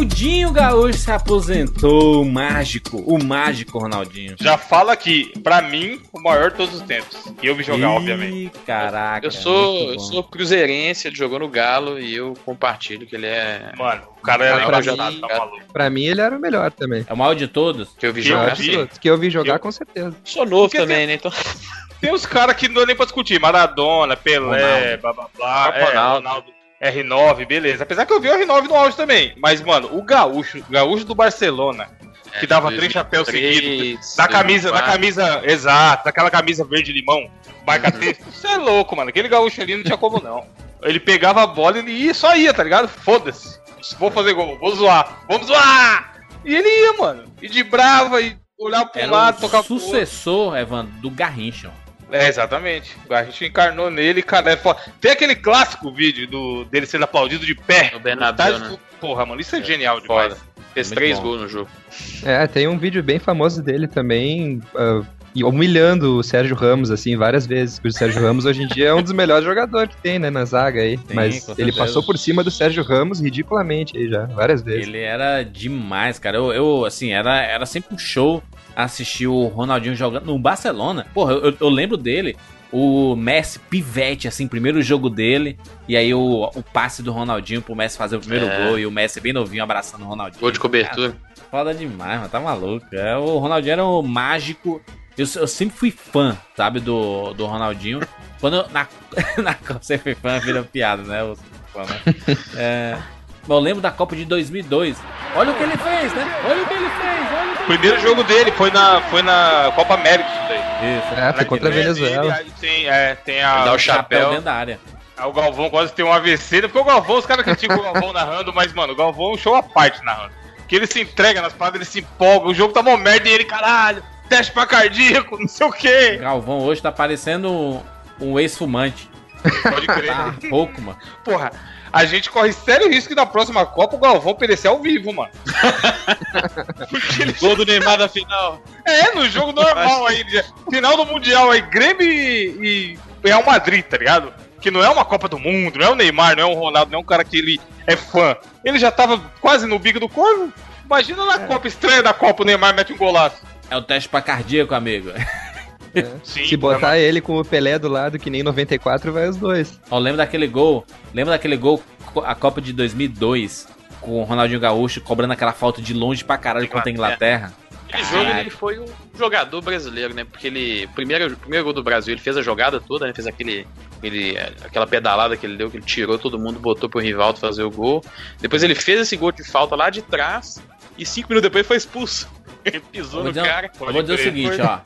Ronaldinho Gaúcho se aposentou, o mágico, o mágico Ronaldinho. Já fala aqui, pra mim, o maior de todos os tempos. E eu vi jogar, Ih, obviamente. Caraca. Eu sou, eu sou cruzeirense, ele jogou no Galo e eu compartilho que ele é. Mano, o cara era pra engraçado, mim- tá maluco. Pra mim, ele era o melhor também. É o maior de todos? Que eu vi Que eu jogar. vi. sim. Absoluto. Que eu vi jogar, Eu- com certeza. Sou novo Porque também, né? Então. Tem uns caras que não dá nem pra discutir. Maradona, Pelé, Ronaldo. blá blá blá. É, Ronaldo. Ronaldo. R9, beleza. Apesar que eu vi o R9 no auge também. Mas, mano, o gaúcho, o gaúcho do Barcelona, que dava três chapéus seguidos. Da camisa, da camisa, exato, daquela camisa verde limão, marca texto. Isso é louco, mano. Aquele gaúcho ali não tinha como não. Ele pegava a bola e ele ia, só ia, tá ligado? Foda-se. Vou fazer gol, vou zoar, vamos zoar! E ele ia, mano. E de brava, e olhava pra um Era lado, o tocava pro sucessor, Evandro, do Garrincha. É, exatamente. A gente encarnou nele, cara. É foda. Tem aquele clássico vídeo do, dele sendo aplaudido de pé. O Bernabéu, Tá- né? Porra, mano, isso é, É, genial demais. Foda. Fez Muito três bom. gols no jogo. É, tem um vídeo bem famoso dele também, e humilhando o Sérgio Ramos, assim, várias vezes. Porque o Sérgio Ramos hoje em dia é um dos melhores jogadores que tem, né, na zaga aí. Mas com ele certeza. passou por cima do Sérgio Ramos ridiculamente aí já, várias vezes. Ele era demais, cara. Eu, eu, assim, era, era sempre um show assistir o Ronaldinho jogando no Barcelona. Porra, eu, eu lembro dele, o Messi pivete, assim, primeiro jogo dele. E aí o, o passe do Ronaldinho pro Messi fazer o primeiro É. gol. E o Messi bem novinho abraçando o Ronaldinho. Gol de cobertura. Cara, foda demais, mano. Tá maluco. É, o Ronaldinho era o mágico. Eu, eu sempre fui fã, sabe, do, do Ronaldinho. Quando eu, na, na Copa, você foi fã, vira piada, né? Eu, fã, né? É, eu lembro da Copa de 2002. Olha o que ele fez, né? Olha o que ele fez, olha primeiro jogo dele foi na, foi na Copa América, isso daí. Isso. É, foi contra a Venezuela. ele- aí tem, é, tem a, Dá o o Chapéu chapéu. dentro da área. Aí o Galvão quase tem um AVC, né? porque o Galvão, os caras criticam o Galvão narrando, mas, mano, o Galvão é um show à parte narrando. Que ele se entrega nas paradas, ele se empolga, o jogo tá mó merda e ele, caralho, teste pra cardíaco, não sei o quê. Galvão hoje tá parecendo um, um ex-fumante. Pode crer. Tá rouco, mano. Porra, a gente corre sério risco que na próxima Copa o Galvão perecer ao vivo, mano. Porque ele Gol do Neymar na final. É, no jogo normal aí. Final do Mundial aí, Grêmio e, e Real Madrid, tá ligado? Que não é uma Copa do Mundo, não é o Neymar, não é o Ronaldo, não é um cara que ele é fã. Ele já tava quase no bico do corvo. Imagina na Copa, estreia da Copa, o Neymar mete um golaço. É o teste pra cardíaco, amigo. Sim, Se botar ele com o Pelé do lado, que nem 94, vai os dois. Ó, lembra daquele gol? Lembra daquele gol, a Copa de 2002, com o Ronaldinho Gaúcho cobrando aquela falta de longe pra caralho contra a Inglaterra? Aquele Caralho. jogo ele foi um jogador brasileiro, né? Porque ele. Primeiro, primeiro gol do Brasil, ele fez a jogada toda, né? Fez aquele, aquele, aquela pedalada que ele deu, que ele tirou todo mundo, botou pro Rivaldo fazer o gol. Depois ele fez esse gol de falta lá de trás e cinco minutos depois foi expulso. Ele pisou no dizer, cara. eu vou dizer o seguinte, ó.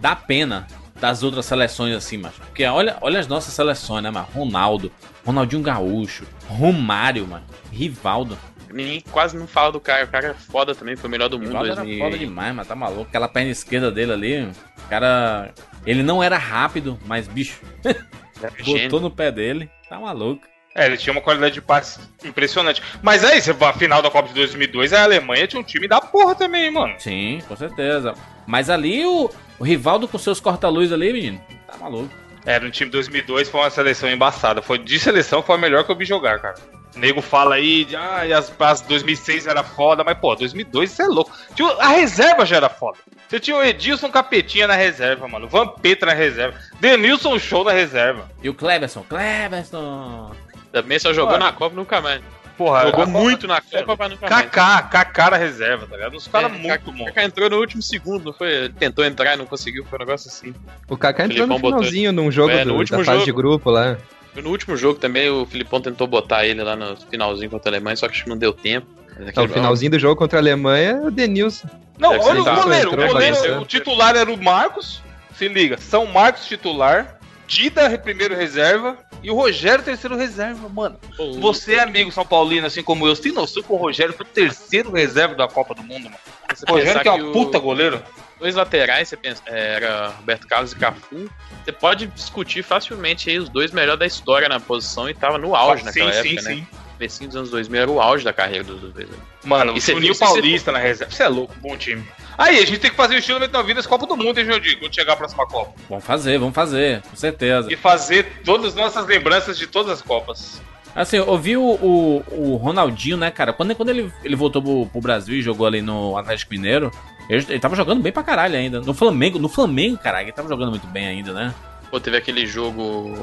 Dá pena das outras seleções assim, macho. Porque olha, olha as nossas seleções, né, mano? Ronaldo, Ronaldinho Gaúcho, Romário, mano. Rivaldo. Ninguém quase não fala do cara. O cara é foda também, foi o melhor do mundo. Rivaldo era 2000. foda demais, mas tá maluco. Aquela perna esquerda dele ali, o cara. Ele não era rápido, mas, bicho, botou no pé dele. Tá maluco. É, ele tinha uma qualidade de passe impressionante. Mas aí, você vai a final da Copa de 2002, a Alemanha tinha um time da porra também, mano. Sim, com certeza. Mas ali o, o Rivaldo com seus corta-luz ali, menino, tá maluco. Era um time 2002, foi uma seleção embaçada. Foi de seleção, foi a melhor que eu vi jogar, cara. O nego fala aí, de, ah, e as, as 2006 era foda, mas pô, 2002 isso é louco. Tinha, a reserva já era foda. Você tinha o Edilson Capetinha na reserva, mano. Vampeta na reserva. Denilson Show na reserva. E o Cleverson, Cleverson. Também só jogou na Copa nunca mais. Porra, Jogou muito na Copa, mas nunca mais. Kaká, Kaká na reserva, tá ligado? Os caras É, muito bons. Kaká entrou no último segundo, não foi? Ele tentou entrar e não conseguiu, foi um negócio assim. O Kaká entrou no botou- finalzinho num jogo É, no do- da último fase jogo. de grupo lá. Foi No último jogo também, o Filipão tentou botar ele lá no finalzinho contra a Alemanha, só que acho que não deu tempo. Então, aquele- o finalzinho do jogo contra a Alemanha, o Denilson. Não, olha o goleiro. O goleiro, o titular era o Marcos. Se liga, São Marcos titular, Dida primeiro reserva e o Rogério terceiro reserva, mano. O- Você é amigo São Paulino, assim como eu, você tem noção que o Rogério foi o terceiro reserva da Copa do Mundo, mano. você O Rogério que é uma o- puta goleiro. Dois laterais, você pensa, é, era Roberto Carlos e Cafu. Você pode discutir facilmente aí os dois melhores da história na posição e tava no auge naquela época, né? Comecinho dos anos 2000 era o auge da carreira dos dois. Mano, E o você Juninho viu se você- Paulista na reserva. Você é louco, bom time. Aí, a gente tem que fazer o estilo da vida Copa do Mundo, hein, Jordi, quando chegar a próxima Copa. Vamos fazer, vamos fazer, com certeza. E fazer todas as nossas lembranças de todas as Copas. Assim, eu vi o, o, o Ronaldinho, né, cara? Quando, quando ele, ele voltou pro, pro Brasil e jogou ali no Atlético Mineiro, ele, ele tava jogando bem pra caralho ainda. No Flamengo, no Flamengo, caralho, ele tava jogando muito bem ainda, né? Pô, teve aquele jogo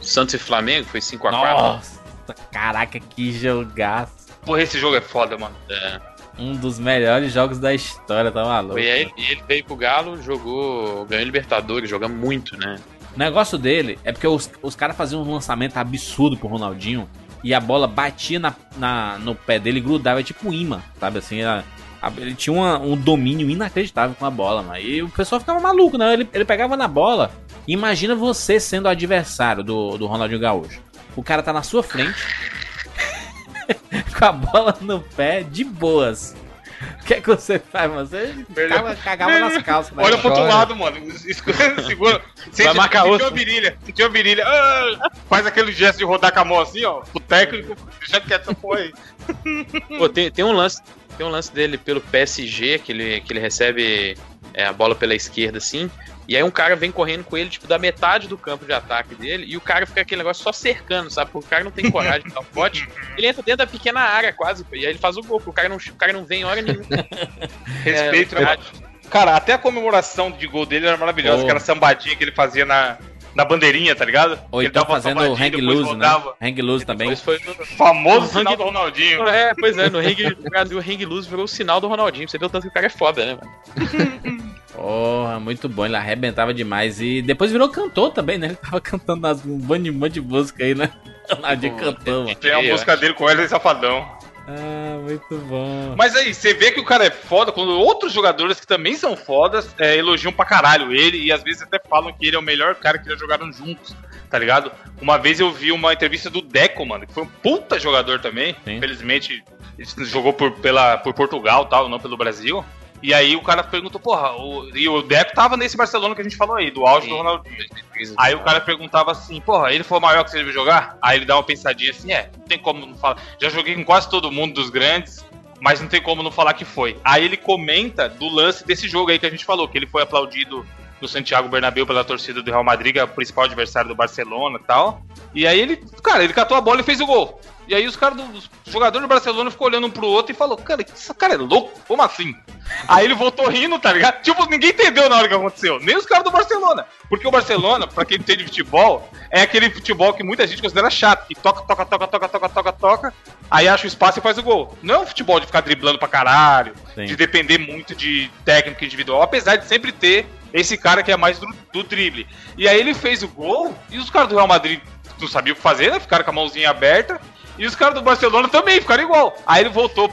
Santos e Flamengo, foi 5x4. Nossa, caraca, que jogaço. Porra, esse jogo é foda, mano. É. Um dos melhores jogos da história, tá maluco? E aí ele veio pro Galo, jogou, ganhou Libertadores, joga muito, né? O negócio dele é porque os, os caras faziam um lançamento absurdo pro Ronaldinho e a bola batia na, na no pé dele e grudava, tipo um imã, sabe assim? Era, ele tinha uma, um domínio inacreditável com a bola, mano. E o pessoal ficava maluco, né? Ele, ele pegava na bola. Imagina você sendo o adversário do, do Ronaldinho Gaúcho. O cara tá na sua frente, com a bola no pé, de boas. O que é que você faz, mano? Você cagava, cagava nas calças. Né? Olha pro outro lado, mano. Segura. Vai marcar outro. a virilha. Sentiu a virilha. Ah, faz aquele gesto de rodar com a mão assim, ó. O técnico, deixa quieto essa porra aí. Pô, tem, tem um lance. Tem um lance dele pelo PSG, que ele, que ele recebe é, a bola pela esquerda, assim. E aí um cara vem correndo com ele, tipo, da metade do campo de ataque dele, e o cara fica aquele negócio só cercando, sabe? Porque o cara não tem coragem de dar um pote. Ele entra dentro da pequena área quase, e aí ele faz o gol, porque o cara não, o cara não vem hora nenhuma. Respeito, é, Cara, até a comemoração de gol dele era maravilhosa, oh. aquela sambadinha que ele fazia na, na bandeirinha, tá ligado? Ou então fazendo o hang loose, né? Hang loose também. Foi no famoso sinal hang... do Ronaldinho. É, pois é, no hang, o hang loose virou o sinal do Ronaldinho. Você viu tanto que o cara é foda, né, mano? Porra, muito bom, ele arrebentava demais. E depois virou cantor também, né? Ele tava cantando nas, um monte de música aí, né? Ronaldinho cantou, mano. Tem a música dele com o Wesley Safadão. Ah, muito bom. Mas aí, você vê que o cara é foda quando outros jogadores que também são fodas é, elogiam pra caralho ele e às vezes até falam que ele é o melhor cara que já jogaram juntos, tá ligado? Uma vez eu vi uma entrevista do Deco, mano, que foi um puta jogador também. Sim. Infelizmente, ele jogou por, pela, por Portugal tal, não pelo Brasil. E aí o cara perguntou, porra, o, e o Deco tava nesse Barcelona que a gente falou aí, do auge Sim. do Ronaldinho. Aí o cara perguntava assim, porra, ele foi o maior que você viu jogar? Aí ele dá uma pensadinha assim, é, não tem como não falar. Já joguei com quase todo mundo dos grandes, mas não tem como não falar que foi. Aí ele comenta do lance desse jogo aí que a gente falou, que ele foi aplaudido no Santiago Bernabéu pela torcida do Real Madrid, que é o principal adversário do Barcelona e tal. E aí ele, cara, ele catou a bola e fez o gol. E aí os caras dos jogadores do Barcelona ficou olhando um pro outro e falou: Cara, esse cara é louco? Como assim? Aí ele voltou rindo, tá ligado? Tipo, ninguém entendeu na hora que aconteceu. Nem os caras do Barcelona. Porque o Barcelona, pra quem entende futebol, é aquele futebol que muita gente considera chato. Que toca, toca, toca, toca, toca, toca, toca. Aí acha o espaço e faz o gol. Não é um futebol de ficar driblando pra caralho. Sim. De depender muito de técnica individual. Apesar de sempre ter esse cara que é mais do, do drible. E aí ele fez o gol e os caras do Real Madrid não sabiam o que fazer, né? Ficaram com a mãozinha aberta. E os caras do Barcelona também ficaram igual. Aí ele voltou,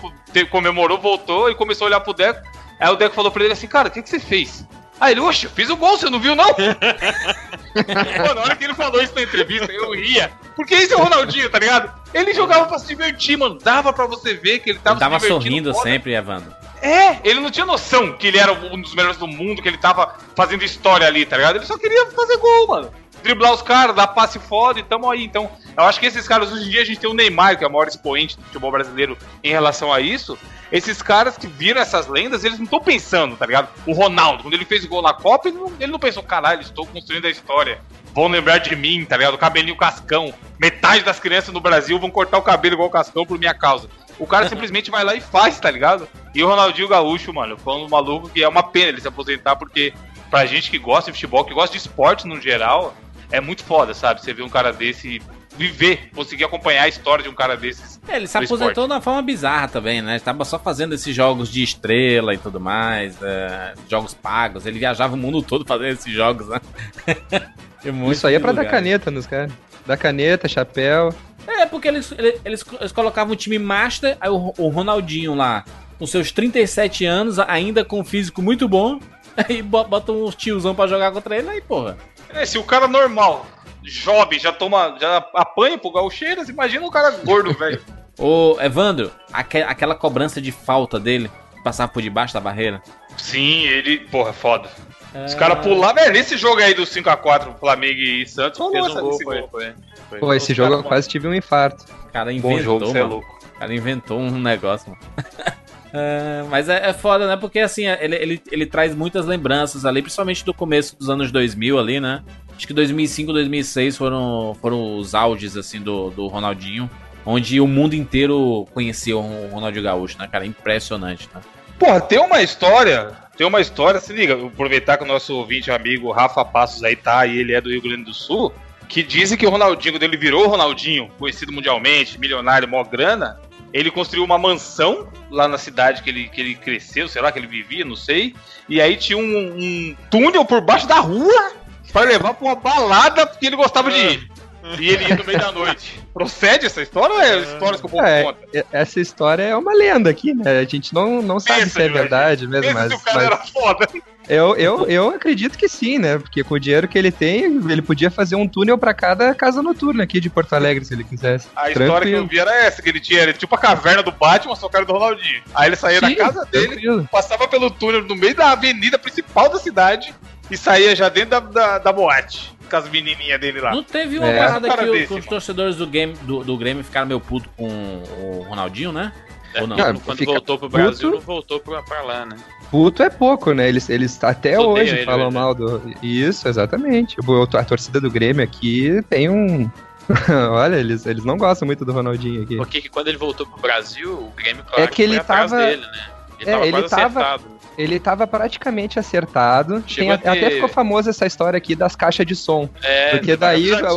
comemorou, voltou e começou a olhar pro Deco. Aí o Deco falou pra ele assim, cara, o que, que você fez? Aí ele, oxe, eu fiz o gol, você não viu, não? Pô, na hora que ele falou isso na entrevista, eu ria. Porque esse é o Ronaldinho, tá ligado? Ele jogava pra se divertir, mano. Dava pra você ver que ele tava, ele tava se sorrindo foda. sempre, Evandro. É, ele não tinha noção que ele era um dos melhores do mundo, que ele tava fazendo história ali, tá ligado? Ele só queria fazer gol, mano driblar os caras, dar passe foda e tamo aí. Então, eu acho que esses caras, hoje em dia, a gente tem o Neymar, que é o maior expoente do futebol brasileiro em relação a isso. Esses caras que viram essas lendas, eles não estão pensando, tá ligado? O Ronaldo, quando ele fez o gol na Copa, ele não, ele não pensou, caralho, estou construindo a história. Vão lembrar de mim, tá ligado? O cabelinho cascão. Metade das crianças no Brasil vão cortar o cabelo igual o cascão por minha causa. O cara simplesmente vai lá e faz, tá ligado? E o Ronaldinho Gaúcho, mano, foi um maluco que é uma pena ele se aposentar, porque pra gente que gosta de futebol, que gosta de esporte no geral, é muito foda, sabe? Você vê um cara desse viver, conseguir acompanhar a história de um cara desses. É, ele se aposentou esporte. de uma forma bizarra também, né? Ele tava só fazendo esses jogos de estrela e tudo mais, é, jogos pagos. Ele viajava o mundo todo fazendo esses jogos, né? Isso aí é pra lugar. dar caneta nos caras. Dar caneta, chapéu. É, porque eles, eles, eles colocavam o time master, aí o, o Ronaldinho lá, com seus 37 anos, ainda com um físico muito bom, aí botam uns tiozão pra jogar contra ele, aí porra. É, se o cara normal, jovem, já toma, já apanha pro gaucheiras, imagina o cara gordo, velho. Ô, Evandro, aqu aquela cobrança de falta dele, passar por debaixo da barreira. Sim, ele, porra, foda. É... Os caras pularam, velho, nesse jogo aí do 5x4 Flamengo e Santos, rolou um gol, foi, foi, foi. Pô, esse jogo eu quase tive um infarto. O cara inventou, Bom jogo, você é louco. O cara inventou um negócio, mano. É, mas é, é, foda, né? Porque assim, ele, ele, ele traz muitas lembranças ali, principalmente do começo dos anos 2000 ali, né? Acho que 2005, 2006 foram, foram os auges, assim, do, do Ronaldinho. Onde o mundo inteiro conheceu o Ronaldinho Gaúcho, né, cara? Impressionante, né? Porra, tem uma história. Tem uma história, se liga, aproveitar que o nosso ouvinte amigo Rafa Passos aí tá, e ele é do Rio Grande do Sul, que dizem que o Ronaldinho, quando ele virou o Ronaldinho, conhecido mundialmente, milionário, mó grana, ele construiu uma mansão lá na cidade que ele, que ele cresceu, sei lá, que ele vivia, não sei. E aí tinha um, um túnel por baixo da rua para levar pra uma balada que ele gostava de ir. E ele ia no meio da noite. Procede essa história ou é histórias que o povo É, conta? e- essa história é uma lenda aqui, né? A gente não, não sabe Pensa, se é verdade mesmo, Pensa mas, se o cara mas era foda. Eu, eu, eu acredito que sim, né? Porque com o dinheiro que ele tem, ele podia fazer um túnel pra cada casa noturna aqui de Porto Alegre, se ele quisesse. A história que eu Tranquilo. vi era essa, que ele tinha era tipo a caverna do Batman, só que era do Ronaldinho. Aí ele saía da Sim, casa dele, tranquilo. passava pelo túnel no meio da avenida principal da cidade e saía já dentro da, da, da boate. Com as menininhas dele lá. Não teve uma É. parada que, desse, que os torcedores do, game, do, do Grêmio ficaram meio puto com o Ronaldinho, né? Ou não? Cara, Quando voltou pro puto. Brasil, não voltou pra, pra lá, né? Puto é pouco, né? Eles, eles até hoje ele, falam né? mal do. Isso, exatamente. O- A torcida do Grêmio aqui tem um. Olha, eles, eles não gostam muito do Ronaldinho aqui. Porque que quando ele voltou pro Brasil, o Grêmio, claro, É que ele tava- dele, né? Ele É, tava ele tava- acertado. Ele tava praticamente acertado. Tem ter- Até ficou famosa essa história aqui das caixas de som. É, Porque daí orga-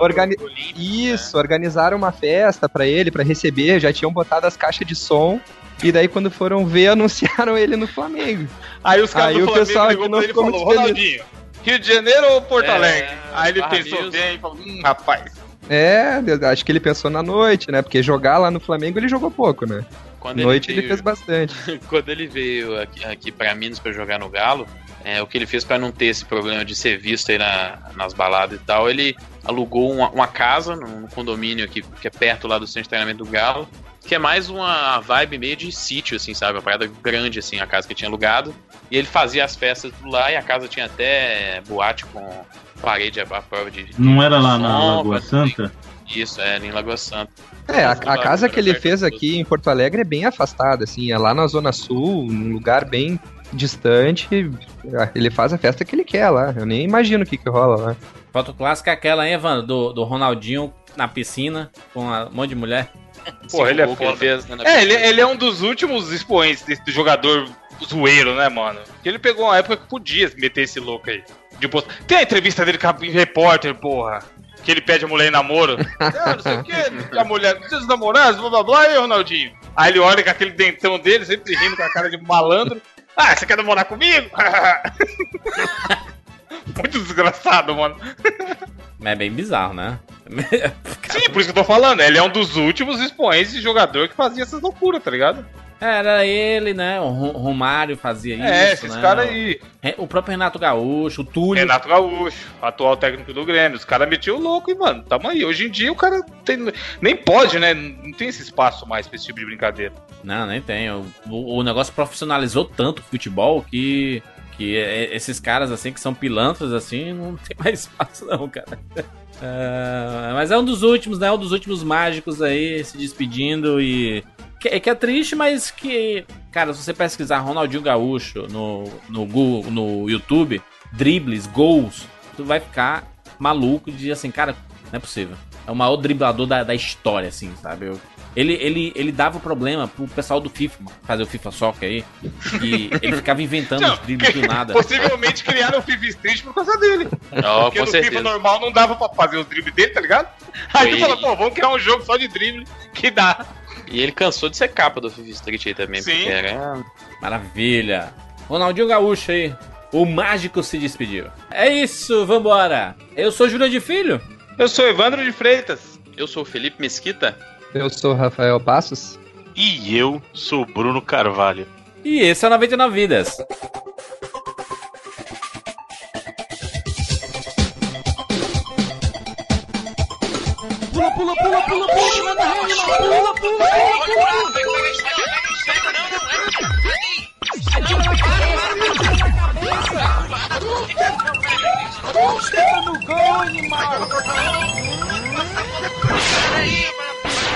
organi- pro Olímpico, Isso, organizaram uma festa pra ele, pra receber, já tinham botado as caixas de som. E daí, quando foram ver, anunciaram ele no Flamengo. Aí os caras Aí do o Flamengo pessoal ligou pra ele e falou, Ronaldinho, Rio de Janeiro ou Porto É, Alegre? Aí ele pensou bem e falou, hum, rapaz. É, eu acho que ele pensou na noite, né? Porque jogar lá no Flamengo ele jogou pouco, né? Quando noite ele, veio- fez bastante. quando ele veio aqui, aqui para Minas para jogar no Galo, é, o que ele fez para não ter esse problema de ser visto aí na- nas baladas e tal, ele alugou uma, uma casa num condomínio aqui que é perto lá do centro de treinamento do Galo, que é mais uma vibe meio de sítio, assim, sabe? Uma parada grande, assim, a casa que ele tinha alugado. E ele fazia as festas lá e a casa tinha até boate com parede à prova de. Não era lá na Lagoa Santa? Isso, é, em Lagoa Santa. É, a, a casa que ele fez aqui em Porto Alegre é bem afastada, assim, é lá na Zona Sul, num lugar bem distante. Ah, Ele faz a festa que ele quer lá. Eu nem imagino o que, que rola lá. Foto clássica é aquela, hein, Evandro? Do, do Ronaldinho na piscina com um monte de mulher. Pô, ele é que foda. fez, né, É, ele, ele é um dos últimos expoentes desse jogador zoeiro, né, mano? Que ele pegou uma época que podia meter esse louco aí. De post- Tem a entrevista dele com a repórter, porra. Que ele pede a mulher em namoro. ah, não sei o quê. A mulher, seus namorados, blá blá blá, e o Ronaldinho. Aí ele olha com aquele dentão dele, sempre rindo com a cara de malandro. Ah, você quer namorar comigo? Muito desgraçado, mano. É bem bizarro, né? Sim, por isso que eu tô falando. Ele é um dos últimos expoentes de jogador que fazia essas loucuras, tá ligado? Era ele, né? O Ro- Romário fazia isso. é, esses né? caras aí. O próprio Renato Gaúcho, o Túlio. Renato Gaúcho, atual técnico do Grêmio. Os caras metiam o louco e, mano, tamo aí. Hoje em dia o cara tem, nem pode, né? Não tem esse espaço mais pra esse tipo de brincadeira. Não, nem tem. O- o negócio profissionalizou tanto o futebol que, que é- esses caras, assim, que são pilantras, assim, não tem mais espaço, não, cara. É, mas é um dos últimos, né? Um dos últimos mágicos aí se despedindo e. Que, que é triste, mas que. Cara, se você pesquisar Ronaldinho Gaúcho no, no, Google, no YouTube, dribles, gols, tu vai ficar maluco de assim, cara, não é possível. É o maior driblador da, da história, assim, sabe? Eu- ele, ele, ele dava problema pro pessoal do FIFA, fazer o FIFA Soccer aí. E ele ficava inventando Não, os dribles do nada. Possivelmente criaram o FIFA Street por causa dele. Ó, Porque com no certeza. FIFA normal não dava pra fazer os dribles dele, tá ligado? Aí tu Foi. fala, pô, vamos criar um jogo só de drible que dá. E ele cansou de ser capa do FIFA Street aí também, Sim. porque era... Maravilha. Ronaldinho Gaúcho aí. O mágico se despediu. É isso, vambora. Eu sou Júlia de Filho. Eu sou Evandro de Freitas. Eu sou o Felipe Mesquita. Eu sou Rafael Passos. E eu sou Bruno Carvalho. E esse é o 99 Vidas.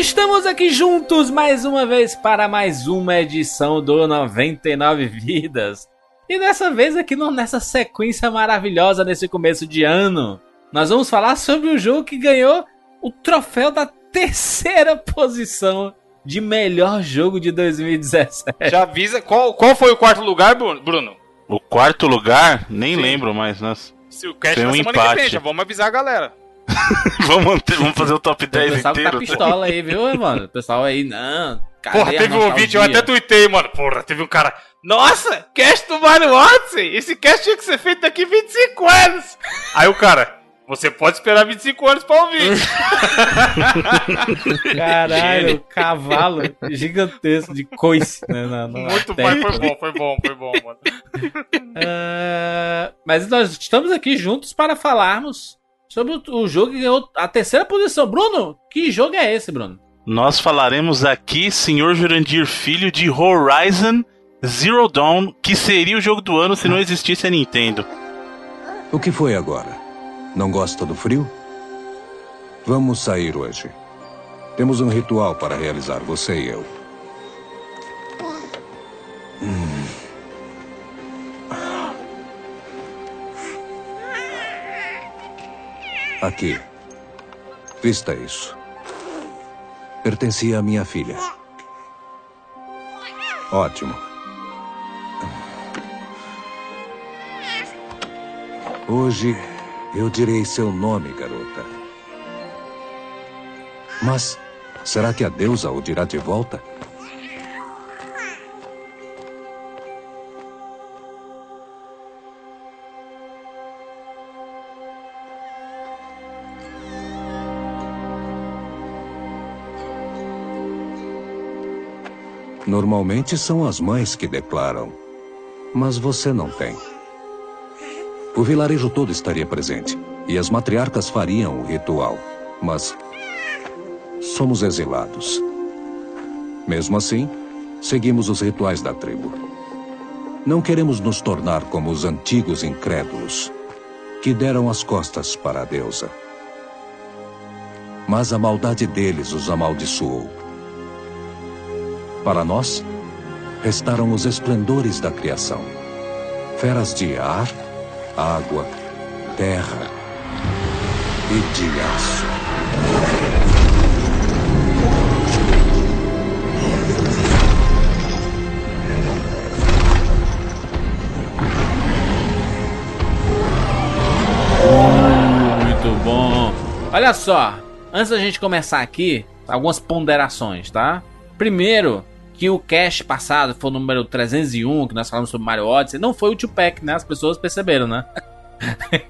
Estamos aqui juntos mais uma vez para mais uma edição do 99 Vidas. E dessa vez aqui nessa sequência maravilhosa nesse começo de ano, nós vamos falar sobre o jogo que ganhou o troféu da terceira posição de melhor jogo de 2017. Já avisa qual, qual foi o quarto lugar, Bruno? O quarto lugar? Nem Sim. lembro mais, nossa. Se o cast na um empate. que vem, já vamos avisar a galera. vamos, vamos fazer o top 10 inteiro. O pessoal tá pistola aí, viu, mano? O pessoal aí, não. Porra, teve um vídeo, eu até tuitei, mano. Porra, teve um cara. Nossa, cast do Mario Odyssey! Esse cast tinha que ser feito daqui 25 anos! Aí o cara, você pode esperar 25 anos pra ouvir. Caralho, cavalo gigantesco de coice. Né, na, na Muito bom, foi bom, foi bom, foi bom, mano. Uh, mas nós estamos aqui juntos para falarmos sobre o jogo que ganhou a terceira posição. Bruno, que jogo é esse, Bruno? Nós falaremos aqui, senhor Jurandir Filho, de Horizon Zero Dawn, que seria o jogo do ano se não existisse a Nintendo. O que foi agora? Não gosta do frio? Vamos sair hoje. Temos um ritual para realizar, você e eu. Hum. Aqui. Vista isso. Pertencia à minha filha. Ótimo. Hoje eu direi seu nome, garota. Mas será que a deusa o dirá de volta? Normalmente são as mães que declaram. Mas você não tem. O vilarejo todo estaria presente. E as matriarcas fariam o ritual. Mas. Somos exilados. Mesmo assim, seguimos os rituais da tribo. Não queremos nos tornar como os antigos incrédulos, que deram as costas para a deusa. Mas a maldade deles os amaldiçoou. Para nós, restaram os esplendores da criação: feras de ar, água, terra e de aço. Muito bom. Olha só, antes da gente começar aqui, algumas ponderações, tá? Primeiro, que o cast passado foi o número 301, que nós falamos sobre Mario Odyssey, não foi o Tupac, né? As pessoas perceberam, né?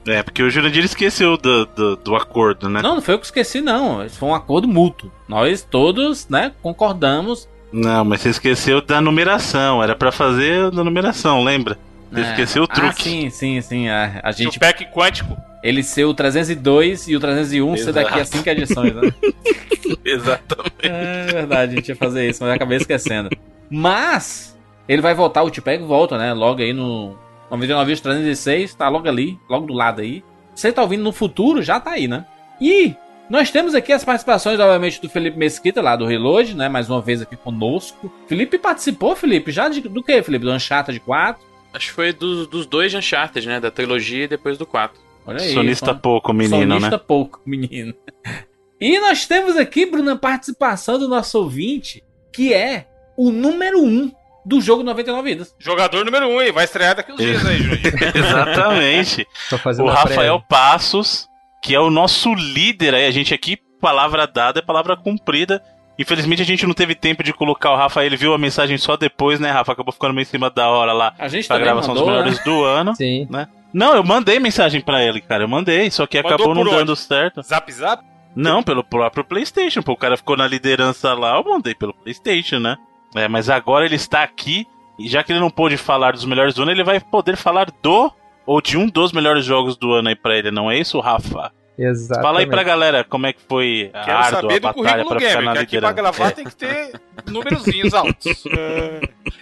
é, porque o Jurandir esqueceu do, do, do, acordo, né? Não, não foi eu que esqueci, não. Isso foi um acordo mútuo. Nós todos, né, concordamos. Não, mas você esqueceu da numeração. Era para fazer da numeração, lembra? Você é. esqueceu o ah, truque. Ah, sim, sim, sim. A, a gente... Tupac quântico. Ele ser o 302 e o 301 Exato. ser daqui a 5 edições, né? Exatamente. É verdade, a gente ia fazer isso, mas acabei esquecendo. Mas, ele vai voltar, o Tipeg volta, né? Logo aí no 99 306, tá logo ali, logo do lado aí. Você tá ouvindo no futuro, já tá aí, né? E nós temos aqui as participações, obviamente, do Felipe Mesquita, lá do Reload, né? Mais uma vez aqui conosco. Felipe participou, Felipe? Já de, do que, Felipe? Do Uncharted 4? Acho que foi dos, dos dois Uncharted, né? Da trilogia e depois do 4. Olha aí. Sonista pouco, menino, Sonista né? pouco, menino. E nós temos aqui, Bruno, a participação do nosso ouvinte, que é o número 1 um do jogo 99 vidas. Jogador número 1, um, hein? Vai estrear daqui uns dias aí, Júlio. Exatamente. o Rafael Passos, que é o nosso líder aí, a gente aqui, palavra dada é palavra cumprida. Infelizmente a gente não teve tempo de colocar o Rafa, ele viu a mensagem só depois, né, Rafa? Acabou ficando meio em cima da hora lá. A gente pra gravação mandou, dos melhores né? do ano. Sim. Né? Não, eu mandei mensagem para ele, cara. Eu mandei, só que Mandou acabou não dando certo. Zap zap? Não, pelo próprio PlayStation. Pô, o cara ficou na liderança lá, eu mandei pelo PlayStation, né? É, mas agora ele está aqui, e já que ele não pôde falar dos melhores do ano, ele vai poder falar do, ou de um dos melhores jogos do ano aí pra ele, não é isso, Rafa? Exatamente. Fala aí pra galera como é que foi a Quero saber do currículo gamer, que aqui pra gravar é. tem que ter númerozinhos altos.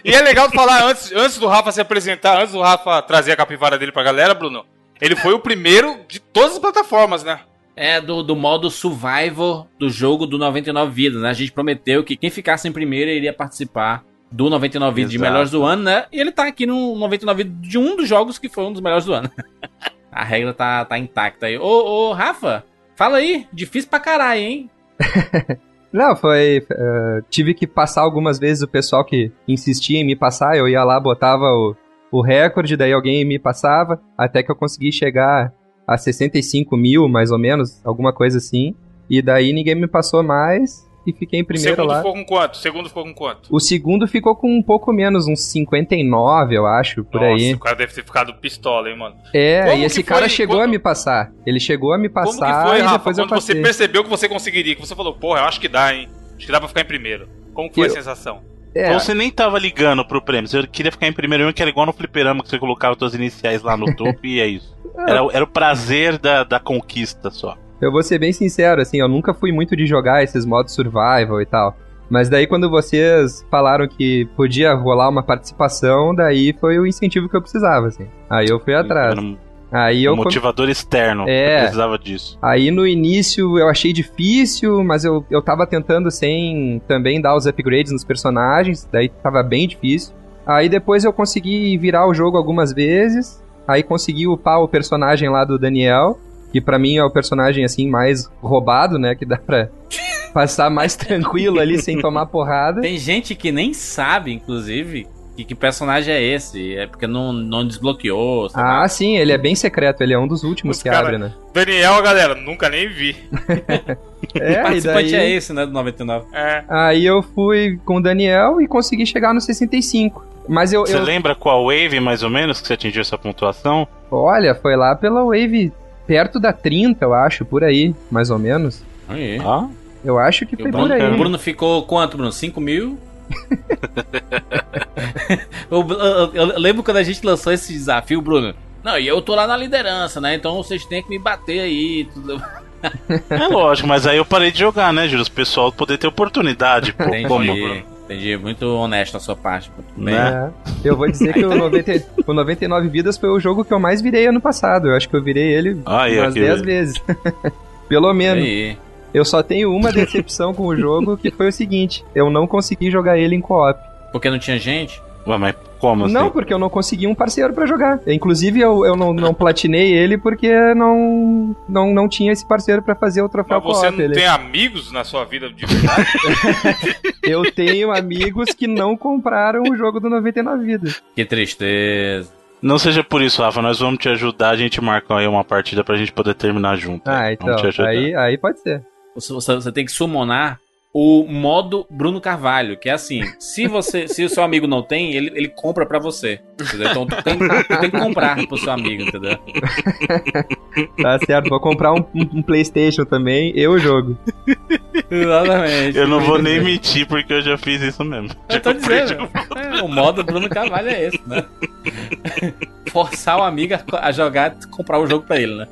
e é legal falar, antes, antes do Rafa se apresentar, antes do Rafa trazer a capivara dele pra galera, Bruno, ele foi o primeiro de todas as plataformas, né? É, do, do modo survival do jogo do 99 Vidas, né? A gente prometeu que quem ficasse em primeiro iria participar do 99 Vidas de melhores do ano, né? E ele tá aqui no 99 Vidas de um dos jogos que foi um dos melhores do ano. A regra tá, tá intacta aí. Ô, ô, Rafa, fala aí. Difícil pra caralho, hein? Não, foi. Uh, tive que passar algumas vezes o pessoal que insistia em me passar. Eu ia lá, botava o, o recorde, daí alguém me passava, até que eu consegui chegar a 65 mil, mais ou menos, alguma coisa assim. E daí ninguém me passou mais e fiquei em primeiro lá. O segundo ficou com quanto? O segundo ficou com quanto? O segundo ficou com um pouco menos, uns 59, eu acho, por Nossa, aí. o cara deve ter ficado pistola, hein, mano. É, Como e esse cara foi? chegou Quando... a me passar. Ele chegou a me passar Como que foi, Rafa, depois quando você percebeu que você conseguiria, que você falou, porra, eu acho que dá, hein? Acho que dá pra ficar em primeiro. Como foi eu... a sensação? É. Ou você nem tava ligando pro prêmio, você queria ficar em primeiro mesmo, que era igual no fliperama que você colocava suas iniciais lá no topo e é isso. Era, era o prazer da, da conquista só. Eu vou ser bem sincero, assim, eu nunca fui muito de jogar esses modos survival e tal. Mas daí quando vocês falaram que podia rolar uma participação, daí foi o incentivo que eu precisava, assim. Aí eu fui atrás. Um, aí eu um motivador externo, é, precisava disso. Aí no início eu achei difícil, mas eu, eu tava tentando sem também dar os upgrades nos personagens, daí tava bem difícil. Aí depois eu consegui virar o jogo algumas vezes, aí consegui upar o personagem lá do Daniel, que para mim é o personagem assim mais roubado, né, que dá pra passar mais tranquilo ali sem tomar porrada. Tem gente que nem sabe, inclusive, que, que personagem é esse. É porque não, não desbloqueou. Ah, lá. sim, ele é bem secreto, ele é um dos últimos Os que cara, abre, né? Daniel, galera, nunca nem vi. é, o participante daí... é esse, né, do 99. É. Aí eu fui com o Daniel e consegui chegar no 65. Mas eu. Você eu... lembra qual wave, mais ou menos, que você atingiu essa pontuação? Olha, foi lá pela wave perto da 30, eu acho, por aí, mais ou menos. Aí. Ah? Eu acho que foi Bruno, por aí. O Bruno ficou quanto, Bruno? 5 mil? eu, eu, eu, lembro quando a gente lançou esse desafio, Bruno. Não, e eu tô lá na liderança, né? Então vocês têm que me bater aí. Tudo. é lógico, mas aí eu parei de jogar, né, Júlio? O pessoal poder ter oportunidade, pô. Como? Entendi, muito honesto a sua parte. Né? Eu vou dizer que o, 90, o 99 Vidas foi o jogo que eu mais virei ano passado. Eu acho que eu virei ele ah, umas 10 vezes. Pelo menos. Aí. Eu só tenho uma decepção com o jogo, que foi o seguinte: eu não consegui jogar ele em co-op. Porque não tinha gente? Ué, mas como assim? Não, porque eu não consegui um parceiro para jogar. Inclusive, eu, eu não, não platinei ele porque não, não, não tinha esse parceiro para fazer o troféu Mas você não ele. tem amigos na sua vida de verdade? eu tenho amigos que não compraram o jogo do 99 Vidas. Que tristeza. Não seja por isso, Rafa, nós vamos te ajudar, a gente marca aí uma partida pra gente poder terminar junto. Ah, então, aí, aí pode ser. Você, você tem que summonar o modo Bruno Carvalho, que é assim, se você, se o seu amigo não tem, ele, ele compra para você. Entendeu? Então tu tem, tu tem, que comprar pro seu amigo, entendeu? Tá certo, vou comprar um, um, Playstation também, eu jogo. Exatamente. Eu não vou nem mentir porque eu já fiz isso mesmo. Eu tô dizendo, é, o modo Bruno Carvalho é esse, né? Forçar o amigo a, a jogar, comprar o jogo pra ele, né?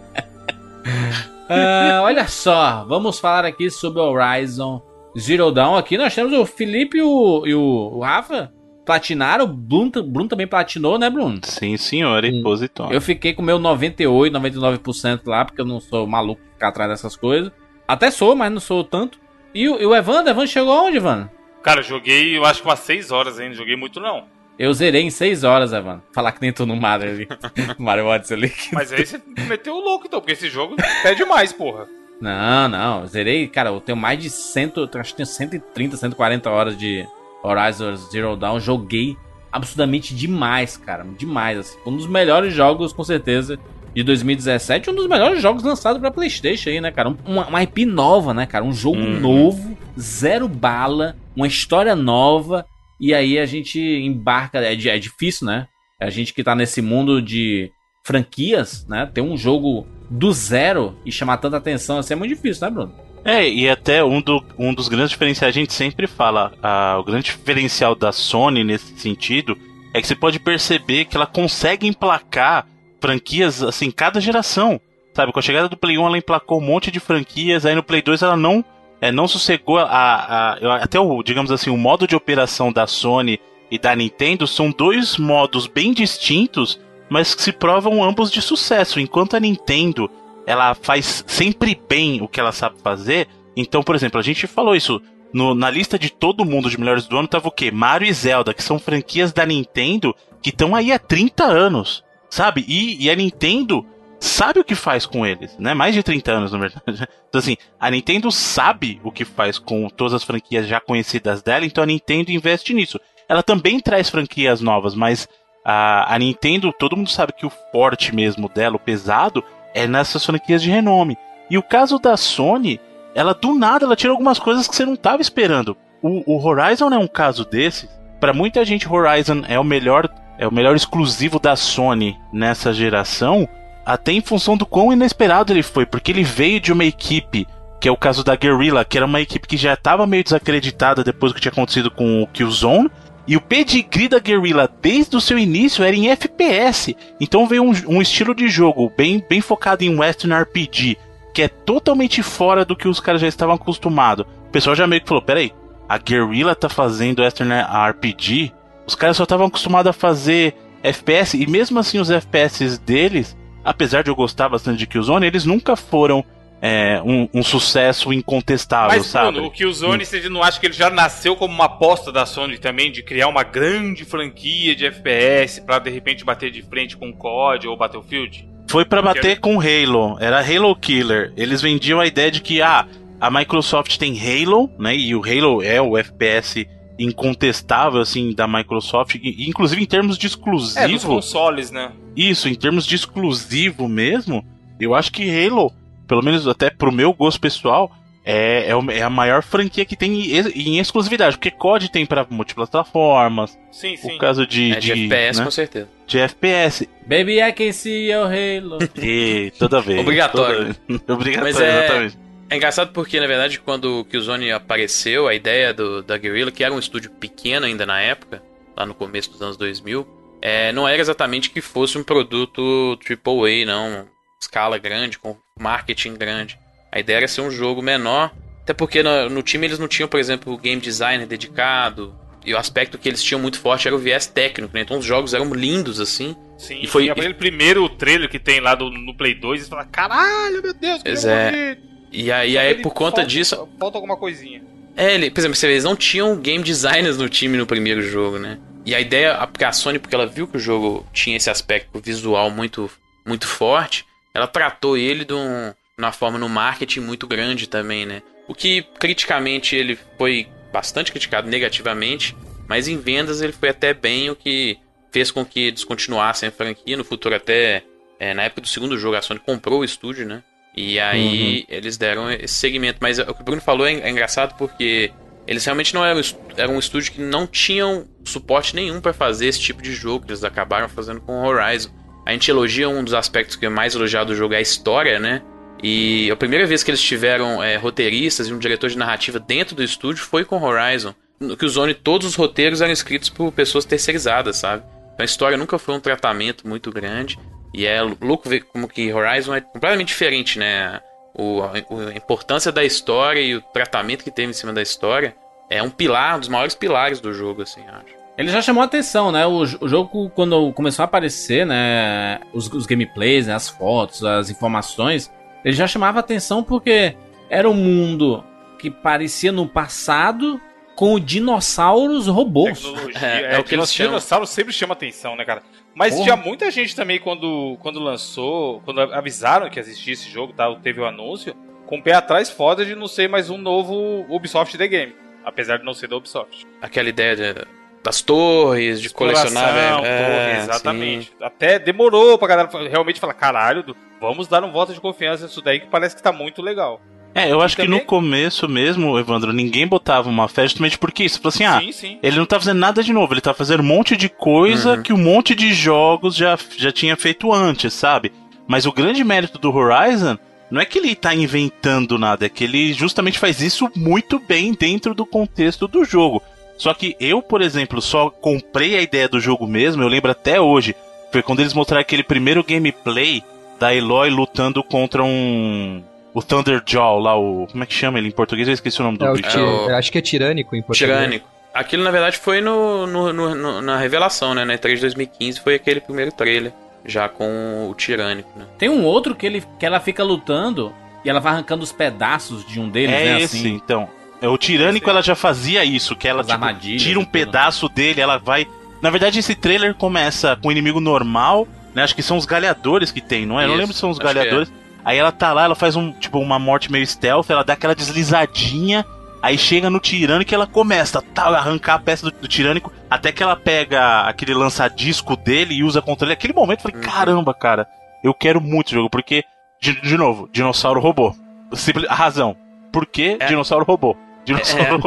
Uh, olha só, vamos falar aqui sobre Horizon Zero Dawn aqui, nós temos o Felipe e o, e o Rafa platinaram, o Bruno, Bruno também platinou, né, Bruno? Sim, senhor, e positório. Eu fiquei com meu 98, 99% lá, porque eu não sou maluco ficar atrás dessas coisas. Até sou, mas não sou tanto. E o, e o Evandro, Evandro chegou aonde, Evandro? Cara, joguei, eu acho que umas 6 horas ainda, joguei muito não. Eu zerei em 6 horas, Evandro. Falar que nem tô no Mario ali. Mario Odyssey ali. Mas aí você meteu o louco então, porque esse jogo é demais, porra. Não, não. Zerei, cara, eu tenho mais de 100, acho que tenho 130, 140 horas de Horizon Zero Dawn. Joguei absurdamente demais, cara. Demais, assim. Um dos melhores jogos, com certeza, de 2017. Um dos melhores jogos lançados pra Playstation aí, né, cara? Uma, uma IP nova, né, cara? Um jogo uhum. novo, zero bala, uma história nova. E aí a gente embarca. É, é difícil, né? A gente que tá nesse mundo de franquias, né? Ter um jogo do zero e chamar tanta atenção assim é muito difícil, né, Bruno? É, e até um, do, um dos grandes diferenciais, a gente sempre fala, a, o grande diferencial da Sony nesse sentido é que você pode perceber que ela consegue emplacar franquias, assim, cada geração. Sabe, com a chegada do Play 1 ela emplacou um monte de franquias, aí no Play 2 ela não é, não sossegou a, a, a, até o, digamos assim, o modo de operação da Sony e da Nintendo são dois modos bem distintos, mas que se provam ambos de sucesso. Enquanto a Nintendo ela faz sempre bem o que ela sabe fazer, então, por exemplo, a gente falou isso no, na lista de todo mundo de melhores do ano tava o quê? Mario e Zelda, que são franquias da Nintendo que estão aí há 30 anos, sabe? E, e a Nintendo sabe o que faz com eles, né? Mais de 30 anos, na verdade. Então, assim, a Nintendo sabe o que faz com todas as franquias já conhecidas dela, então a Nintendo investe nisso. Ela também traz franquias novas, mas a, a Nintendo, todo mundo sabe que o forte mesmo dela, o pesado, é nessas franquias de renome. E o caso da Sony, ela do nada ela tira algumas coisas que você não estava esperando. O, o Horizon é um caso desses. Para muita gente, Horizon é o melhor é o melhor exclusivo da Sony nessa geração, até em função do quão inesperado ele foi, porque ele veio de uma equipe, que é o caso da Guerrilla, que era uma equipe que já estava meio desacreditada depois do que tinha acontecido com o Killzone, e o pedigree da Guerrilla desde o seu início era em FPS. Então veio um, um, estilo de jogo bem, bem focado em Western RPG, que é totalmente fora do que os caras já estavam acostumados. O pessoal já meio que falou: peraí, a Guerrilla tá fazendo Western RPG? Os caras só estavam acostumados a fazer FPS, e mesmo assim os FPS deles apesar de eu gostar bastante de Killzone, eles nunca foram é, um, um, sucesso incontestável, Mas, sabe? Bruno, o Killzone, hum. você não acha que ele já nasceu como uma aposta da Sony também de criar uma grande franquia de FPS para de repente bater de frente com COD ou Battlefield? Foi para bater com Halo, era Halo Killer. Eles vendiam a ideia de que ah, a Microsoft tem Halo, né? E o Halo é o FPS incontestável, assim, da Microsoft, inclusive em termos de exclusivo. É, dos consoles, né? Isso, em termos de exclusivo mesmo, eu acho que Halo, pelo menos até pro meu gosto pessoal, é, é, é a maior franquia que tem em exclusividade, porque COD tem para plataformas. Sim, sim. O caso de, é de, de FPS, né? com certeza. De FPS. Baby, I can see your Halo. e toda vez. Obrigatório. Toda... Obrigatório, Mas é... exatamente. É engraçado porque, na verdade, quando o Killzone apareceu, a ideia do, da Guerrilla, que era um estúdio pequeno ainda na época, lá no começo dos anos 2000, é, não era exatamente que fosse um produto AAA, não. Escala grande, com marketing grande. A ideia era ser um jogo menor, até porque no, no time eles não tinham, por exemplo, o game designer dedicado, e o aspecto que eles tinham muito forte era o viés técnico, né? Então os jogos eram lindos, assim. Sim, e foi aquele primeiro trailer que tem lá do, no Play 2 e você fala, caralho, meu Deus, que é, e aí, aí por conta falta, disso. Falta alguma coisinha. É, ele, por exemplo, eles não tinham game designers no time no primeiro jogo, né? E a ideia, porque a Sony, porque ela viu que o jogo tinha esse aspecto visual muito, muito forte, ela tratou ele de um, uma forma no marketing muito grande também, né? O que criticamente ele foi bastante criticado negativamente, mas em vendas ele foi até bem, o que fez com que descontinuassem a franquia. No futuro, até é, na época do segundo jogo, a Sony comprou o estúdio, né? E aí uhum. eles deram esse segmento. Mas o que o Bruno falou é, é engraçado porque eles realmente não eram, eram um estúdio que não tinham suporte nenhum para fazer esse tipo de jogo que eles acabaram fazendo com o Horizon. A gente elogia um dos aspectos que é mais elogiado do jogo é a história, né? E a primeira vez que eles tiveram é, roteiristas e um diretor de narrativa dentro do estúdio foi com Horizon. No que o Zone, todos os roteiros eram escritos por pessoas terceirizadas, sabe? Então a história nunca foi um tratamento muito grande. E é louco ver como que Horizon é completamente diferente, né? O, a, importância da história e o tratamento que teve em cima da história é um pilar, um dos maiores pilares do jogo, assim, acho. Ele já chamou a atenção, né? O, o jogo, quando começou a aparecer, né? Os, os gameplays, né? as fotos, as informações, ele já chamava a atenção porque era um mundo que parecia no passado com dinossauros robôs. É, é, é, o que os dinossauros sempre chama atenção, né, cara? Mas Porra. tinha muita gente também quando, quando lançou, quando avisaram que existia esse jogo, tá? teve o anúncio, com o pé atrás foda de não ser mais um novo Ubisoft The Game. Apesar de não ser da Ubisoft. Aquela ideia de, das torres, de colecionar. Né? Torre, é, exatamente. Sim. Até demorou pra galera realmente falar: caralho, vamos dar um voto de confiança nisso daí que parece que tá muito legal. É, eu acho que no começo mesmo, Evandro, ninguém botava uma fé justamente porque isso. Falou assim, ah, sim, sim. ele não tá fazendo nada de novo, ele tá fazendo um monte de coisa uhum. que um monte de jogos já, já tinha feito antes, sabe? Mas o grande mérito do Horizon não é que ele tá inventando nada, é que ele justamente faz isso muito bem dentro do contexto do jogo. Só que eu, por exemplo, só comprei a ideia do jogo mesmo, eu lembro até hoje, foi quando eles mostraram aquele primeiro gameplay da Eloy lutando contra um. O Thunderjaw lá, o. Como é que chama ele em português? Eu esqueci o nome do é, bicho. É o... Acho que é tirânico em português. Tirânico. Aquilo, na verdade, foi no, no, no, na revelação, né? Na 3 de 2015 foi aquele primeiro trailer. Já com o Tirânico, né? Tem um outro que, ele, que ela fica lutando e ela vai arrancando os pedaços de um deles, é né? Esse, assim. então. É, o Tirânico, ela já fazia isso, que ela tipo, tira um pedaço dele, ela vai... Na verdade, esse trailer começa com o um inimigo normal, né? Acho que são os galhadores que tem, não é? Isso, Eu não lembro se são os galhadores. É. Aí ela tá lá, ela faz um, tipo, uma morte meio stealth, ela dá aquela deslizadinha, aí chega no tirânico e ela começa tá, a arrancar a peça do, do tirânico, até que ela pega aquele lançadisco dele e usa contra ele. Naquele momento eu falei, uhum. caramba, cara, eu quero muito o jogo, porque, de, de novo, dinossauro robô. Simples, a razão. Por que é. dinossauro robô? Dinossauro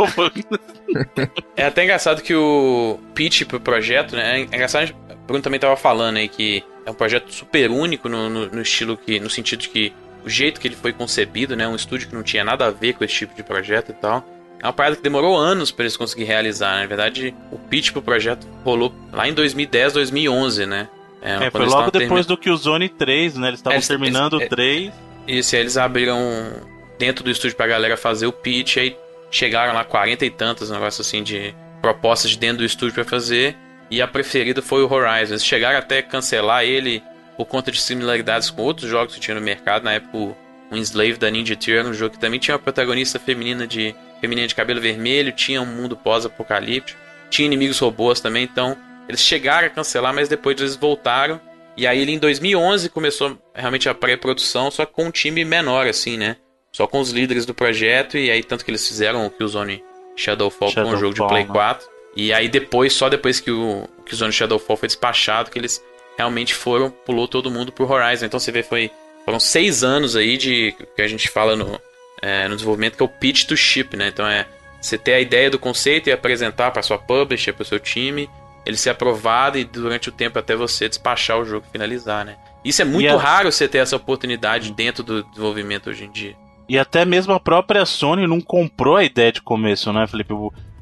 é. é até engraçado que o pitch pro projeto, né? É engraçado, o Bruno também tava falando aí que é um projeto super único no, no, no, estilo que. no sentido de que o jeito que ele foi concebido, né? Um estúdio que não tinha nada a ver com esse tipo de projeto e tal. É uma parada que demorou anos para eles conseguirem realizar. Né? Na verdade, o pitch pro projeto rolou lá em 2010, 2011, né? É, é foi logo depois do que o Zone 3, né? Eles estavam terminando o 3. Isso, aí eles abriram dentro do estúdio pra galera fazer o pitch, aí chegaram lá 40 e tantos, um negócio assim de propostas de dentro do estúdio para fazer e a preferida foi o Horizon. Eles chegaram até a cancelar ele por conta de similaridades com outros jogos que tinha no mercado. Na época, o Enslave da Ninja Theory um jogo que também tinha uma protagonista feminina de, feminina de cabelo vermelho, tinha um mundo pós-apocalíptico, tinha inimigos robôs também. Então, eles chegaram a cancelar, mas depois eles voltaram. E aí, ele em 2011 começou realmente a pré-produção, só com um time menor, assim, né? Só com os líderes do projeto. E aí, tanto que eles fizeram o Killzone Shadowfall, Shadowfall com um jogo de Play 4. Né? E aí depois, só depois que o, que o Zone Shadowfall foi despachado, que eles realmente foram, pulou todo mundo pro Horizon. Então você vê, foi, foram seis anos aí de que a gente fala no, é, no desenvolvimento, que é o pitch to ship, né? Então é você ter a ideia do conceito e apresentar para sua publisher, para o seu time, ele ser aprovado e durante o tempo até você despachar o jogo finalizar, né? Isso é muito raro você ter essa oportunidade dentro do desenvolvimento hoje em dia. E até mesmo a própria Sony não comprou a ideia de começo, né, Felipe?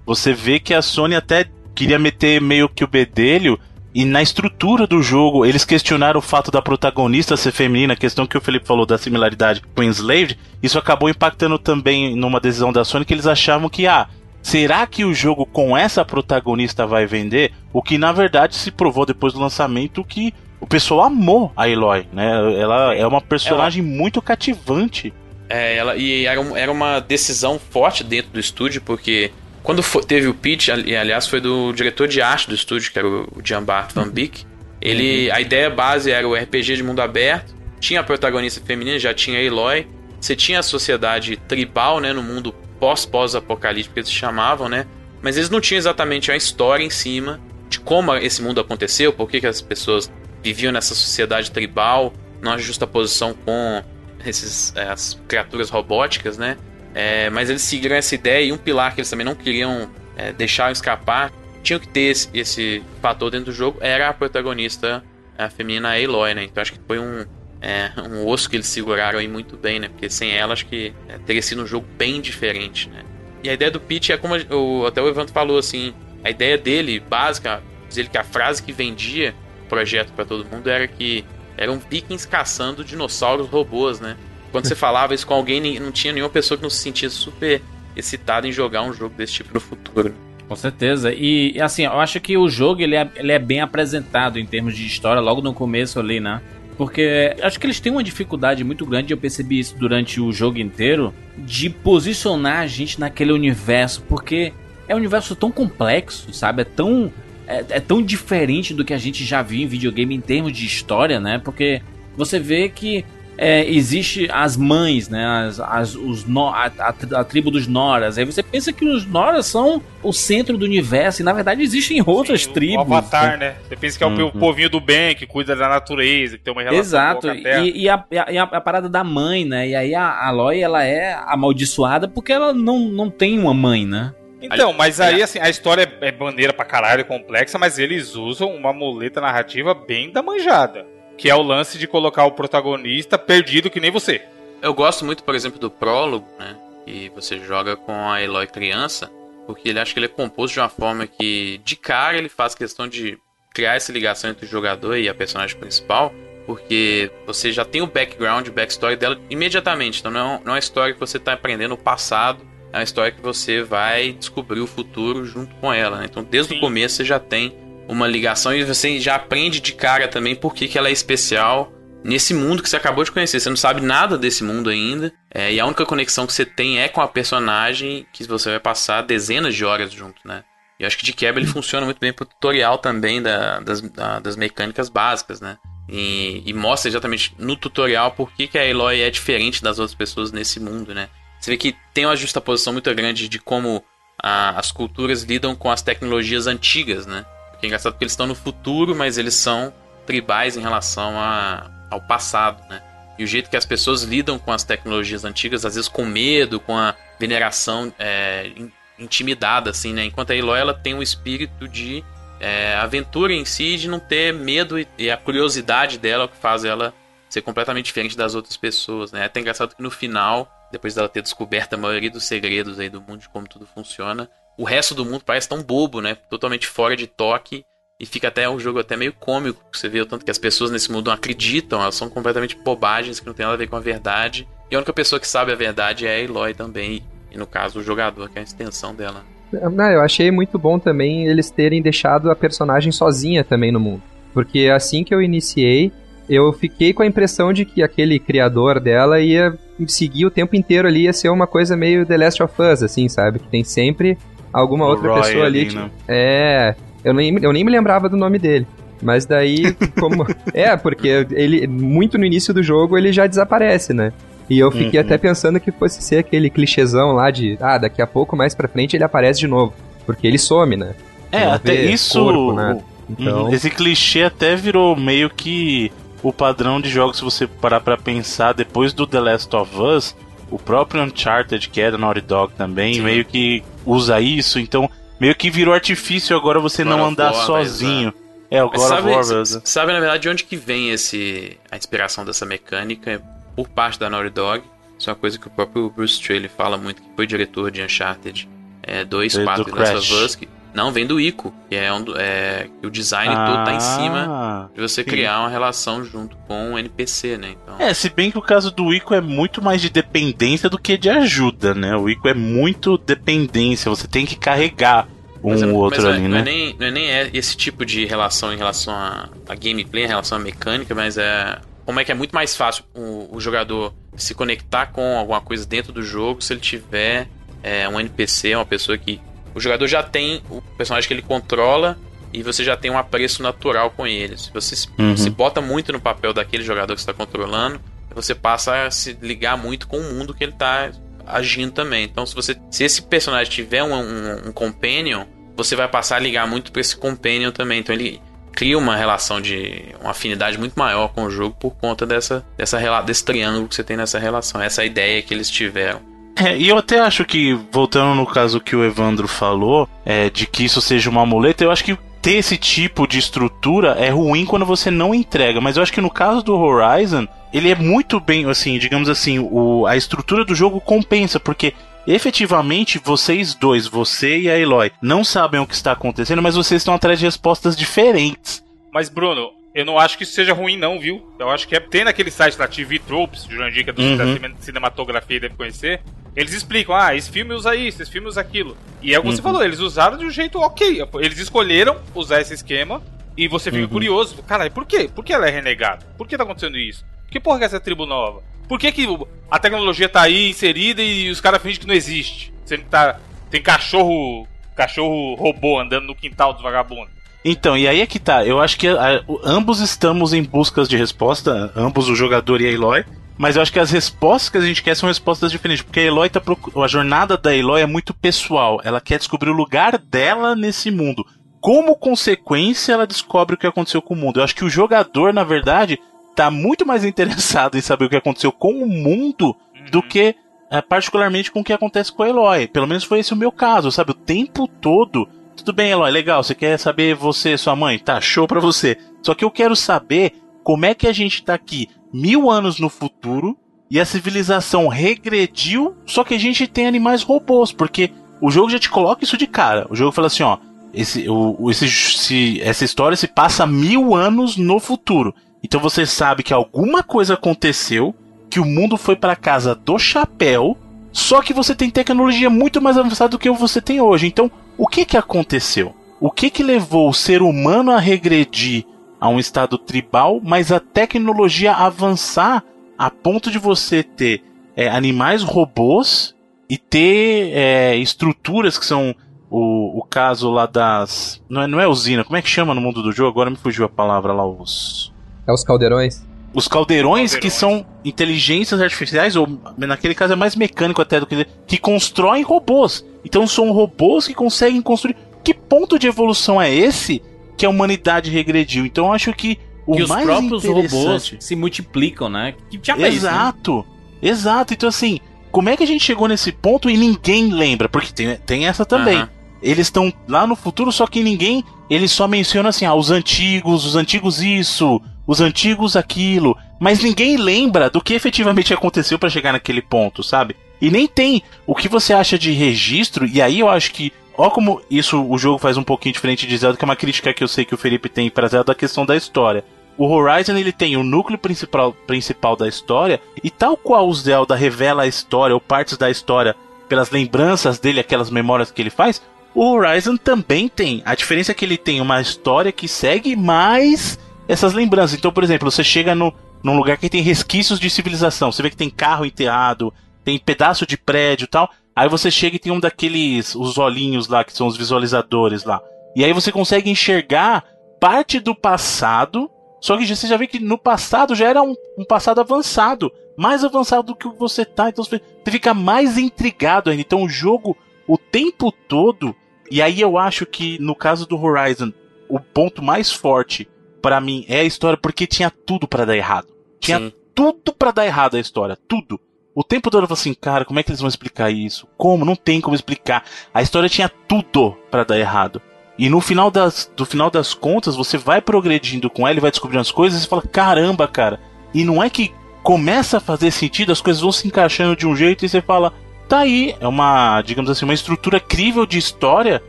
você vê que a Sony até queria meter meio que o bedelho e na estrutura do jogo, eles questionaram o fato da protagonista ser feminina, a questão que o Felipe falou da similaridade com Enslaved, isso acabou impactando também numa decisão da Sony que eles achavam que, ah, será que o jogo com essa protagonista vai vender? O que na verdade se provou depois do lançamento que o pessoal amou a Eloy, né? Ela é uma personagem muito cativante. É, ela, e era, era uma decisão forte dentro do estúdio, porque quando for, teve o pitch, aliás, foi do diretor de arte do estúdio, que era o Jean-Bart Van Beek. Ele, uhum. A ideia base era o RPG de mundo aberto, tinha a protagonista feminina, já tinha a Eloy, você tinha a sociedade tribal, né, no mundo pós-pós-apocalíptico que eles chamavam, né? Mas eles não tinham exatamente a história em cima de como esse mundo aconteceu, por que, que as pessoas viviam nessa sociedade tribal, numa justaposição com esses, é, as criaturas robóticas, né? É, mas eles seguiram essa ideia e um pilar que eles também não queriam é, deixar escapar, tinham que ter esse, esse, fator dentro do jogo, era a protagonista a feminina Aloy, né? Então acho que foi um, é, um osso que eles seguraram aí muito bem, né? Porque sem ela acho que é, teria sido um jogo bem diferente, né? E a ideia do Pete é como o, até o Evandro falou, assim, a ideia dele, básica, dizer que a frase que vendia o projeto para todo mundo era que eram vikings caçando dinossauros robôs, né? Quando você falava isso com alguém, não tinha nenhuma pessoa que não se sentia super excitada em jogar um jogo desse tipo no futuro. Com certeza. E assim, eu acho que o jogo ele é, ele é bem apresentado em termos de história logo no começo ali, né? Porque acho que eles têm uma dificuldade muito grande, eu percebi isso durante o jogo inteiro, de posicionar a gente naquele universo, porque é um universo tão complexo, sabe? É tão é, é, tão diferente do que a gente já viu em videogame em termos de história, né? Porque você vê que é, existe as mães, né? As, as, os no, a, a, a, tribo dos Noras. Aí você pensa que os Noras são o centro do universo e na verdade existem outras Sim, tribos. O Avatar, né? Você pensa que é o, uhum. povinho do bem que cuida da natureza, que tem uma relação Exato. com a terra. E, e, a, e a, a, parada da mãe, né? E aí a Aloy ela é amaldiçoada porque ela não, não tem uma mãe, né? Então, mas aí assim, a história é bandeira pra caralho, complexa, mas eles usam uma muleta narrativa bem da manjada. Que é o lance de colocar o protagonista perdido que nem você. Eu gosto muito, por exemplo, do prólogo, né? Que você joga com a Eloy criança, porque ele acha que ele é composto de uma forma que, de cara, ele faz questão de criar essa ligação entre o jogador e a personagem principal. porque você já tem o background, o backstory dela imediatamente. Então não é, não é uma história que você está aprendendo o passado, é uma história que você vai descobrir o futuro junto com ela. Né? Então desde Sim. o começo você já tem uma ligação e você já aprende de cara também por que, que ela é especial nesse mundo que você acabou de conhecer. Você não sabe nada desse mundo ainda. É, e a única conexão que você tem é com a personagem que você vai passar dezenas de horas junto, né? E eu acho que de quebra ele funciona muito bem pro tutorial também da, das, da, das mecânicas básicas, né? E, e, mostra exatamente no tutorial por que, que a Eloy é diferente das outras pessoas nesse mundo, né? Você vê que tem uma justaposição muito grande de como a, as culturas lidam com as tecnologias antigas, né? Porque é engraçado porque eles estão no futuro, mas eles são tribais em relação a, ao passado, né? E o jeito que as pessoas lidam com as tecnologias antigas, às vezes com medo, com a veneração é, intimidada, assim, né? Enquanto a Eloy, ela tem um espírito de é, aventura em si, de não ter medo e, e, a curiosidade dela que faz ela ser completamente diferente das outras pessoas, né? É até engraçado que no final, depois dela ter descoberto a maioria dos segredos aí do mundo, de como tudo funciona, o resto do mundo parece tão bobo, né? Totalmente fora de toque e fica até um jogo até meio cômico. Você vê o tanto que as pessoas nesse mundo não acreditam, elas são completamente bobagens que não tem nada a ver com a verdade. E a única pessoa que sabe a verdade é a Eloy também. E no caso, o jogador, que é a extensão dela. Não, eu achei muito bom também eles terem deixado a personagem sozinha também no mundo. Porque assim que eu iniciei, eu fiquei com a impressão de que aquele criador dela ia seguir o tempo inteiro ali, ia ser uma coisa meio The Last of Us, assim, sabe? Que tem sempre alguma o outra Roy pessoa ali. ali né? É, eu nem, eu nem me lembrava do nome dele. Mas daí, como. é, porque ele, muito no início do jogo, ele já desaparece, né? E eu fiquei uhum. até pensando que fosse ser aquele clichêzão lá de, ah, daqui a pouco mais pra frente ele aparece de novo. Porque ele some, né? É, até isso. Corpo, né? então... Uhum. Esse clichê até virou meio que o padrão de jogos, se você parar pra pensar, depois do The Last of Us, o próprio Uncharted, que é da Naughty Dog também, Sim. meio que usa isso. Então, Meio que virou artifício agora você God não andar War, sozinho. Mas, é, o God sabe, War. Sabe, na verdade, de onde que vem esse, a inspiração dessa mecânica por parte da Naughty Dog? Isso é uma coisa que o próprio Bruce Straley fala muito, que foi diretor de Uncharted é, 2, 4 e Last of Us, que não, vem do Ico, que é, um, é o design ah, todo tá em cima ah, de você sim. criar uma relação junto com o NPC, né? Então... É, se bem que o caso do Ico é muito mais de dependência do que de ajuda, né? O Ico é muito dependência, você tem que carregar um ou outro ali, não né? É nem, não é nem esse tipo de relação em relação a, a gameplay, em relação à mecânica, mas é como é que é muito mais fácil o, o jogador se conectar com alguma coisa dentro do jogo se ele tiver é, um NPC, uma pessoa que o jogador já tem o personagem que ele controla e você já tem um apreço natural com ele. Se você uhum. se bota muito no papel daquele jogador que está controlando, você passa a se ligar muito com o mundo que ele está agindo também. Então, se você se esse personagem tiver um, um, um companion, você vai passar a ligar muito para esse companion também. Então, ele cria uma relação de uma afinidade muito maior com o jogo por conta dessa, dessa desse triângulo que você tem nessa relação. Essa ideia que eles tiveram. É, e eu até acho que, voltando no caso que o Evandro falou, é, de que isso seja uma muleta, eu acho que ter esse tipo de estrutura é ruim quando você não entrega. Mas eu acho que no caso do Horizon, ele é muito bem, assim, digamos assim, o, a estrutura do jogo compensa, porque efetivamente vocês dois, você e a Eloy, não sabem o que está acontecendo, mas vocês estão atrás de respostas diferentes. Mas, Bruno, eu não acho que isso seja ruim, não, viu? Eu acho que é. Tem naquele site da TV Tropes, Jurandir, que é do uhum. da cinematografia deve conhecer. Eles explicam, ah, esse filme usa isso, esse filme usa aquilo. E é o que uhum. você falou, eles usaram de um jeito ok. Eles escolheram usar esse esquema e você fica uhum. curioso. Cara, por quê? Por que ela é renegada? Por que tá acontecendo isso? Que porra que é essa tribo nova? Por que, que a tecnologia tá aí inserida e os caras fingem que não existe? Você tá. Tem cachorro. Cachorro robô andando no quintal dos vagabundos. Então, e aí é que tá. Eu acho que a, ambos estamos em busca de resposta, ambos o jogador e a Eloy. Mas eu acho que as respostas que a gente quer são respostas diferentes. Porque a Eloy tá A jornada da Eloy é muito pessoal. Ela quer descobrir o lugar dela nesse mundo. Como consequência, ela descobre o que aconteceu com o mundo. Eu acho que o jogador, na verdade, tá muito mais interessado em saber o que aconteceu com o mundo uhum. do que é, particularmente com o que acontece com a Eloy. Pelo menos foi esse o meu caso, sabe? O tempo todo tudo bem, Eloy, legal. Você quer saber você, sua mãe? Tá, show pra você. Só que eu quero saber como é que a gente tá aqui mil anos no futuro e a civilização regrediu, só que a gente tem animais robôs, porque o jogo já te coloca isso de cara. O jogo fala assim, ó, esse, o, esse, se, essa história se passa mil anos no futuro. Então você sabe que alguma coisa aconteceu, que o mundo foi para casa do chapéu, só que você tem tecnologia muito mais avançada do que você tem hoje. Então, o que que aconteceu? O que que levou o ser humano a regredir a um estado tribal, mas a tecnologia avançar a ponto de você ter é, animais robôs e ter é, estruturas que são o, o caso lá das. Não é, não é usina, como é que chama no mundo do jogo? Agora me fugiu a palavra lá, os. É os caldeirões? Os caldeirões, caldeirões, que são inteligências artificiais, ou naquele caso é mais mecânico até do que. que constroem robôs. Então são robôs que conseguem construir. Que ponto de evolução é esse que a humanidade regrediu? Então eu acho que o que mais os próprios robôs se multiplicam, né? Que já Exato. Isso, né? Exato. Então assim, como é que a gente chegou nesse ponto e ninguém lembra? Porque tem, tem essa também. Uhum. Eles estão lá no futuro, só que ninguém. Eles só mencionam assim, ah, os antigos, os antigos isso, os antigos aquilo. Mas ninguém lembra do que efetivamente aconteceu para chegar naquele ponto, sabe? E nem tem o que você acha de registro, e aí eu acho que. Ó, como isso o jogo faz um pouquinho diferente de Zelda, que é uma crítica que eu sei que o Felipe tem pra Zelda, a questão da história. O Horizon ele tem o núcleo principal, principal da história, e tal qual o Zelda revela a história, ou partes da história, pelas lembranças dele, aquelas memórias que ele faz, o Horizon também tem. A diferença é que ele tem uma história que segue mais essas lembranças. Então, por exemplo, você chega no, num lugar que tem resquícios de civilização. Você vê que tem carro enterrado, tem pedaço de prédio e tal. Aí você chega e tem um daqueles, os olhinhos lá, que são os visualizadores lá. E aí você consegue enxergar parte do passado. Só que você já vê que no passado já era um, um passado avançado. Mais avançado do que você tá. Então você fica mais intrigado ainda. Então o jogo, o tempo todo, e aí eu acho que no caso do Horizon, o ponto mais forte para mim é a história porque tinha tudo para dar errado. Tinha Sim. tudo para dar errado a história, tudo. O tempo todo eu falei assim, cara, como é que eles vão explicar isso? Como? Não tem como explicar. A história tinha tudo para dar errado. E no final das, do final das contas, você vai progredindo com ela e vai descobrindo as coisas e fala, caramba, cara. E não é que começa a fazer sentido, as coisas vão se encaixando de um jeito e você fala, tá aí, é uma, digamos assim, uma estrutura crível de história,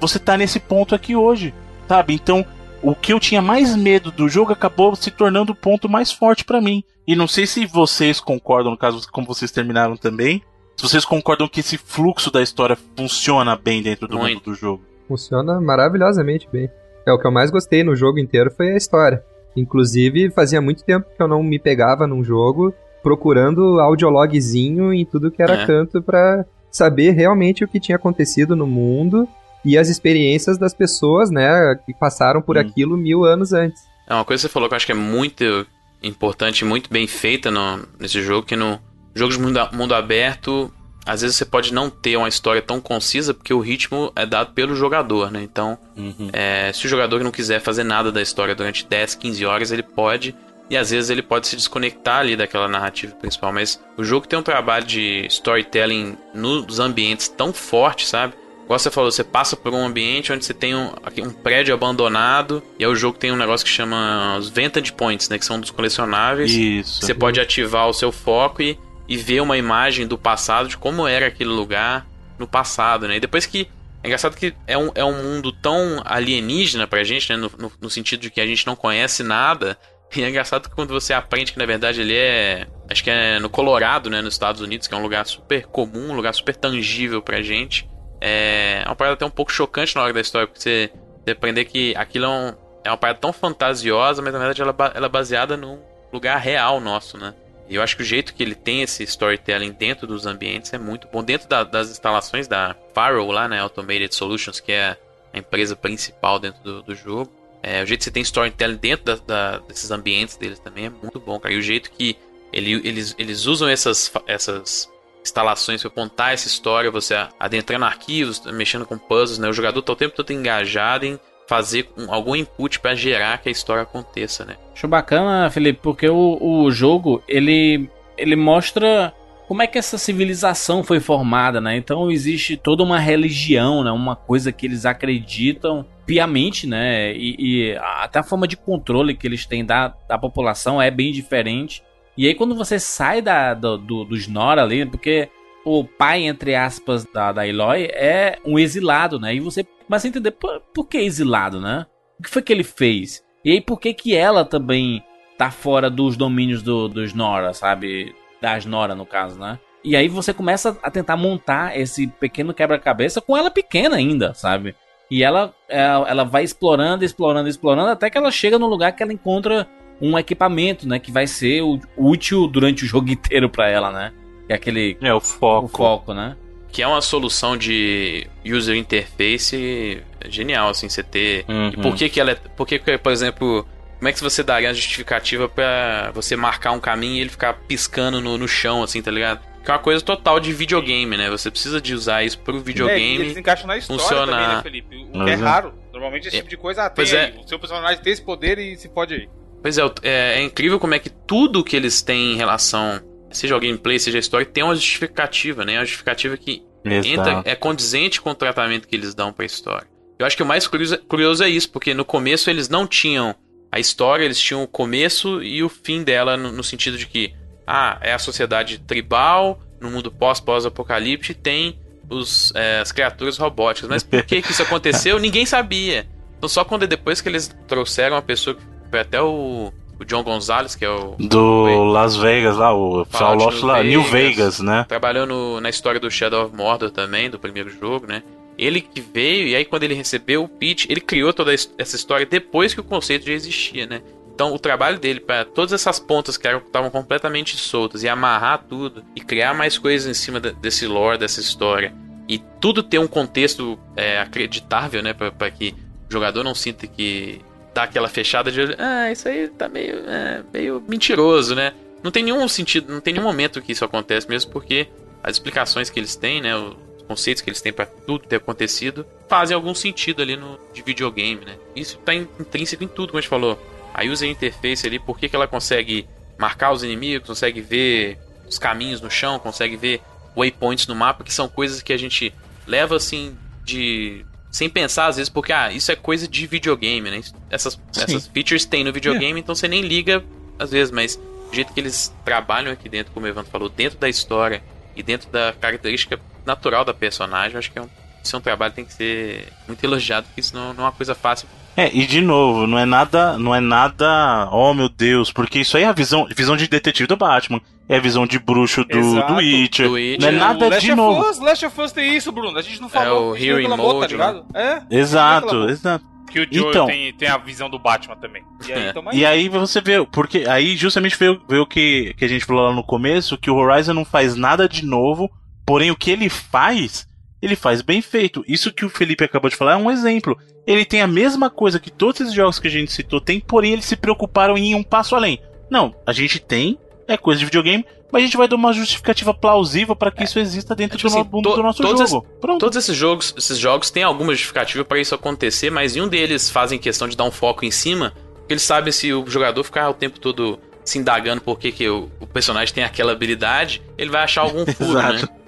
você tá nesse ponto aqui hoje, sabe? Então, o que eu tinha mais medo do jogo acabou se tornando o ponto mais forte para mim. E não sei se vocês concordam, no caso, como vocês terminaram também, se vocês concordam que esse fluxo da história funciona bem dentro do Muito. mundo do jogo. Funciona maravilhosamente bem. É o que eu mais gostei no jogo inteiro foi a história. Inclusive, fazia muito tempo que eu não me pegava num jogo procurando audiologzinho em tudo que era é. canto para saber realmente o que tinha acontecido no mundo e as experiências das pessoas, né, que passaram por hum. aquilo mil anos antes. É uma coisa que você falou que eu acho que é muito importante, muito bem feita no, nesse jogo, que no jogo de mundo, mundo aberto, às vezes você pode não ter uma história tão concisa porque o ritmo é dado pelo jogador, né? Então, uhum. é, se o jogador não quiser fazer nada da história durante 10, 15 horas, ele pode e às vezes ele pode se desconectar ali daquela narrativa principal, mas o jogo tem um trabalho de storytelling nos ambientes tão forte, sabe? Igual você falou, você passa por um ambiente onde você tem um, um prédio abandonado e aí o jogo tem um negócio que chama os Vantage Points, né? Que são dos colecionáveis. Isso. Você pode ativar o seu foco e, e ver uma imagem do passado, de como era aquele lugar no passado, né? E depois que é engraçado que é um, é um mundo tão alienígena pra gente, né? No, no, no, sentido de que a gente não conhece nada. E é engraçado que quando você aprende que na verdade ele é. Acho que é no Colorado, né? Nos Estados Unidos, que é um lugar super comum, um lugar super tangível pra gente. É, é uma parada até um pouco chocante na hora da história, porque você, você aprender que aquilo é, um, é uma parada tão fantasiosa, mas na verdade ela, ela é baseada num lugar real nosso, né? E eu acho que o jeito que ele tem esse storytelling dentro dos ambientes é muito bom. Dentro da, das instalações da Farrell lá, né? Automated Solutions, que é a empresa principal dentro do, do jogo. É, o jeito que você tem storytelling dentro da, da, desses ambientes deles também é muito bom, cara. E o jeito que ele, eles, eles usam essas, essas instalações para contar essa história, você adentrando arquivos, mexendo com puzzles, né? O jogador tá o tempo todo engajado em fazer algum input para gerar que a história aconteça, né? Acho bacana, Felipe, porque o, o jogo, ele, ele mostra como é que essa civilização foi formada, né? Então existe toda uma religião, né? Uma coisa que eles acreditam piamente, né? E, e até a forma de controle que eles têm da, da população é bem diferente. E aí quando você sai da, do, do, Nora ali, porque o pai, entre aspas, da, da Eloy é um exilado, né? E você começa a entender por, por que exilado, né? O que foi que ele fez? E aí por que que ela também tá fora dos domínios do, dos Nora, sabe? Das Nora, no caso, né? E aí você começa a tentar montar esse pequeno quebra-cabeça com ela pequena ainda, sabe? E ela, ela, ela vai explorando, explorando, explorando, até que ela chega no lugar que ela encontra um equipamento, né? Que vai ser útil durante o jogo inteiro para ela, né? Que é aquele. É, o foco. O foco, né? Que é uma solução de user interface genial, assim, você ter. Uhum. E por que, que ela é. Por que, por exemplo. Como é que você daria a justificativa para você marcar um caminho e ele ficar piscando no, no chão, assim, tá ligado? Que é uma coisa total de videogame, né? Você precisa de usar isso pro videogame. É, eles encaixam na história funcionar. também, né, Felipe? O que é raro. Normalmente esse tipo de coisa ah, tem pois é. O seu personagem tem esse poder e se pode aí. Pois é, é, é incrível como é que tudo que eles têm em relação, seja o gameplay, seja a história, tem uma justificativa, né? Uma justificativa que entra, é condizente com o tratamento que eles dão pra história. Eu acho que o mais curioso, curioso é isso, porque no começo eles não tinham a história, eles tinham o começo e o fim dela, no, no sentido de que, ah, é a sociedade tribal, no mundo pós-pós-apocalipse, tem os, é, as criaturas robóticas. Mas por que, que isso aconteceu? Ninguém sabia. Então só quando depois que eles trouxeram uma pessoa que foi até o, o John Gonzalez, que é o. Do o, Las Vegas lá, o Fallout lá, New Vegas, né? Trabalhou no, na história do Shadow of Mordor também, do primeiro jogo, né? Ele que veio, e aí quando ele recebeu o pitch, ele criou toda essa história depois que o conceito já existia, né? Então o trabalho dele para todas essas pontas que estavam completamente soltas e amarrar tudo e criar mais coisas em cima desse lore, dessa história e tudo ter um contexto é, acreditável, né, para que o jogador não sinta que dá aquela fechada de ah, isso aí tá meio, é, meio mentiroso, né? Não tem nenhum sentido, não tem nenhum momento que isso acontece mesmo, porque as explicações que eles têm, né, os conceitos que eles têm para tudo ter acontecido, fazem algum sentido ali no de videogame, né? Isso tá intrínseco em tudo, como a gente falou. A user interface ali, por que, que ela consegue marcar os inimigos, consegue ver os caminhos no chão, consegue ver waypoints no mapa, que são coisas que a gente leva assim de sem pensar às vezes, porque ah, isso é coisa de videogame, né? Essas, essas features tem no videogame, é. então você nem liga às vezes, mas o jeito que eles trabalham aqui dentro, como o Evandro falou, dentro da história e dentro da característica natural da personagem, eu acho que é um, isso é um trabalho que tem que ser muito elogiado, porque isso não, não é uma coisa fácil é, e de novo, não é nada, não é nada, oh meu Deus, porque isso aí é a visão, visão de detetive do Batman, é a visão de bruxo do, do Witcher, do Witcher. Não é nada Last de novo. Us, Last of Us tem isso, Bruno, a gente não falou. É o Hearing Mode, tá ligado? É. Exato, exato. Que o Joe então, tem, tem a visão do Batman também. E aí, é. e aí você vê, porque aí justamente veio, veio o que, que a gente falou lá no começo, que o Horizon não faz nada de novo, porém o que ele faz ele faz bem feito. Isso que o Felipe acabou de falar é um exemplo. Ele tem a mesma coisa que todos esses jogos que a gente citou tem, porém eles se preocuparam em ir um passo além. Não, a gente tem, é coisa de videogame, mas a gente vai dar uma justificativa plausível para que é. isso exista dentro é, tipo do, assim, do, nosso jogo. Esse, Pronto. Todos esses jogos, esses jogos têm alguma justificativa para isso acontecer, mas nenhum deles fazem questão de dar um foco em cima, porque eles sabem se o jogador ficar o tempo todo se indagando por que, que o, o personagem tem aquela habilidade, ele vai achar algum furo, né?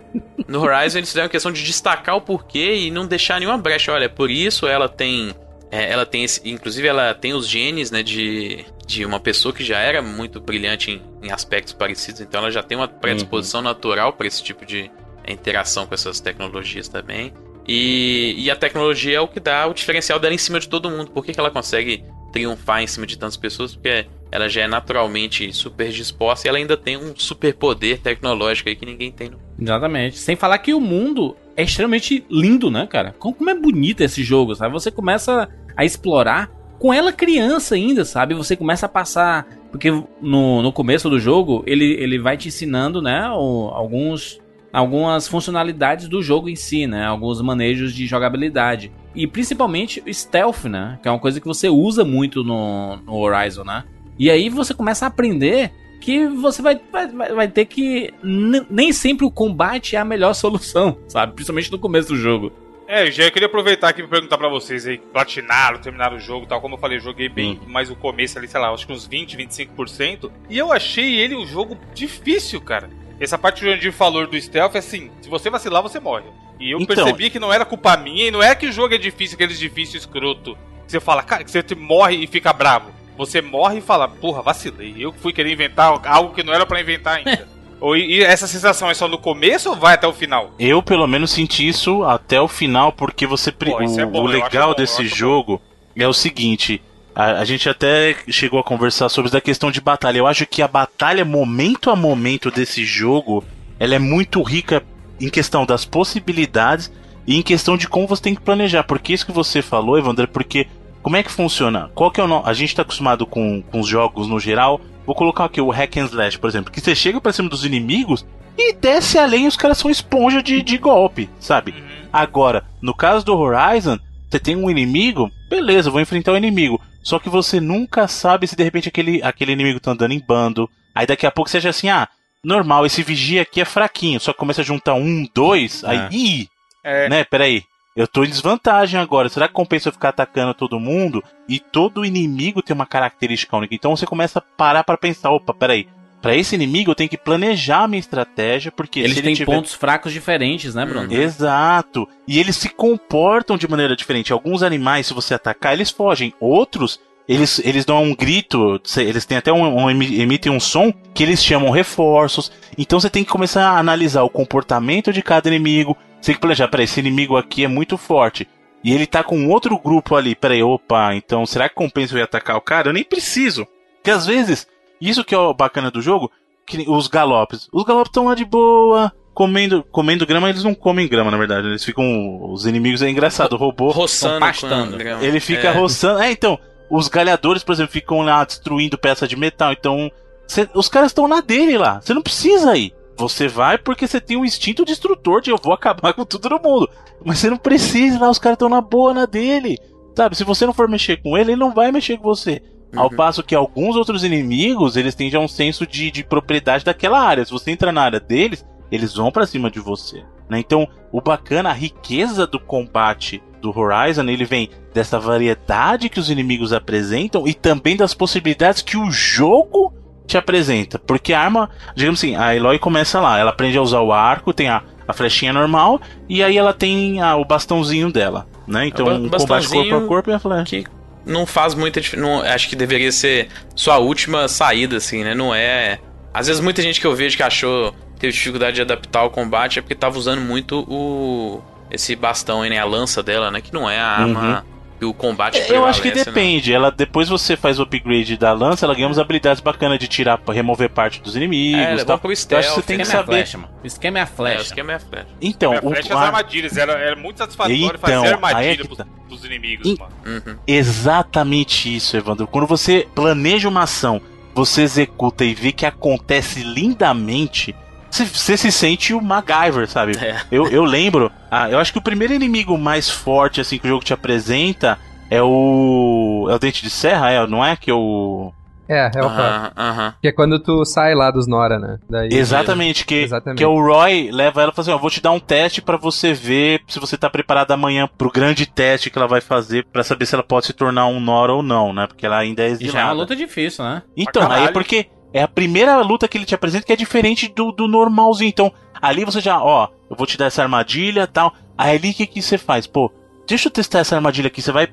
No Horizon eles fizeram questão de destacar o porquê e não deixar nenhuma brecha. Olha, por isso ela tem. É, ela tem esse, inclusive ela tem os genes né, de, de uma pessoa que já era muito brilhante em, em aspectos parecidos, então ela já tem uma predisposição uhum. natural para esse tipo de interação com essas tecnologias também. E, e, a tecnologia é o que dá o diferencial dela em cima de todo mundo. Por que, que ela consegue triunfar em cima de tantas pessoas? Porque ela já é naturalmente super disposta e ela ainda tem um super poder tecnológico aí que ninguém tem. No... Exatamente. Sem falar que o mundo é extremamente lindo, né, cara? Como é bonito esse jogo, sabe? Você começa a explorar com ela criança ainda, sabe? Você começa a passar. Porque no, no começo do jogo ele, ele vai te ensinando, né? Alguns, algumas funcionalidades do jogo em si, né? Alguns manejos de jogabilidade. E principalmente o stealth, né? Que é uma coisa que você usa muito no, no Horizon, né? E aí você começa a aprender que você vai, vai, vai ter que. Nem sempre o combate é a melhor solução, sabe? Principalmente no começo do jogo. É, já queria aproveitar aqui e perguntar pra vocês aí, platinaram, terminaram o jogo tal. Como eu falei, joguei bem mais o começo ali, sei lá, acho que uns 20, 25%. E eu achei ele um jogo difícil, cara. Essa parte que o Jandir falou do stealth, é assim, se você vacilar, você morre. E eu então... percebi que não era culpa minha, e não é que o jogo é difícil, aqueles difícil escroto. Que você fala, cara, que você morre e fica bravo. Você morre e fala, porra, vacilei. Eu fui querer inventar algo que não era para inventar ainda. ou, e essa sensação é só no começo ou vai até o final? Eu, pelo menos, senti isso até o final, porque você. Pô, o, é bom, o legal bom, desse jogo bom. é o seguinte. a, a, gente até chegou a conversar sobre a questão de batalha. Eu acho que a batalha, momento a momento desse jogo, ela é muito rica em questão das possibilidades e em questão de como você tem que planejar. Porque isso que você falou, Evandro, porque como é que funciona? Qual que é o no... A gente tá acostumado com, com os jogos no geral. Vou colocar aqui o Hack and Slash, por exemplo, que você chega pra cima dos inimigos e desce além os caras são esponja de, de golpe, sabe? Uhum. Agora, no caso do Horizon, você tem um inimigo, beleza, vou enfrentar o inimigo. Só que você nunca sabe se de repente aquele, aquele inimigo tá andando em bando. Aí daqui a pouco seja assim, ah, normal, esse vigia aqui é fraquinho. Só que começa a juntar um, dois, aí, é. ih, é. né, peraí. Eu tô em desvantagem agora. Será que compensa eu ficar atacando todo mundo? E todo inimigo tem uma característica única. Então você começa a parar para pensar, opa, peraí. Para esse inimigo eu tenho que planejar a minha estratégia, porque eles têm ele tiver... pontos fracos diferentes, né, Bruno? Exato. E eles se comportam de maneira diferente. Alguns animais, se você atacar, eles fogem. Outros, eles, eles dão um grito, eles têm até um, um, emitem um som que eles chamam reforços. Então você tem que começar a analisar o comportamento de cada inimigo. Você tem que planejar, peraí, esse inimigo aqui é muito forte. E ele tá com outro grupo ali. Peraí, opa, então será que compensa eu ir atacar o cara? Eu nem preciso. Porque às vezes isso que é o bacana do jogo, que os galopes. Os galopes estão lá de boa, comendo, comendo grama, eles não comem grama, na verdade. Eles ficam. Os inimigos é engraçado, o robô. Roçando, pastando. Ele fica é. roçando. É, então. Os galhadores, por exemplo, ficam lá destruindo peça de metal. Então. Cê, os caras estão na dele lá. Você não precisa ir. Você vai porque você tem um instinto destrutor de eu vou acabar com tudo no mundo. Mas você não precisa lá, os caras estão na boa na dele. Sabe, se você não for mexer com ele, ele não vai mexer com você. Uhum. Ao passo que alguns outros inimigos, eles têm já um senso de, de propriedade daquela área. Se você entrar na área deles, eles vão para cima de você. Né? Então, o bacana, a riqueza do combate do Horizon, ele vem dessa variedade que os inimigos apresentam e também das possibilidades que o jogo te apresenta. Porque a arma, digamos assim, a Eloy começa lá, ela aprende a usar o arco, tem a, a flechinha normal, e aí ela tem a, o bastãozinho dela. Né? Então, um combate corpo a corpo e a flecha. Que não faz muita diferença. Acho que deveria ser sua última saída, assim, né? Não é. Às vezes muita gente que eu vejo que achou teve dificuldade de adaptar o combate é porque tava usando muito o esse bastão aí, né? A lança dela, né? Que não é a arma uhum. que o combate Eu acho que depende. Não. Ela depois você faz o upgrade da lança, ela ganha umas habilidades bacanas de tirar, remover parte dos inimigos. É, tal. Pro stealth, eu acho que você tem que saber. Flecha, mano. O esquema é a flecha. É, o esquema é a flecha. Então, o flecha o, as armadilhas, era, era muito satisfatório então, fazer armadilha pros, pros inimigos, In... mano. Uhum. Exatamente isso, Evandro. Quando você planeja uma ação, você executa e vê que acontece lindamente, você se sente o MacGyver, sabe? É. Eu, eu lembro, ah, eu acho que o primeiro inimigo mais forte assim que o jogo te apresenta é o. É o Dente de Serra, é, não é? Que é o. É, é o uh -huh, uh -huh. Que é quando tu sai lá dos Nora, né? Daí, Exatamente, que, Exatamente. que o Roy leva ela e fala assim: ó, vou te dar um teste para você ver se você tá preparado amanhã pro grande teste que ela vai fazer para saber se ela pode se tornar um Nora ou não, né? Porque ela ainda é exilada. E já é uma luta difícil, né? Então, aí é porque é a primeira luta que ele te apresenta que é diferente do, do normalzinho. Então, ali você já, ó, eu vou te dar essa armadilha tal. Aí ali o que, que você faz? Pô, deixa eu testar essa armadilha aqui. Você vai,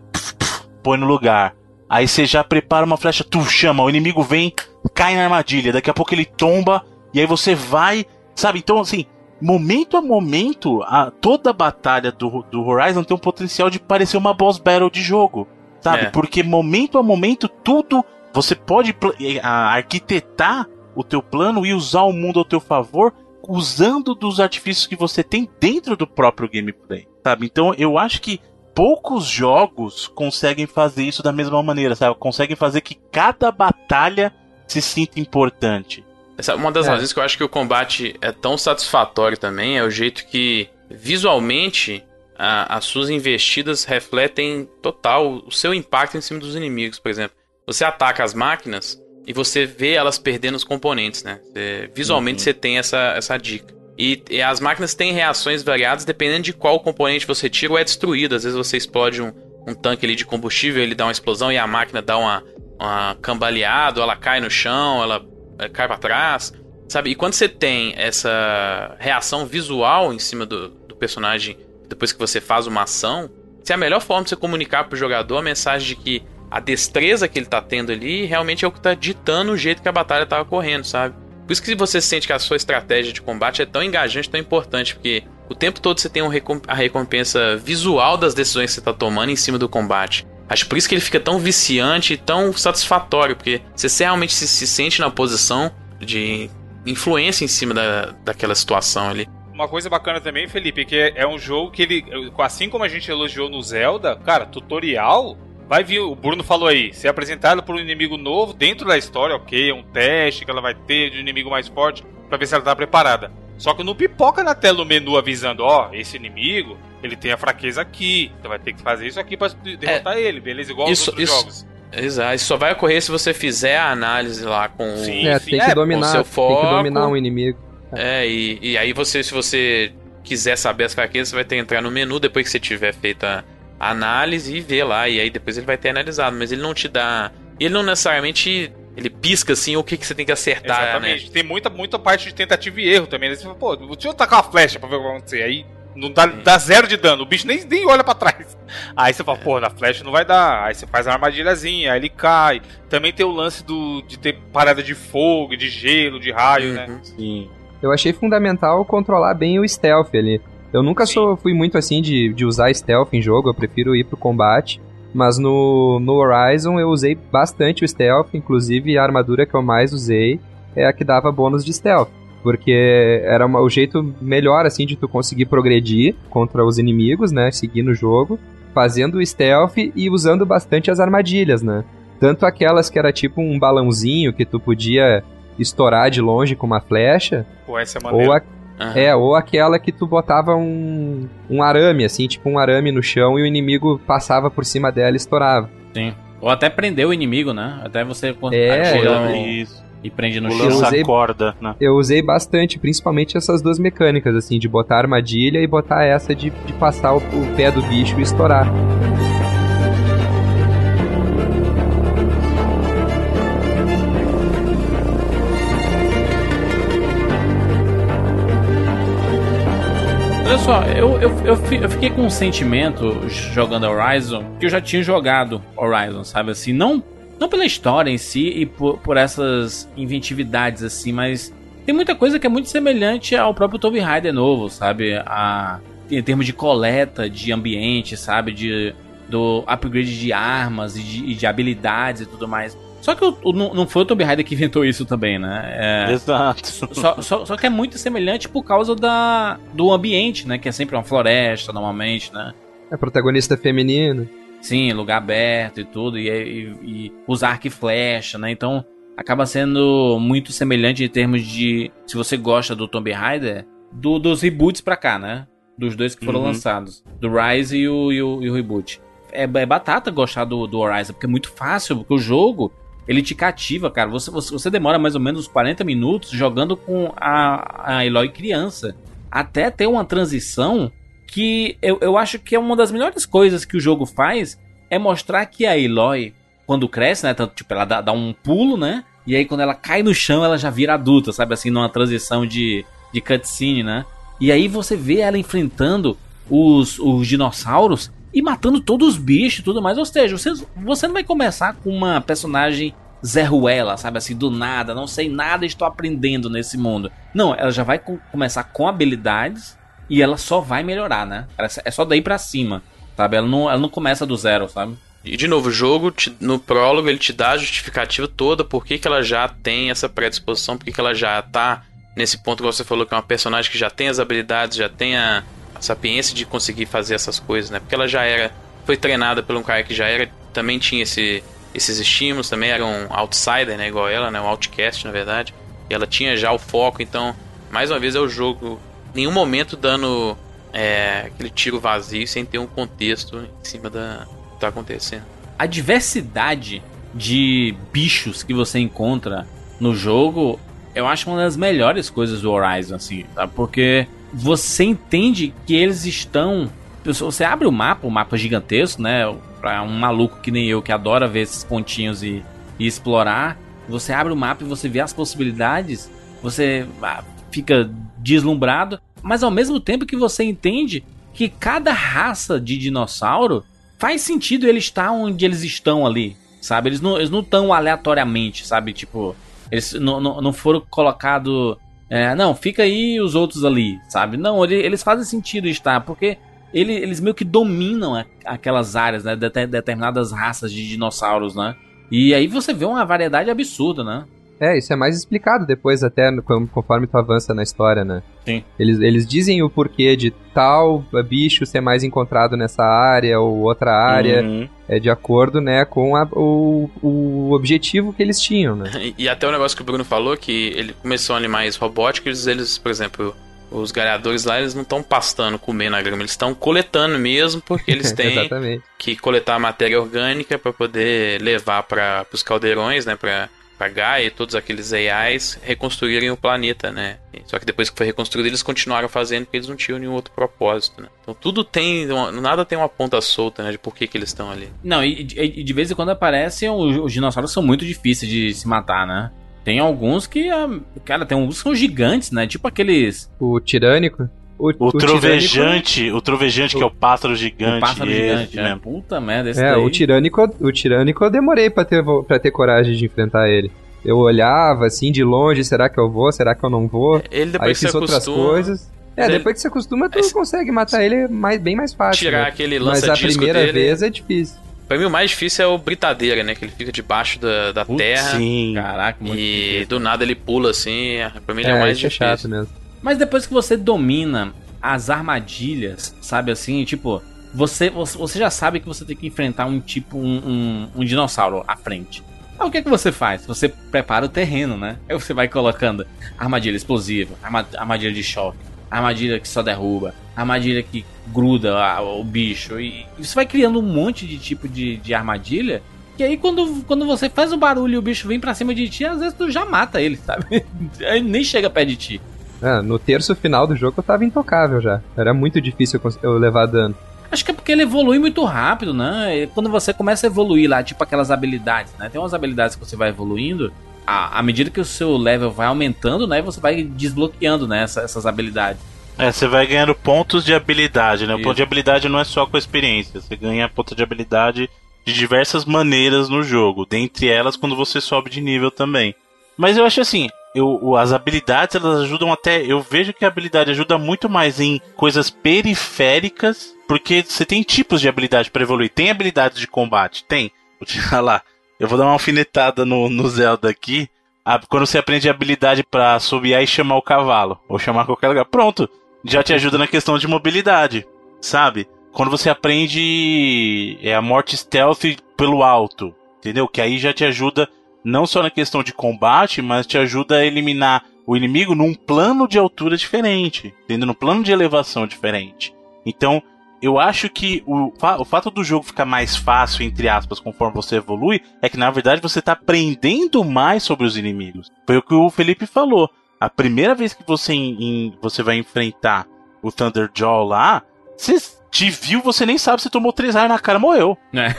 põe no lugar. Aí você já prepara uma flecha, tu chama, o inimigo vem, cai na armadilha. Daqui a pouco ele tomba, e aí você vai, sabe? Então, assim, momento a momento, a, toda a batalha do, do Horizon tem um potencial de parecer uma boss battle de jogo, sabe? É. Porque momento a momento, tudo você pode arquitetar o teu plano e usar o mundo ao teu favor usando dos artifícios que você tem dentro do próprio gameplay, sabe? Então eu acho que poucos jogos conseguem fazer isso da mesma maneira, sabe? Conseguem fazer que cada batalha se sinta importante. Essa, uma das é. razões que eu acho que o combate é tão satisfatório também é o jeito que visualmente a, as suas investidas refletem total o seu impacto em cima dos inimigos, por exemplo. Você ataca as máquinas e você vê elas perdendo os componentes, né? Você, visualmente uhum. você tem essa, essa dica. E, e, as máquinas têm reações variadas dependendo de qual componente você tira ou é destruído. Às vezes você explode um, um tanque ali de combustível, ele dá uma explosão e a máquina dá uma, uma cambaleada, ela cai no chão, ela é, cai para trás, sabe? E quando você tem essa reação visual em cima do, do personagem depois que você faz uma ação, se é a melhor forma de você comunicar pro jogador a mensagem de que a destreza que ele tá tendo ali realmente é o que tá ditando o jeito que a batalha tava correndo, sabe? Por isso que você sente que a sua estratégia de combate é tão engajante, tão importante, porque o tempo todo você tem um recomp a recompensa visual das decisões que você tá tomando em cima do combate. Acho por isso que ele fica tão viciante e tão satisfatório, porque você realmente se, se sente na posição de influência em cima da, daquela situação ali. Uma coisa bacana também, Felipe, que é, é um jogo que ele, assim como a gente elogiou no Zelda, cara, tutorial vai vir, o Bruno falou aí, ser apresentado por um inimigo novo dentro da história, ok, é um teste que ela vai ter de um inimigo mais forte para ver se ela tá preparada. Só que não pipoca na tela o menu avisando, ó, oh, esse inimigo, ele tem a fraqueza aqui, então vai ter que fazer isso aqui para derrotar é, ele, beleza? Igual isso, outros isso, jogos. Exato, isso só vai ocorrer se você fizer a análise lá com sim, o... É, tem que é, dominar, seu foco, tem que dominar um inimigo. É, e, e aí você, se você quiser saber as fraquezas, você vai ter que entrar no menu depois que você tiver feito a análise e ver lá. E aí depois ele vai ter analisado. Mas ele não te dá. Ele não necessariamente. Ele pisca assim o que, que você tem que acertar. Exatamente. Né? Tem muita, muita parte de tentativa e erro também. Né? Você fala, pô, deixa eu tacar uma flecha pra ver o que vai acontecer. Aí não dá, dá zero de dano. O bicho nem, nem olha para trás. Aí você fala, é. pô, na flecha não vai dar. Aí você faz a armadilhazinha, aí ele cai. Também tem o lance do, de ter parada de fogo, de gelo, de raio, né? uhum. né? Sim. Eu achei fundamental controlar bem o stealth ali. Eu nunca sou, fui muito assim de, de usar stealth em jogo, eu prefiro ir pro combate. Mas no, no Horizon eu usei bastante o stealth, inclusive a armadura que eu mais usei é a que dava bônus de stealth. Porque era uma, o jeito melhor, assim, de tu conseguir progredir contra os inimigos, né? Seguir no jogo, fazendo o stealth e usando bastante as armadilhas, né? Tanto aquelas que era tipo um balãozinho que tu podia estourar de longe com uma flecha. Pô, essa é ou, a, Uhum. É, ou aquela que tu botava um, um arame, assim, tipo um arame no chão e o inimigo passava por cima dela e estourava. Sim. Ou até prender o inimigo, né? Até você é, eu... isso. e prende no chão. Eu usei, corda, né? Eu usei bastante, principalmente essas duas mecânicas, assim, de botar armadilha e botar essa de, de passar o, o pé do bicho e estourar. Só, eu, eu, eu, fiquei com um sentimento jogando Horizon que eu já tinha jogado Horizon, sabe? Assim, não, não pela história em si e por, por essas inventividades, assim, mas tem muita coisa que é muito semelhante ao próprio Tomb Raider novo, sabe? A, em termos de coleta de ambiente, sabe? De, do upgrade de armas e de, e de habilidades e tudo mais. Só que o, o, não foi o Tomb Raider que inventou isso também, né? É, Exato. Só, só, só, que é muito semelhante por causa da, do ambiente, né? Que é sempre uma floresta, normalmente, né? É protagonista feminino. Sim, lugar aberto e tudo, e, e, e usar arco e flecha, né? Então acaba sendo muito semelhante em termos de. Se você gosta do Tomb Raider, do, dos reboots pra cá, né? Dos dois que foram uhum. lançados. Do Rise e o, e o, e o reboot. É, é, batata gostar do, do Horizon, porque é muito fácil, porque o jogo ele te cativa, cara. Você, você, você demora mais ou menos 40 minutos jogando com a, a Eloy criança. Até ter uma transição que eu, eu acho que é uma das melhores coisas que o jogo faz é mostrar que a Eloy, quando cresce, né? Tipo, ela dá, dá um pulo, né? E aí quando ela cai no chão, ela já vira adulta, sabe? Assim, numa transição de, de cutscene, né? E aí você vê ela enfrentando os, os dinossauros e matando todos os bichos e tudo mais. Ou seja, você, você não vai começar com uma personagem Zé Ruela, sabe assim, do nada, não sei nada, estou aprendendo nesse mundo. Não, ela já vai com, começar com habilidades e ela só vai melhorar, né? Ela, é só daí pra cima, sabe? Ela não, ela não começa do zero, sabe? E de novo, o jogo, te, no prólogo, ele te dá a justificativa toda por que, que ela já tem essa predisposição, por que, que ela já tá nesse ponto que você falou, que é uma personagem que já tem as habilidades, já tem a, sapiência de conseguir fazer essas coisas, né? Porque ela já era, foi treinada por um cara que já era, também tinha esse, esses estímulos, também era um outsider, né? Igual ela, né? Um outcast, na verdade. E ela tinha já o foco, então, mais uma vez é o jogo, nenhum momento dando é, aquele tiro vazio sem ter um contexto em cima da que tá acontecendo. A diversidade de bichos que você encontra no jogo, eu acho uma das melhores coisas do Horizon, assim, tá? Porque você entende que eles estão. Você abre o mapa, o mapa gigantesco, né? Pra um maluco que nem eu que adora ver esses pontinhos e, e explorar. Você abre o mapa e você vê as possibilidades. Você ah, fica deslumbrado. Mas ao mesmo tempo que você entende que cada raça de dinossauro faz sentido ele estar onde eles estão ali. Sabe? Eles não estão eles não aleatoriamente, sabe? Tipo, eles não, não, não foram colocados é, não, fica aí os outros ali, sabe? Não, eles fazem sentido estar, porque ele, eles meio que dominam a, aquelas áreas, né? De, determinadas raças de dinossauros, né? E aí você vê uma variedade absurda, né? É, isso é mais explicado depois, até conforme tu avança na história, né? Sim. Eles, eles dizem o porquê de tal bicho ser mais encontrado nessa área ou outra área, uhum. é de acordo, né, com a, o, o objetivo que eles tinham, né? E, e até o negócio que o Bruno falou, que ele começou animais robóticos, eles, por exemplo, os galhadores lá, eles não estão pastando, comendo a grama, eles estão coletando mesmo, porque eles têm que coletar matéria orgânica para poder levar para os caldeirões, né, para para Gaia e todos aqueles AIs reconstruírem o planeta, né? Só que depois que foi reconstruído, eles continuaram fazendo porque eles não tinham nenhum outro propósito, né? Então tudo tem, nada tem uma ponta solta, né? De por que, que eles estão ali. Não, e, e, de vez em quando aparecem, os, os dinossauros são muito difíceis de se matar, né? Tem alguns que, ah, cara, tem alguns que são gigantes, né? Tipo aqueles. O tirânico. O, o, o trovejante, tirânico... o trovejante que é o pássaro gigante. O pássaro gigante, né? Puta merda, esse É, daí... o tirânico, o tirânico eu demorei pra ter, pra ter coragem de enfrentar ele. Eu olhava assim de longe, será que eu vou? Será que eu não vou? Ele depois Aí fiz outras acostuma, coisas. É, ele... depois que você acostuma, tu consegue matar ele mais, bem mais fácil. Tirar né? aquele lança Mas a primeira dele... vez é difícil. Pra mim, o mais difícil é o Britadeira, né? Que ele fica debaixo da, da Putz, terra. Sim. Caraca, muito E difícil. do nada ele pula assim. Pra mim, ele é, é o mais é difícil. É chato mesmo. Mas depois que você domina as armadilhas, sabe assim? Tipo, você, você já sabe que você tem que enfrentar um tipo, um, um, um dinossauro à frente. Aí o que, é que você faz? Você prepara o terreno, né? Aí você vai colocando armadilha explosiva, armadilha de choque, armadilha que só derruba, armadilha que gruda o bicho. E você vai criando um monte de tipo de, de armadilha. Que aí quando, quando você faz o barulho e o bicho vem pra cima de ti, às vezes tu já mata ele, sabe? Aí nem chega perto de ti. Ah, no terço final do jogo eu tava intocável já. Era muito difícil eu levar dano. Acho que é porque ele evolui muito rápido, né? E quando você começa a evoluir lá, tipo aquelas habilidades, né? Tem umas habilidades que você vai evoluindo, à, à medida que o seu level vai aumentando, né? Você vai desbloqueando, né? Essa, essas habilidades. É, você vai ganhando pontos de habilidade, né? Isso. O ponto de habilidade não é só com a experiência. Você ganha ponto de habilidade de diversas maneiras no jogo. Dentre elas, quando você sobe de nível também. Mas eu acho assim, eu, as habilidades elas ajudam até. Eu vejo que a habilidade ajuda muito mais em coisas periféricas, porque você tem tipos de habilidade para evoluir. Tem habilidades de combate? Tem. Tirar lá. Eu vou dar uma alfinetada no, no Zelda aqui. Quando você aprende habilidade para assobiar e chamar o cavalo, ou chamar qualquer lugar, pronto. Já te ajuda na questão de mobilidade, sabe? Quando você aprende é, a morte stealth pelo alto, entendeu? Que aí já te ajuda não só na questão de combate, mas te ajuda a eliminar o inimigo num plano de altura diferente, entendeu? Num plano de elevação diferente. Então, eu acho que o, o fato do jogo ficar mais fácil, entre aspas, conforme você evolui, é que na verdade você está aprendendo mais sobre os inimigos. Foi o que o Felipe falou. A primeira vez que você, em, você vai enfrentar o Thunderjaw lá, você te viu, você nem sabe se tomou três raios na cara morreu. É.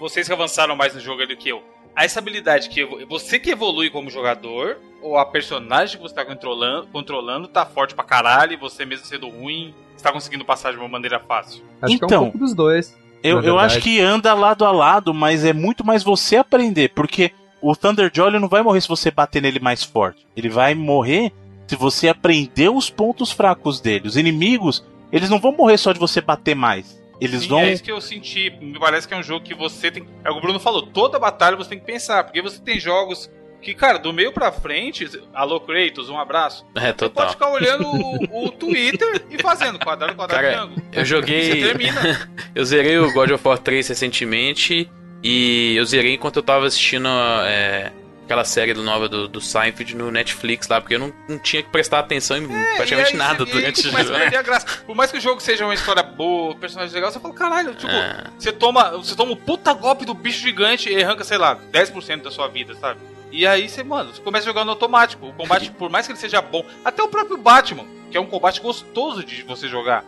Vocês que avançaram mais no jogo do que eu essa habilidade que você que evolui como jogador, ou a personagem que você tá controlando, controlando tá forte pra caralho e você mesmo sendo ruim, está conseguindo passar de uma maneira fácil? Acho então, que é um então, pouco dos dois. Eu, eu acho que anda lado a lado, mas é muito mais você aprender, porque o Thunderjaw não vai morrer se você bater nele mais forte. Ele vai morrer se você aprender os pontos fracos dele. Os inimigos, eles não vão morrer só de você bater mais. Eles Sim, vão. É isso que eu senti. Me parece que é um jogo que você tem. É o que o Bruno falou, toda batalha você tem que pensar. Porque você tem jogos que, cara, do meio pra frente, alô Kratos, um abraço. É, total. Você pode ficar olhando o, o Twitter e fazendo quadrado, quadrado, cara, triângulo. Eu joguei. Você termina. eu zerei o God of War 3 recentemente. E eu zerei enquanto eu tava assistindo é, aquela série do nova do, do Seinfeld no Netflix lá, porque eu não, não tinha que prestar atenção em é, praticamente aí, nada durante o jogo. graça. Por mais que o jogo seja uma história boa, personagem legal, você fala, caralho, tipo, é. você toma. Você toma um puta golpe do bicho gigante e arranca, sei lá, 10% da sua vida, sabe? E aí você, mano, você começa jogando automático. O combate, por mais que ele seja bom, até o próprio Batman, que é um combate gostoso de você jogar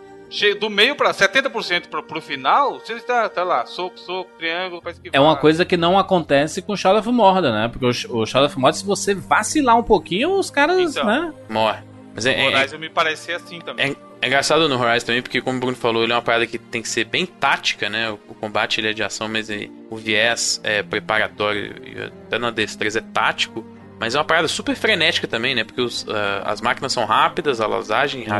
do meio para 70% para pro final, você está tá lá, soco, soco, triângulo, pra esquivar. É uma coisa que não acontece com Shadow of Mordor, né? Porque o, o Shadow of Mordor, se você vacilar um pouquinho, os caras, então, né? Morre. Mas é, Horizon é, me parece assim também. É, é, engraçado no Horizon também, porque como o Bruno falou, ele é uma parada que tem que ser bem tática, né? O, o combate ele é de ação, mas ele, o viés é preparatório e até na destreza é tático. Mas é uma parada super frenética também, né? Porque os, uh, as máquinas são rápidas, elas agem uhum.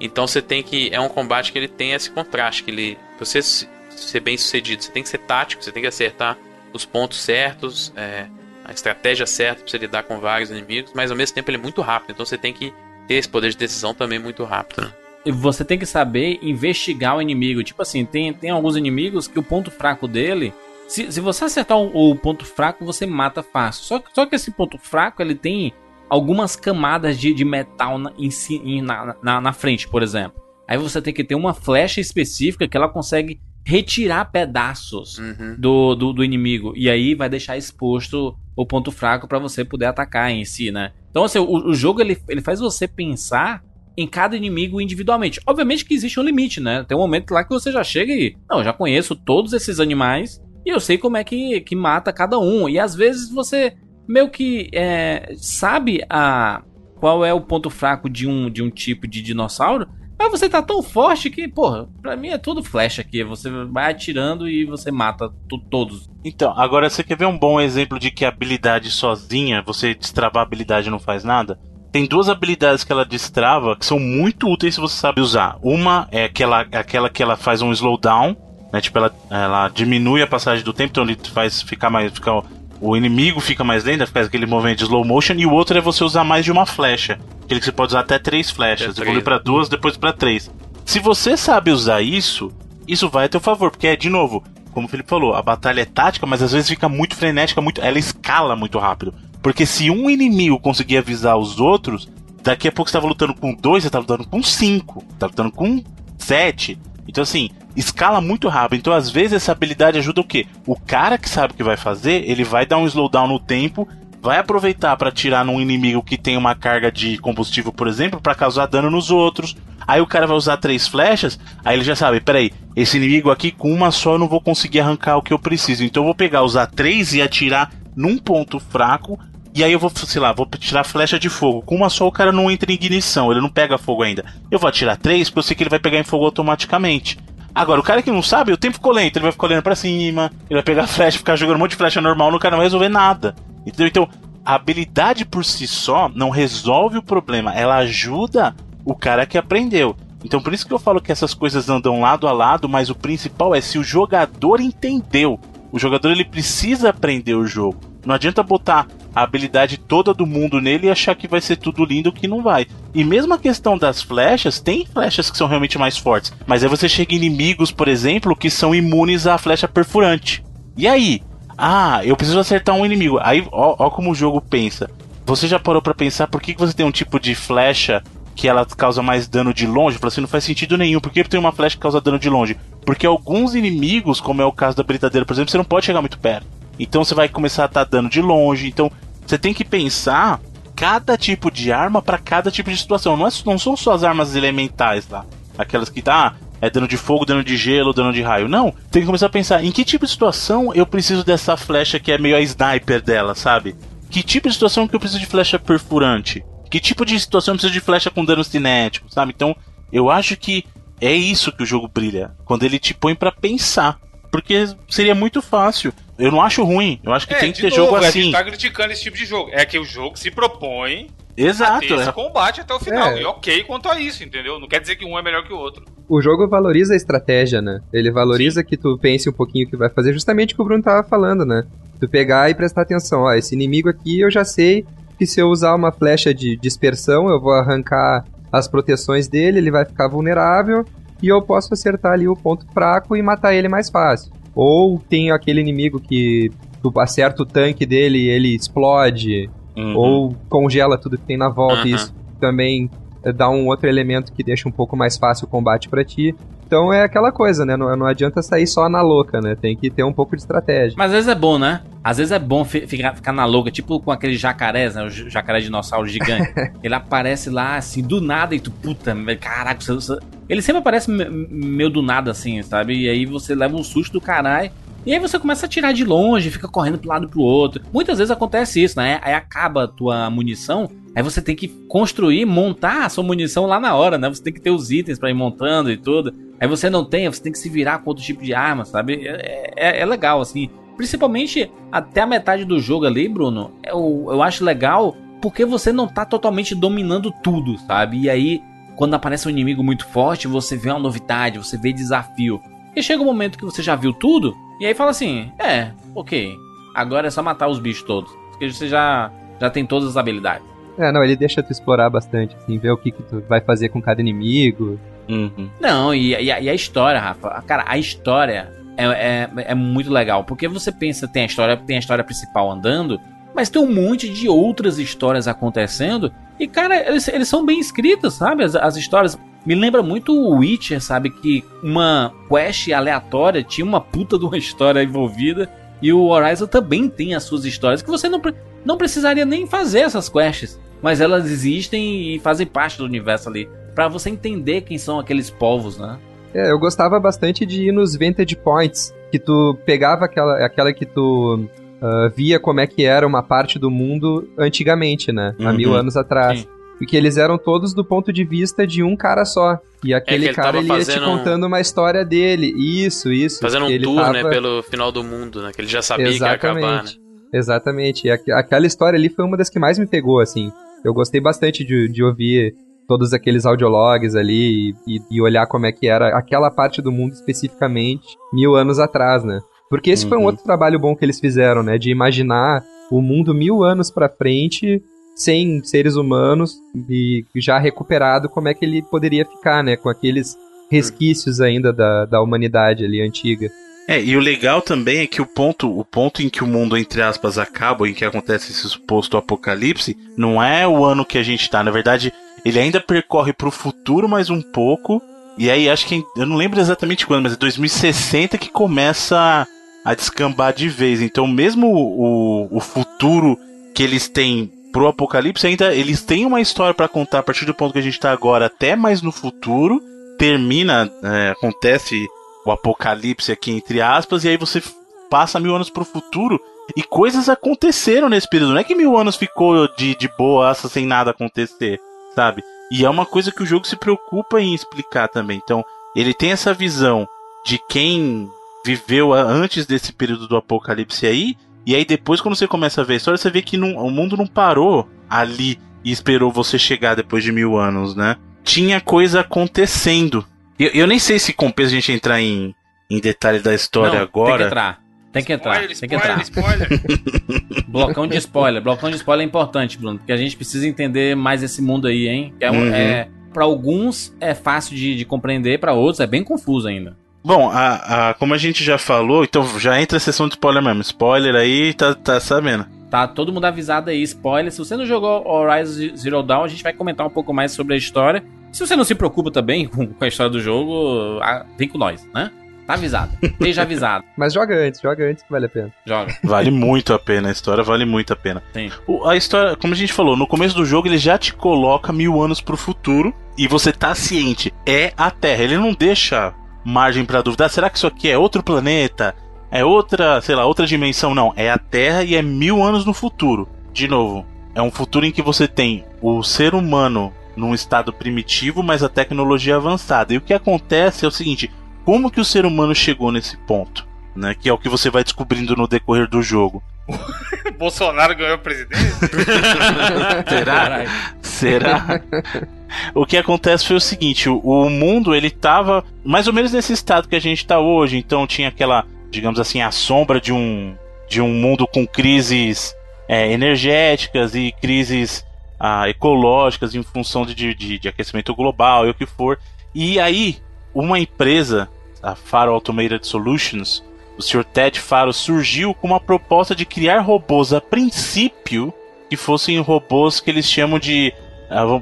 Então você tem que. É um combate que ele tem esse contraste, que ele. Pra você ser bem sucedido, você tem que ser tático, você tem que acertar os pontos certos, é, a estratégia certa pra você lidar com vários inimigos, mas ao mesmo tempo ele é muito rápido, então você tem que ter esse poder de decisão também muito rápido. Né? Você tem que saber investigar o inimigo. Tipo assim, tem, tem alguns inimigos que o ponto fraco dele. Se, se você acertar o, o ponto fraco, você mata fácil. Só, só que esse ponto fraco ele tem algumas camadas de, de metal na, em, na, na, na frente, por exemplo. Aí você tem que ter uma flecha específica que ela consegue retirar pedaços uhum. do, do, do, inimigo. E aí vai deixar exposto o ponto fraco para você poder atacar em si, né? Então, assim, o, o, jogo ele, ele faz você pensar em cada inimigo individualmente. Obviamente que existe um limite, né? Tem um momento lá que você já chega e. Não, já conheço todos esses animais e eu sei como é que, que mata cada um. E às vezes você meio que é, sabe a qual é o ponto fraco de um, de um tipo de dinossauro, mas você tá tão forte que, porra, pra mim é tudo flecha aqui. Você vai atirando e você mata todos. Então, agora você quer ver um bom exemplo de que habilidade sozinha, você destravar a habilidade não faz nada? Tem duas habilidades que ela destrava que são muito úteis se você sabe usar. Uma é aquela, aquela que ela faz um slowdown, né? Tipo, ela, ela diminui a passagem do tempo, então ele faz ficar mais. Ficar o inimigo fica mais lento, fica aquele movimento de slow motion, e o outro é você usar mais de uma flecha. Aquele que você pode usar até três flechas, evoluir para duas, depois para três. Se você sabe usar isso, isso vai a teu favor, porque é, de novo, como o Felipe falou, a batalha é tática, mas às vezes fica muito frenética, muito, ela escala muito rápido. Porque se um inimigo conseguir avisar os outros, daqui a pouco você tava lutando com dois, você tá lutando com cinco, tá lutando com sete. Então, assim, escala muito rápido. Então, às vezes, essa habilidade ajuda o quê? O cara que sabe o que vai fazer, ele vai dar um slowdown no tempo, vai aproveitar para tirar num inimigo que tem uma carga de combustível, por exemplo, para causar dano nos outros. Aí o cara vai usar três flechas, aí ele já sabe, peraí, esse inimigo aqui com uma só eu não vou conseguir arrancar o que eu preciso. Então eu vou pegar, usar três e atirar num ponto fraco. E aí eu vou, sei lá, vou tirar flecha de fogo. Com uma só o cara não entra em ignição, ele não pega fogo ainda. Eu vou atirar três porque eu sei que ele vai pegar em fogo automaticamente. Agora, o cara que não sabe, o tempo ficou lento, ele vai ficar olhando pra cima, ele vai pegar flecha, ficar jogando um monte de flecha normal, no cara não vai resolver nada. Entendeu? Então, a habilidade por si só não resolve o problema, ela ajuda o cara que aprendeu. Então, por isso que eu falo que essas coisas andam lado a lado, mas o principal é se o jogador entendeu. O jogador ele precisa aprender o jogo. Não adianta botar a habilidade toda do mundo nele e achar que vai ser tudo lindo que não vai. E mesmo a questão das flechas, tem flechas que são realmente mais fortes. Mas aí você chega em inimigos, por exemplo, que são imunes à flecha perfurante. E aí? Ah, eu preciso acertar um inimigo. Aí, ó, ó como o jogo pensa. Você já parou para pensar por que, você tem um tipo de flecha que ela causa mais dano de longe? Fala assim, não faz sentido nenhum. Por que tem uma flecha que causa dano de longe? Porque alguns inimigos, como é o caso da britadeira, por exemplo, você não pode chegar muito perto. Então você vai começar a estar tá dando de longe. Então você tem que pensar cada tipo de arma para cada tipo de situação. Não, é, não são só as armas elementais lá. Aquelas que tá. É dano de fogo, dano de gelo, dano de raio. Não. Tem que começar a pensar em que tipo de situação eu preciso dessa flecha que é meio a sniper dela, sabe? Que tipo de situação que eu preciso de flecha perfurante? Que tipo de situação eu preciso de flecha com dano cinético, sabe? Então, eu acho que é isso que o jogo brilha. Quando ele te põe para pensar. Porque seria muito fácil. Eu não acho ruim. Eu acho que é, tem que ter novo, jogo assim. A gente tá criticando esse tipo de jogo. É que o jogo se propõe Exato, a ter esse é. combate até o final. É. E ok quanto a isso, entendeu? Não quer dizer que um é melhor que o outro. O jogo valoriza a estratégia, né? Ele valoriza Sim. que tu pense um pouquinho o que vai fazer, justamente o que o Bruno tava falando, né? Tu pegar e prestar atenção, ó, esse inimigo aqui eu já sei que se eu usar uma flecha de dispersão, eu vou arrancar as proteções dele, ele vai ficar vulnerável e eu posso acertar ali o ponto fraco e matar ele mais fácil. Ou tem aquele inimigo que tu acerta o tanque dele e ele explode, uhum. ou congela tudo que tem na volta, uhum. e isso também eh, dá um outro elemento que deixa um pouco mais fácil o combate para ti. Então é aquela coisa, né? Não, não adianta sair só na louca, né? Tem que ter um pouco de estratégia. Mas às vezes é bom, né? Às vezes é bom ficar, ficar na louca, tipo com aqueles jacarés, né? O jacaré dinossauro gigante. ele aparece lá, assim, do nada, e tu, puta, caraca, você, você... ele sempre aparece meio do nada, assim, sabe? E aí você leva um susto do caralho. E aí você começa a tirar de longe, fica correndo pro lado pro outro. Muitas vezes acontece isso, né? Aí acaba a tua munição, aí você tem que construir, montar a sua munição lá na hora, né? Você tem que ter os itens para ir montando e tudo. Aí você não tem, você tem que se virar com outro tipo de arma, sabe? É, é, é legal, assim. Principalmente até a metade do jogo ali, Bruno, eu, eu acho legal porque você não tá totalmente dominando tudo, sabe? E aí quando aparece um inimigo muito forte, você vê uma novidade, você vê desafio. E chega um momento que você já viu tudo, e aí fala assim: é, ok, agora é só matar os bichos todos. Porque você já, já tem todas as habilidades. É, não, ele deixa tu explorar bastante, assim, ver o que, que tu vai fazer com cada inimigo. Uhum. Não, e, e, a, e, a, história, Rafa, cara, a história é, é, é, muito legal, porque você pensa, tem a história, tem a história principal andando, mas tem um monte de outras histórias acontecendo, e cara, eles, eles são bem escritos, sabe? As, as histórias. Me lembra muito o Witcher, sabe? Que uma quest aleatória tinha uma puta de uma história envolvida. E o Horizon também tem as suas histórias que você não, não precisaria nem fazer essas quests. Mas elas existem e fazem parte do universo ali. para você entender quem são aqueles povos, né? É, eu gostava bastante de ir nos Vantage Points. Que tu pegava aquela, aquela que tu uh, via como é que era uma parte do mundo antigamente, né? Uhum. Há mil anos atrás. Sim. Porque eles eram todos do ponto de vista de um cara só. E aquele é cara ele ia te contando uma história dele. Isso, isso. Fazendo um tour, tava... né, pelo final do mundo, né? Que ele já sabia Exatamente. que ia acabar, né? Exatamente. E aquela história ali foi uma das que mais me pegou, assim. Eu gostei bastante de, de ouvir todos aqueles audiologs ali e, e, olhar como é que era aquela parte do mundo especificamente mil anos atrás, né? Porque esse uhum. foi um uhum. outro trabalho bom que eles fizeram, né? De imaginar o mundo mil anos pra frente sem seres humanos e já recuperado, como é que ele poderia ficar, né? Com aqueles resquícios ainda da, da humanidade ali antiga. É, e o legal também é que o ponto, o ponto em que o mundo, entre aspas, acaba, em que acontece esse suposto apocalipse, não é o ano que a gente tá. Na verdade, ele ainda percorre pro futuro mais um pouco. E aí, acho que. Eu não lembro exatamente quando, mas é 2060 que começa a descambar de vez. Então, mesmo o, o futuro que eles têm pro Apocalipse, ainda eles têm uma história para contar a partir do ponto que a gente tá agora, até mais no futuro. Termina, é, acontece o Apocalipse aqui, entre aspas, e aí você passa mil anos pro futuro. E coisas aconteceram nesse período. Não é que mil anos ficou de, de boa sem nada acontecer, sabe? E é uma coisa que o jogo se preocupa em explicar também. Então, ele tem essa visão de quem viveu antes desse período do apocalipse aí, e aí depois quando você começa a ver a história, você vê que não, o mundo não parou ali e esperou você chegar depois de mil anos, né? Tinha coisa acontecendo. Eu, eu nem sei se compensa a gente entrar em, em detalhes da história não, agora. Tem que entrar. Tem que entrar. Spoiler, tem que entrar. Spoiler. blocão de spoiler. Blocão de spoiler é importante, Bruno, porque a gente precisa entender mais esse mundo aí, hein? É, uhum. é para alguns é fácil de, de compreender, para outros é bem confuso ainda. Bom, a, a, como a gente já falou, então já entra a sessão de spoiler mesmo. Spoiler aí, tá, tá sabendo. Tá todo mundo avisado aí, spoiler. Se você não jogou Horizon Zero Dawn, a gente vai comentar um pouco mais sobre a história. Se você não se preocupa também com, a história do jogo, vem com nós, né? Tá avisado. Esteja avisado. Mas joga antes, joga antes que vale a pena. Joga. Vale muito a pena, a história vale muito a pena. Sim. O, a história, como a gente falou, no começo do jogo ele já te coloca mil anos pro futuro e você tá ciente. É a Terra. Ele não deixa margem para dúvida. Ah, será que isso aqui é outro planeta? É outra, sei lá, outra dimensão? Não, é a Terra e é mil anos no futuro. De novo, é um futuro em que você tem o ser humano num estado primitivo, mas a tecnologia avançada. E o que acontece é o seguinte: como que o ser humano chegou nesse ponto? Né, que é o que você vai descobrindo no decorrer do jogo. Bolsonaro ganhou a presidência? Será? Será? o que acontece foi o seguinte: o, mundo ele tava mais ou menos nesse estado que a gente está hoje. Então tinha aquela, digamos assim, a sombra de um de um mundo com crises é, energéticas e crises ah, ecológicas em função de, de, de aquecimento global e o que for. E aí uma empresa, a Faro Automated Solutions, o Sr. Ted Faro surgiu com uma proposta de criar robôs a princípio que fossem robôs que eles chamam de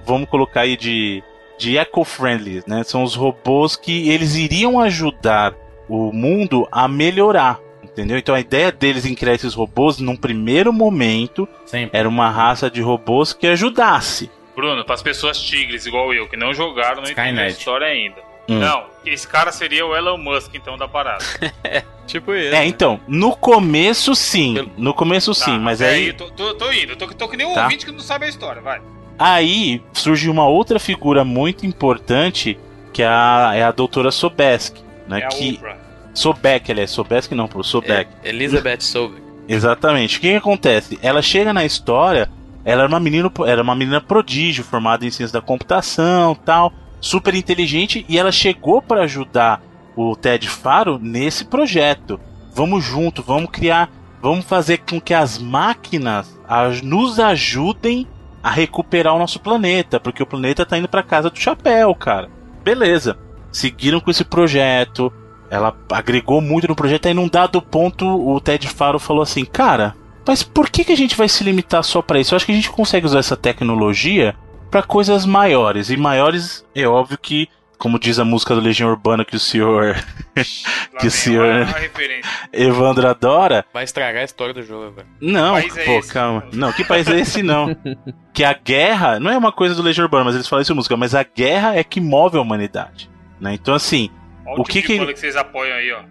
vamos colocar aí de, de eco-friendly, né? São os robôs que eles iriam ajudar o mundo a melhorar. Entendeu? Então a ideia deles em criar esses robôs, num primeiro momento, Sempre. era uma raça de robôs que ajudasse. Bruno, para as pessoas tigres igual eu, que não jogaram, não entenderam a história ainda. Hum. Não, esse cara seria o Elon Musk, então, da parada. tipo isso. É, né? então, no começo sim. No começo tá, sim, mas aí. aí tô, tô, tô, indo, tô, tô que nem um tá. ouvinte que não sabe a história, vai. Aí surge uma outra figura muito importante, que é a, é a doutora Sobesk, né? É que... Sobeck, ela é Sobesk não, pro Sobeck. É, Elizabeth Sobeck. Exatamente. O que, que acontece? Ela chega na história, ela era uma menina, era uma menina prodígio, formada em ciência da computação, tal. super inteligente e ela chegou para ajudar o Ted Faro nesse projeto. Vamos junto, vamos criar, vamos fazer com que as máquinas nos ajudem a recuperar o nosso planeta, porque o planeta tá indo para casa do chapéu, cara. Beleza. Seguiram com esse projeto, ela agregou muito no projeto, aí num dado ponto o Ted Faro falou assim: "Cara, mas por que, que a gente vai se limitar só para isso? Eu acho que a gente consegue usar essa tecnologia para coisas maiores. E maiores, é óbvio que, como diz a música do Legião Urbana que o senhor. que o senhor. Evandro adora. Vai estragar a história do jogo, velho. Não, é pô, esse? calma. Não, que país é esse não? que a guerra. Não é uma coisa do Legião Urbana, mas eles falam isso em música, mas a guerra é que move a humanidade. Né? Então, assim. Olha o, o tipo que, que... que vocês apoiam aí, ó.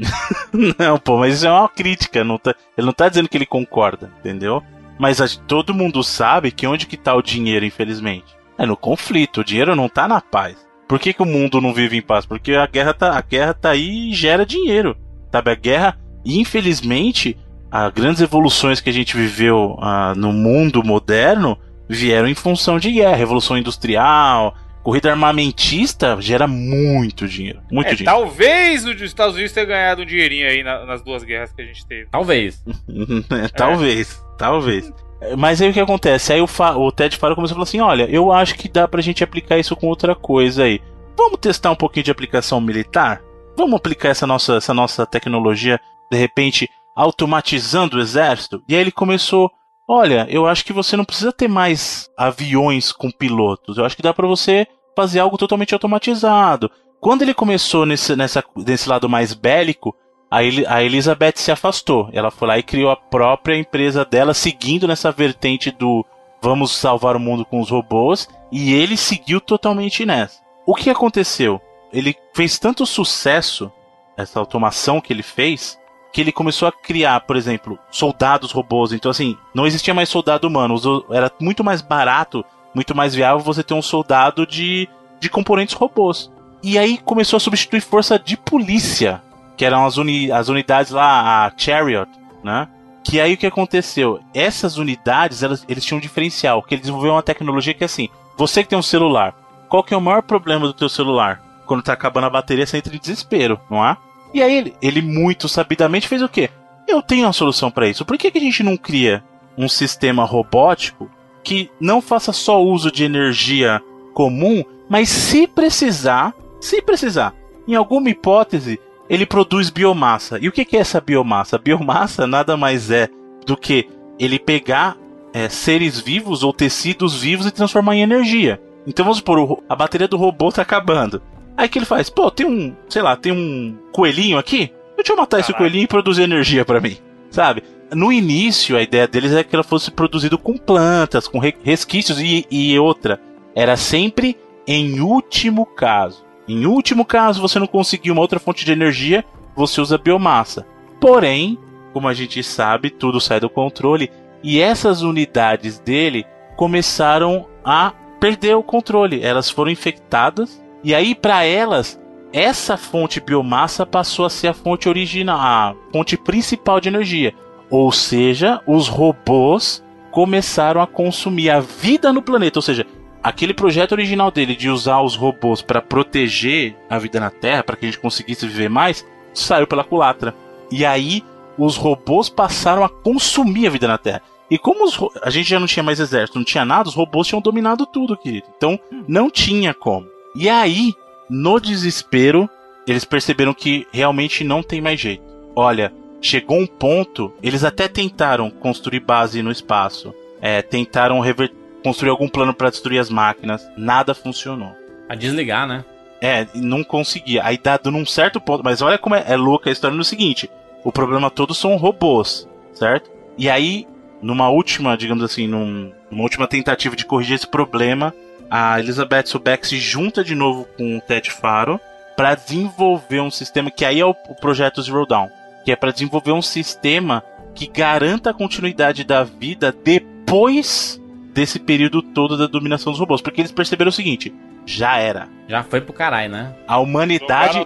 não, pô, mas isso é uma crítica. Não tá... Ele não tá dizendo que ele concorda, entendeu? Mas a... todo mundo sabe que onde que tá o dinheiro, infelizmente é no conflito. O dinheiro não tá na paz. Por que, que o mundo não vive em paz? Porque a guerra tá, a guerra tá aí e gera dinheiro. Sabe? A guerra, infelizmente, as grandes evoluções que a gente viveu uh, no mundo moderno vieram em função de guerra. Revolução industrial, corrida armamentista gera muito dinheiro. Muito é, dinheiro. Talvez os Estados Unidos tenha ganhado um dinheirinho aí na, nas duas guerras que a gente teve. Talvez. é, talvez, é. talvez. Mas aí o que acontece? Aí o, o Ted Faro começou a falar assim: olha, eu acho que dá pra gente aplicar isso com outra coisa aí. Vamos testar um pouquinho de aplicação militar? Vamos aplicar essa nossa, essa nossa tecnologia, de repente, automatizando o exército? E aí ele começou: olha, eu acho que você não precisa ter mais aviões com pilotos. Eu acho que dá para você fazer algo totalmente automatizado. Quando ele começou nesse, nessa, nesse lado mais bélico, a, Elizabeth se afastou. Ela foi lá e criou a própria empresa dela, seguindo nessa vertente do vamos salvar o mundo com os robôs, e ele seguiu totalmente nessa. O que aconteceu? Ele fez tanto sucesso, essa automação que ele fez, que ele começou a criar, por exemplo, soldados robôs. Então, assim, não existia mais soldado humano. Era muito mais barato, muito mais viável você ter um soldado de, de componentes robôs. E aí começou a substituir força de polícia que eram as, uni as unidades lá, a Chariot, né? Que aí o que aconteceu? Essas unidades, elas, eles tinham um diferencial, que ele desenvolveu uma tecnologia que é assim, você que tem um celular, qual que é o maior problema do teu celular? Quando tá acabando a bateria, você entra em desespero, não é? E aí ele, ele muito sabidamente fez o quê? Eu tenho uma solução para isso. Por que, que a gente não cria um sistema robótico que não faça só uso de energia comum, mas se precisar, se precisar, em alguma hipótese, ele produz biomassa. E o que é essa biomassa? A biomassa nada mais é do que ele pegar é, seres vivos ou tecidos vivos e transformar em energia. Então vamos supor, a bateria do robô tá acabando. Aí que ele faz? Pô, tem um, sei lá, tem um coelhinho aqui? Deixa eu matar Caralho. esse coelhinho e produzir energia para mim, sabe? No início, a ideia deles é que ela fosse produzido com plantas, com resquícios e, e outra. Era sempre em último caso. Em último caso, você não conseguir uma outra fonte de energia, você usa biomassa. Porém, como a gente sabe, tudo sai do controle e essas unidades dele começaram a perder o controle. Elas foram infectadas e aí para elas essa fonte biomassa passou a ser a fonte original, a fonte principal de energia. Ou seja, os robôs começaram a consumir a vida no planeta, ou seja, aquele projeto original dele de usar os robôs para proteger a vida na Terra, para que a gente conseguisse viver mais, saiu pela culatra. E aí os robôs passaram a consumir a vida na Terra. E como os, a gente já não tinha mais exército, não tinha nada, os robôs tinham dominado tudo, querido. Então não tinha como. E aí, no desespero, eles perceberam que realmente não tem mais jeito. Olha, chegou um ponto, eles até tentaram construir base no espaço, é, tentaram reverter construir algum plano para destruir as máquinas. Nada funcionou. A desligar, né? É, não conseguia. Aí dado num certo ponto. Mas olha como é, é louca a história no seguinte: o problema todo são robôs, certo? E aí, numa última, digamos assim, num, numa última tentativa de corrigir esse problema, a Elizabeth Sobeck se junta de novo com o Ted Faro para desenvolver um sistema que aí é o, o projeto Zero Dawn, que é para desenvolver um sistema que garanta a continuidade da vida depois desse período todo da dominação dos robôs. Porque eles perceberam o seguinte: já era. Já foi pro caralho, né? A humanidade.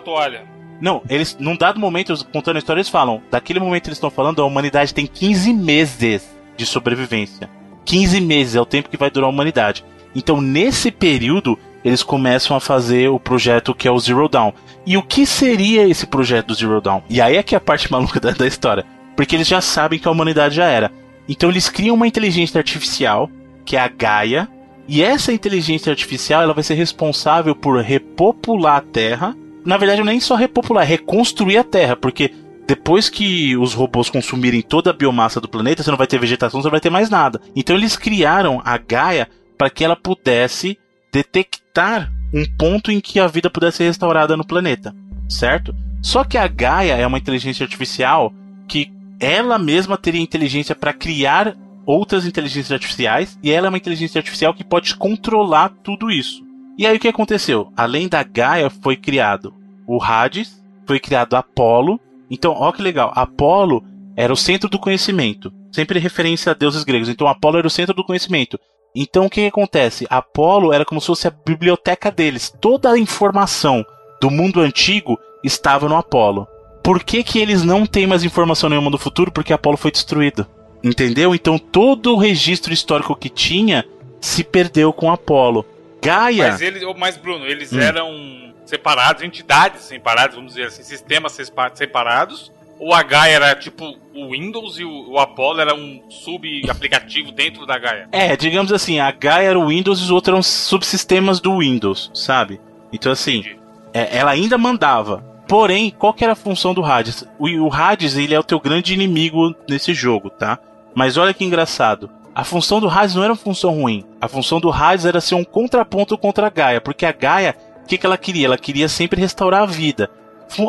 Não, eles, num dado momento, contando a história, eles falam: daquele momento eles estão falando, a humanidade tem 15 meses de sobrevivência. 15 meses é o tempo que vai durar a humanidade. Então, nesse período, eles começam a fazer o projeto que é o Zero Dawn. E o que seria esse projeto do Zero Dawn? E aí é que é a parte maluca da, da história. Porque eles já sabem que a humanidade já era. Então eles criam uma inteligência artificial, que é a Gaia, e essa inteligência artificial ela vai ser responsável por repopular a Terra. Na verdade, nem só repopular, é reconstruir a Terra, porque depois que os robôs consumirem toda a biomassa do planeta, você não vai ter vegetação, você não vai ter mais nada. Então eles criaram a Gaia para que ela pudesse detectar um ponto em que a vida pudesse ser restaurada no planeta, certo? Só que a Gaia é uma inteligência artificial que ela mesma teria inteligência para criar outras inteligências artificiais e ela é uma inteligência artificial que pode controlar tudo isso. E aí o que aconteceu? Além da Gaia foi criado o Hades, foi criado Apolo. Então, ó que legal, Apolo era o centro do conhecimento, sempre referência a deuses gregos. Então, Apolo era o centro do conhecimento. Então, o que, que acontece? Apolo era como se fosse a biblioteca deles. Toda a informação do mundo antigo estava no Apolo. Por que, que eles não têm mais informação nenhuma do futuro? Porque Apolo foi destruído. Entendeu? Então todo o registro histórico que tinha se perdeu com Apolo. Gaia. Mas eles, mas Bruno, eles hum. eram separados, entidades separadas, vamos dizer assim, sistemas separados. Ou a Gaia era tipo o Windows e o, Apollo era um sub-aplicativo dentro da Gaia? É, digamos assim, a Gaia era o Windows e os outros eram subsistemas do Windows, sabe? Então assim, é, ela ainda mandava. Porém, qual que era a função do Hades? O, o Hades, ele é o teu grande inimigo nesse jogo, tá? Mas olha que engraçado. A função do Hades não era uma função ruim. A função do Hades era ser um contraponto contra a Gaia, porque a Gaia, o que, que ela queria? Ela queria sempre restaurar a vida.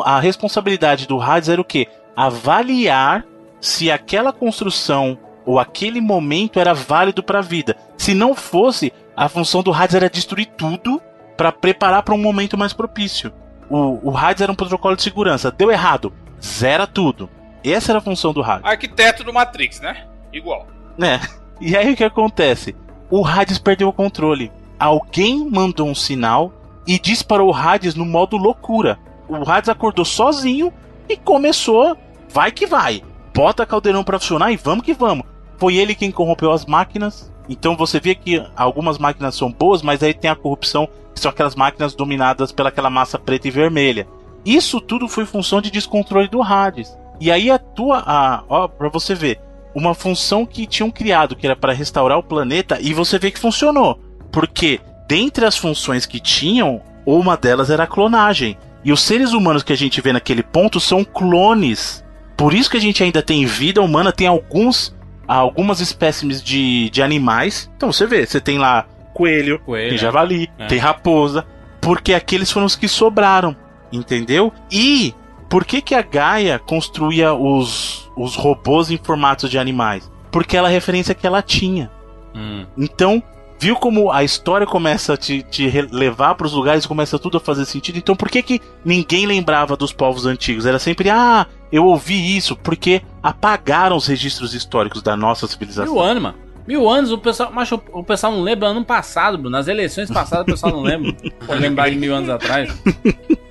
A responsabilidade do Hades era o quê? Avaliar se aquela construção ou aquele momento era válido para a vida. Se não fosse, a função do Hades era destruir tudo para preparar para um momento mais propício. O, o Hades era um protocolo de segurança. Deu errado, zera tudo. Essa era a função do Hades. Arquiteto do Matrix, né? Igual. É. E aí o que acontece? O Hades perdeu o controle. Alguém mandou um sinal e disparou o Hades no modo loucura. O Hades acordou sozinho e começou, vai que vai. Bota caldeirão pra funcionar e vamos que vamos. Foi ele quem corrompeu as máquinas. Então você vê que algumas máquinas são boas, mas aí tem a corrupção, que são aquelas máquinas dominadas pelaquela massa preta e vermelha. Isso tudo foi função de descontrole do Hades. E aí a tua, a, ó, pra você ver, uma função que tinham criado, que era para restaurar o planeta, e você vê que funcionou. Porque dentre as funções que tinham, uma delas era a clonagem. E os seres humanos que a gente vê naquele ponto são clones. Por isso que a gente ainda tem vida humana, tem alguns algumas espécimes de, de animais. Então você vê, você tem lá coelho, coelho tem javali, é. tem raposa, porque aqueles foram os que sobraram, entendeu? E por que, que a Gaia construía os, os robôs em formatos de animais? Porque ela é a referência que ela tinha. Hum. Então, viu como a história começa a te, te levar para os lugares e começa tudo a fazer sentido? Então, por que, que ninguém lembrava dos povos antigos? Era sempre, ah, eu ouvi isso, porque apagaram os registros históricos da nossa civilização. Mil anos, mano. Mil anos, o pessoal, mas o pessoal não lembra ano passado, Bruno. Nas eleições passadas o pessoal não lembra. Pode lembrar de mil anos atrás.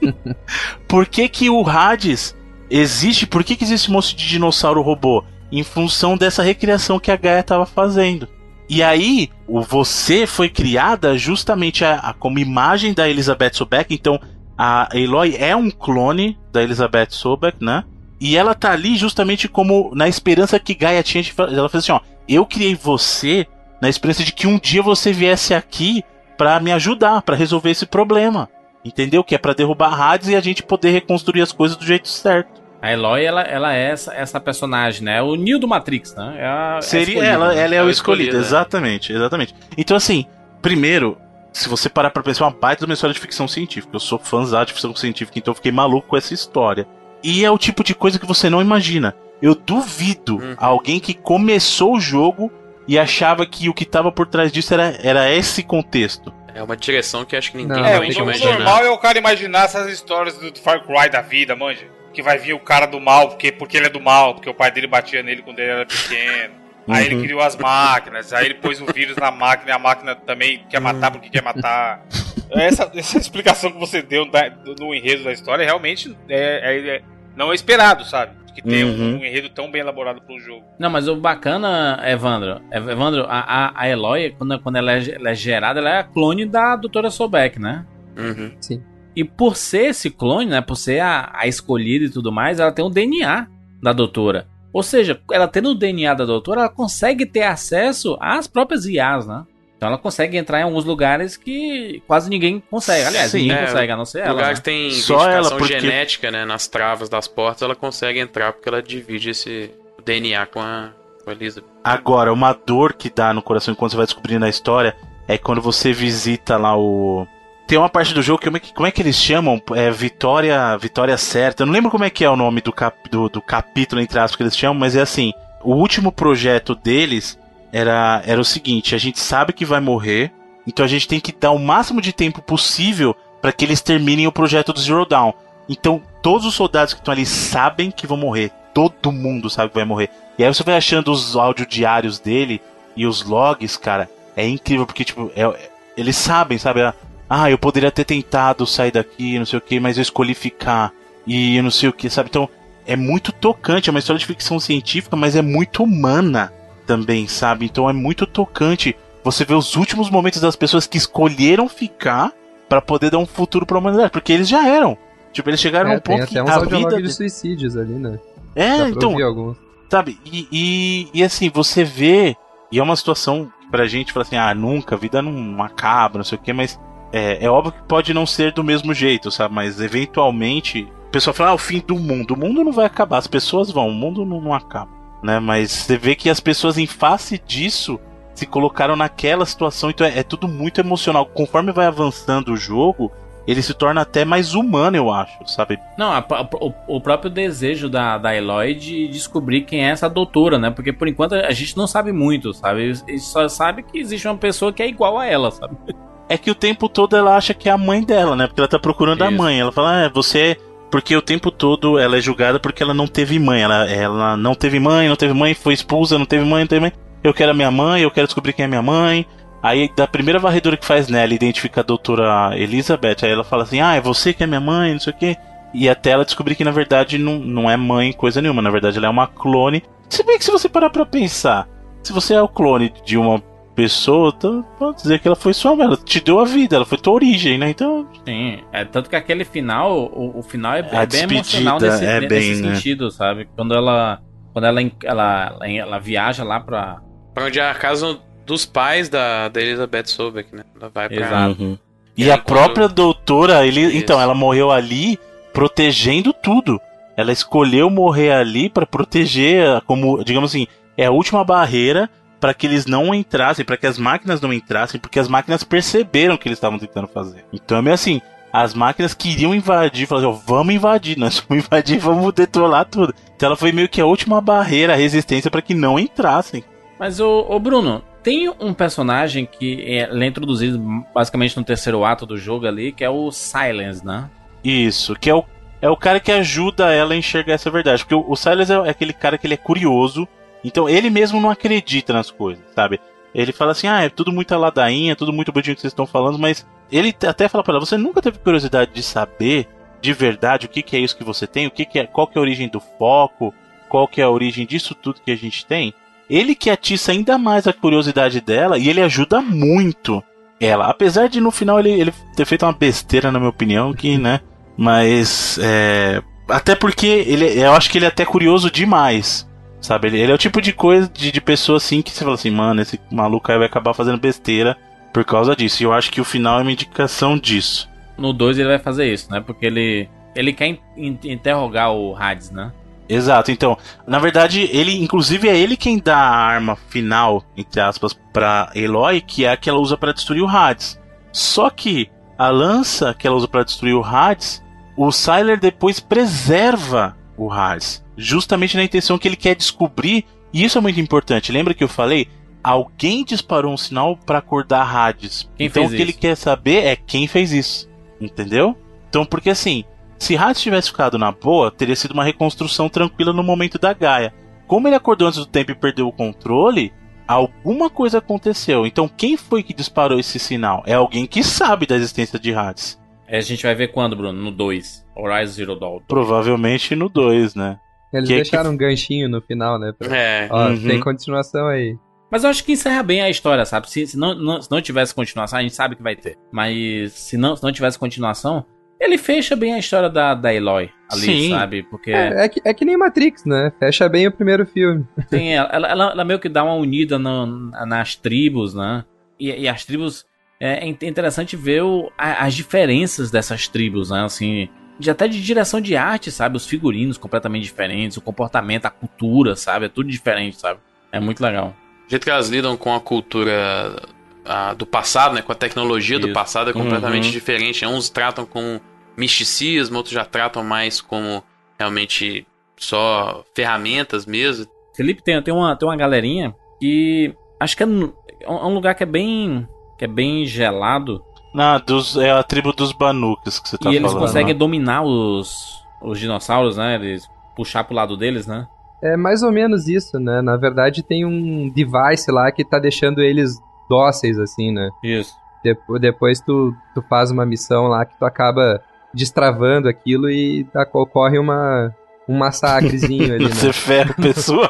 Por que, que o Hades existe? Por que, que existe monstro de dinossauro robô? Em função dessa recriação que a Gaia estava fazendo. E aí, o você foi criada justamente a, a, como imagem da Elizabeth Sobeck. Então, a Eloy é um clone da Elizabeth Sobeck, né? E ela tá ali justamente como na esperança que Gaia tinha de ela fez assim, ó, eu criei você na esperança de que um dia você viesse aqui para me ajudar, para resolver esse problema. Entendeu? Que é para derrubar Hades e a gente poder reconstruir as coisas do jeito certo. A Eloy, ela, ela é essa, essa personagem, né? O Neo do Matrix, né? É a, é Seria, é ela, ela é, é o escolhido, exatamente, exatamente. Então, assim, primeiro, se você parar pra pensar, é uma baita de uma história de ficção científica. Eu sou fãzão de ficção científica, então eu fiquei maluco com essa história. E é o tipo de coisa que você não imagina. Eu duvido uhum. alguém que começou o jogo e achava que o que estava por trás disso era, era esse contexto. É uma direção que acho que ninguém não, realmente imagina. O normal é o cara imaginar essas histórias do Far Cry da vida, manja. Que vai vir o cara do mal porque, porque ele é do mal, porque o pai dele batia nele quando ele era pequeno. Uhum. Aí ele uhum. criou as máquinas, aí ele pôs o vírus na máquina e a máquina também quer matar porque quer matar. Essa, essa explicação que você deu no enredo da história realmente é, é, é não é esperado, sabe? Que ter uhum. um, enredo tão bem elaborado pro jogo. Não, mas o bacana, Evandro, Evandro, a, a, a Eloy, quando, quando ela, é, ela é gerada, ela é a clone da Doutora Sobek, né? Uhum. Sim. E por ser esse clone, né, por ser a, a escolhida e tudo mais, ela tem o DNA da doutora. Ou seja, ela tendo o DNA da doutora, ela consegue ter acesso às próprias IAs, né? Então ela consegue entrar em alguns lugares que quase ninguém consegue. Aliás, Sim, ninguém é, consegue, a não ser ela. Lugares né? tem Só ela porque... genética, né? Nas travas das portas, ela consegue entrar porque ela divide esse DNA com a, com a Elizabeth. Agora, uma dor que dá no coração quando você vai descobrindo a história é quando você visita lá o. Tem uma parte do jogo que como é que, como é que eles chamam? É Vitória Vitória Certa. Eu não lembro como é que é o nome do, cap, do, do capítulo, entre aspas, que eles chamam, mas é assim. O último projeto deles era, era o seguinte: a gente sabe que vai morrer, então a gente tem que dar o máximo de tempo possível para que eles terminem o projeto do Zero Dawn. Então, todos os soldados que estão ali sabem que vão morrer. Todo mundo sabe que vai morrer. E aí você vai achando os áudio diários dele e os logs, cara. É incrível, porque, tipo, é, eles sabem, sabe? Ah, eu poderia ter tentado sair daqui, não sei o que, mas eu escolhi ficar. E eu não sei o que, sabe? Então, é muito tocante. É uma história de ficção científica, mas é muito humana também, sabe? Então é muito tocante você ver os últimos momentos das pessoas que escolheram ficar para poder dar um futuro pra humanidade, porque eles já eram. Tipo, eles chegaram é, a um ponto que a vida de suicídios ali, né? É, então, sabe? E, e, e, assim, você vê e é uma situação pra gente fala assim, ah, nunca, a vida não acaba, não sei o quê, mas é, é óbvio que pode não ser do mesmo jeito, sabe? Mas eventualmente, o pessoal fala, ah, o fim do mundo. O mundo não vai acabar, as pessoas vão, o mundo não, não acaba né? Mas você vê que as pessoas em face disso se colocaram naquela situação, então é, é tudo muito emocional. Conforme vai avançando o jogo, ele se torna até mais humano, eu acho, sabe? Não, a, a, o, o, próprio desejo da, da Eloy de descobrir quem é essa doutora, né? Porque por enquanto a gente não sabe muito, sabe? E só sabe que existe uma pessoa que é igual a ela, sabe? É que o tempo todo ela acha que é a mãe dela, né? Porque ela tá procurando Isso. a mãe. Ela fala, ah, você porque o tempo todo ela é julgada porque ela não teve mãe. Ela, ela não teve mãe, não teve mãe, foi expulsa, não teve mãe, não teve mãe. Eu quero a minha mãe, eu quero descobrir quem é minha mãe. Aí, da primeira varredura que faz nela, identifica a doutora Elizabeth. Aí ela fala assim: Ah, é você que é minha mãe, não sei o quê. E até ela descobrir que na verdade não, não é mãe coisa nenhuma. Na verdade, ela é uma clone. Se bem que se você parar pra pensar, se você é o clone de uma pessoa, então pode dizer que ela foi sua ela te deu a vida, ela foi tua origem, né? Então. Sim, é tanto que aquele final, o, o final é, é bem emocional nesse, é bem, nesse né? sentido, sabe? Quando ela. Quando ela, ela, ela, viaja lá pra. Pra onde é a casa dos pais da, da Elizabeth Sobeck, né? Ela vai pra. Exato. Uhum. E, e a própria doutora, ele, então, ela morreu ali protegendo tudo. Ela escolheu morrer ali para proteger, como, digamos assim, é a última barreira para que eles não entrassem, para que as máquinas não entrassem, porque as máquinas perceberam o que eles estavam tentando fazer. Então é meio assim, as máquinas queriam invadir, falaram assim, vamos invadir, nós vamos invadir, vamos detonar tudo. Então ela foi meio que a última barreira, a resistência para que não entrassem. Mas o, o Bruno, tem um personagem que é, é introduzido basicamente no terceiro ato do jogo ali, que é o Silence, né? Isso, que é o, é o cara que ajuda ela a enxergar essa verdade. Porque o, o Silence é, é aquele cara que ele é curioso, então ele mesmo não acredita nas coisas, sabe? Ele fala assim, ah, é tudo muito ladainha, tudo muito bonitinho que vocês estão falando, mas ele até fala para ela, você nunca teve curiosidade de saber de verdade o que, que é isso que você tem, o que, que é, qual que é a origem do foco, qual que é a origem disso tudo que a gente tem? Ele que atiça ainda mais a curiosidade dela e ele ajuda muito ela. Apesar de no final ele, ele ter feito uma besteira, na minha opinião, que, né? Mas. É, até porque ele, eu acho que ele é até curioso demais. Sabe? Ele, ele, é o tipo de coisa de, de pessoa assim que você fala assim, mano, esse maluco aí vai acabar fazendo besteira por causa disso. E eu acho que o final é uma indicação disso. No 2 ele vai fazer isso, né? Porque ele, ele quer in, interrogar o Hades, né? Exato, então, na verdade, ele, inclusive, é ele quem dá a arma final, entre aspas, pra Eloy, que é a que ela usa para destruir o Hades. Só que a lança que ela usa para destruir o Hades, o Sylar depois preserva o Hades justamente na intenção que ele quer descobrir, e isso é muito importante. Lembra que eu falei? Alguém disparou um sinal para acordar Hades. Quem então o que isso? ele quer saber é quem fez isso. Entendeu? Então, porque assim, se Hades tivesse ficado na boa, teria sido uma reconstrução tranquila no momento da Gaia. Como ele acordou antes do tempo e perdeu o controle, alguma coisa aconteceu. Então, quem foi que disparou esse sinal? É alguém que sabe da existência de Hades. É, a gente vai ver quando, Bruno? No 2. Horizon Zero Dawn. Provavelmente no 2, né? Eles que deixaram que... um ganchinho no final, né? Pra... É. Ó, uhum. tem continuação aí. Mas eu acho que encerra bem a história, sabe? Se, se, não, não, se não tivesse continuação, a gente sabe que vai ter. Mas se não, se não tivesse continuação, ele fecha bem a história da, da Eloy ali, Sim. sabe? Porque. É, é, que, é que nem Matrix, né? Fecha bem o primeiro filme. Sim, ela, ela, ela meio que dá uma unida no, nas tribos, né? E, e as tribos. É, é interessante ver o, as diferenças dessas tribos, né? Assim, de até de direção de arte, sabe? Os figurinos completamente diferentes, o comportamento, a cultura, sabe? É tudo diferente, sabe? É muito legal. O jeito que elas lidam com a cultura a, do passado, né? Com a tecnologia Isso. do passado é completamente uhum. diferente. Uns tratam com misticismo, outros já tratam mais como realmente só ferramentas mesmo. Felipe tem, tem, uma, tem uma galerinha que acho que é, é um lugar que é bem que é bem gelado. Não, dos, é a tribo dos Banukas que você tá falando. E eles conseguem né? dominar os, os dinossauros, né? Eles puxar pro lado deles, né? É mais ou menos isso, né? Na verdade, tem um device lá que tá deixando eles dóceis, assim, né? Isso. De depois tu, tu faz uma missão lá que tu acaba destravando aquilo e ocorre uma, um massacrezinho ali, né? Você ferra o pessoal.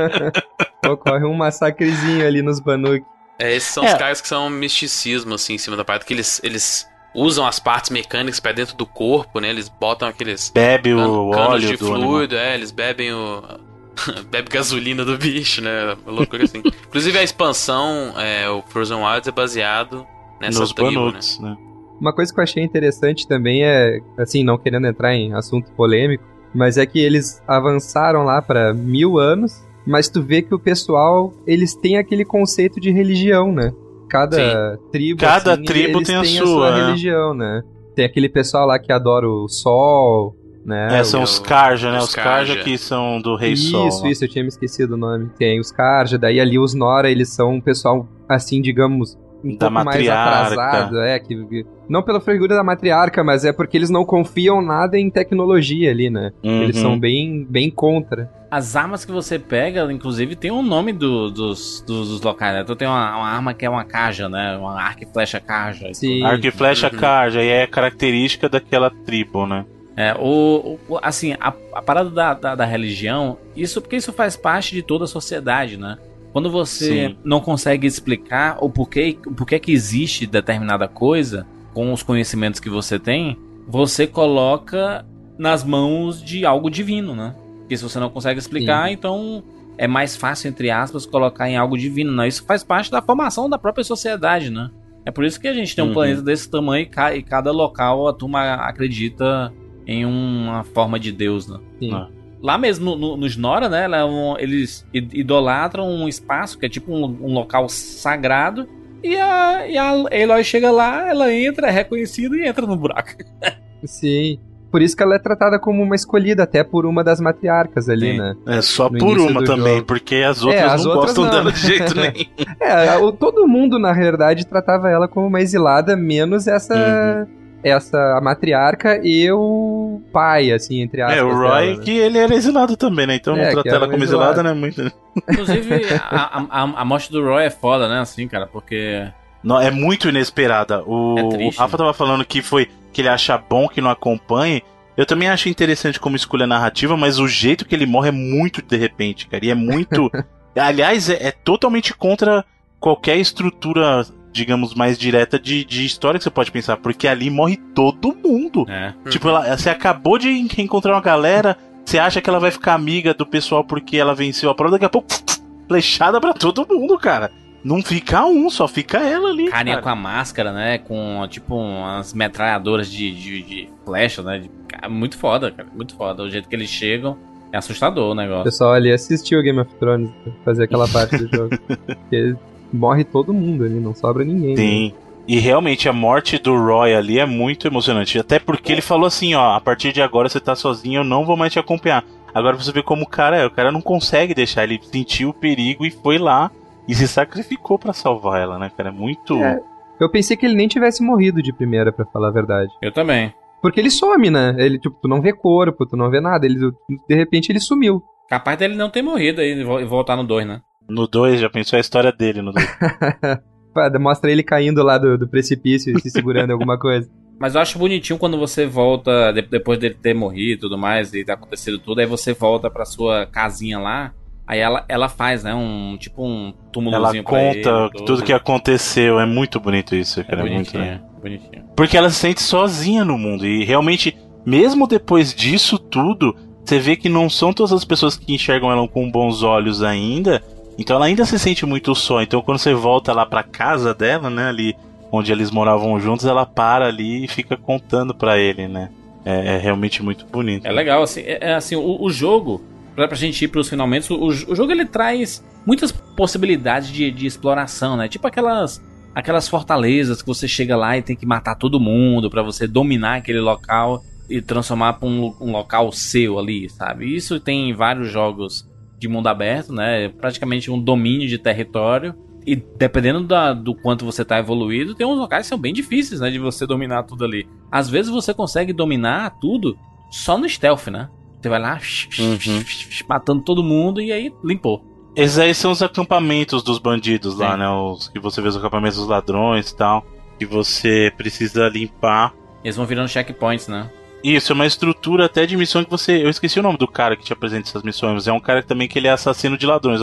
ocorre um massacrezinho ali nos Banuk. É, esses são é. os caras que são misticismo, assim, em cima da parte, que eles, eles usam as partes mecânicas para dentro do corpo, né? Eles botam aqueles. Bebe o óleo de fluido, é, eles bebem o. bebe gasolina do bicho, né? Loucura assim. Inclusive a expansão, é, o Frozen Wilds é baseado nessa Nos tribo, né? né? Uma coisa que eu achei interessante também é, assim, não querendo entrar em assunto polêmico, mas é que eles avançaram lá para mil anos, mas tu vê que o pessoal, eles têm aquele conceito de religião, né? cada Sim. tribo. Cada assim, tribo tem a sua, a sua né? religião, né? Tem aquele pessoal lá que adora o sol, né? É, são os Karja, né? Os, Karja. Que são do Rei isso, Sol. Isso, isso, eu tinha me esquecido o nome. Tem os Karja, daí ali os Nora, eles são um pessoal, assim, digamos, um da pouco matriarca. mais atrasado, é, que, não pela figura da matriarca, mas é porque eles não confiam nada em tecnologia ali, né? Uhum. Eles são bem, bem contra. As armas que você pega, inclusive, tem um nome do, dos, dos, dos, locais, né? Então tem uma, uma, arma que é uma caja, né? Uma arco e flecha caja. Sim. Arco e flecha uhum. caja, e é característica daquela tribo, né? É, o, o assim, a, a parada da, da, da, religião, isso porque isso faz parte de toda a sociedade, né? Quando você Sim. não consegue explicar o porquê, o porquê que existe determinada coisa com os conhecimentos que você tem, você coloca nas mãos de algo divino, né? Porque se você não consegue explicar, Sim. então é mais fácil, entre aspas, colocar em algo divino. Né? Isso faz parte da formação da própria sociedade, né? É por isso que a gente tem um uhum. planeta desse tamanho e cada local a turma acredita em uma forma de Deus, né? Sim. Ah. Lá mesmo no, no, nos Nora, né? É eles idolatram um espaço que é tipo um, um local sagrado. E a, e a Eloy chega lá, ela entra, é reconhecida e entra no buraco. Sim. Por isso que ela é tratada como uma escolhida, até por uma das matriarcas ali, Sim. né? É, só no por uma também, jogo. porque as outras é, as não outras gostam não. dela de jeito nenhum. é, todo mundo, na realidade, tratava ela como uma exilada, menos essa. Uhum essa a matriarca e o pai, assim, entre aspas. É, o Roy, dela, né? que ele era exilado também, né? Então é, não tratar ela como exilada, né? Muito... Inclusive, a, a, a, morte do Roy é foda, né? Assim, cara, porque. Não, é muito inesperada. O, é o Rafa tava falando que foi que ele acha bom que não acompanhe. Eu também acho interessante como escolha narrativa, mas o jeito que ele morre é muito de repente, cara. E é muito. Aliás, é, é totalmente contra qualquer estrutura digamos, mais direta de, de história que você pode pensar, porque ali morre todo mundo. É. Tipo, ela, você acabou de encontrar uma galera, você acha que ela vai ficar amiga do pessoal porque ela venceu a prova, daqui a pouco, flechada pra todo mundo, cara. Não fica um, só fica ela ali. Carinha cara. com a máscara, né? Com, tipo, umas metralhadoras de, de, de flecha, né? De, muito foda, cara. Muito foda. O jeito que eles chegam é assustador o negócio. O pessoal ali assistiu Game of Thrones fazer aquela parte do jogo. Porque morre todo mundo ali, não sobra ninguém. Sim. Né? E realmente a morte do Roy ali é muito emocionante. Até porque ele falou assim: ó, a partir de agora você tá sozinho, eu não vou mais te acompanhar. Agora você vê como o cara é. O cara não consegue deixar, ele sentiu o perigo e foi lá e se sacrificou para salvar ela, né, cara? É muito. É, eu pensei que ele nem tivesse morrido de primeira, para falar a verdade. Eu também. Porque ele some, né? Ele, tipo, tu não vê corpo, tu não vê nada. Ele, de repente ele sumiu. Capaz dele não ter morrido aí e voltar no 2, né? No 2, já pensou a história dele no 2? Mostra ele caindo lá do, do precipício e se segurando em alguma coisa. Mas eu acho bonitinho quando você volta, depois dele ter morrido e tudo mais, e ter acontecido tudo, aí você volta pra sua casinha lá. Aí ela, ela faz, né? Um tipo um túmulozinho Ela conta ele, tudo que aconteceu. É muito bonito isso, cara. É bonitinho, muito, né? bonitinho. Porque ela se sente sozinha no mundo. E realmente, mesmo depois disso tudo, você vê que não são todas as pessoas que enxergam ela com bons olhos ainda. Então ela ainda se sente muito só. Então quando você volta lá pra casa dela, né? Ali onde eles moravam juntos, ela para ali e fica contando para ele, né? É, é, realmente muito bonito. É legal, assim, é, é assim, o, o, jogo, pra, pra gente ir pros finalmente, o, o jogo ele traz muitas possibilidades de, de exploração, né? Tipo aquelas aquelas fortalezas que você chega lá e tem que matar todo mundo para você dominar aquele local e transformar para um, um, local seu ali, sabe? Isso tem em vários jogos de mundo aberto, né? Praticamente um domínio de território. E dependendo da, do quanto você tá evoluído, tem uns locais que são bem difíceis, né? De você dominar tudo ali. Às vezes você consegue dominar tudo só no stealth, né? Você vai lá, uhum. matando todo mundo e aí limpou. Esses aí são os acampamentos dos bandidos Sim. lá, né? Os que você vê os acampamentos dos ladrões e tal. Que você precisa limpar. Eles vão virando checkpoints, né? Isso, é uma estrutura até de missão que você. Eu esqueci o nome do cara que te apresenta essas missões. É um cara também que ele é assassino de ladrões.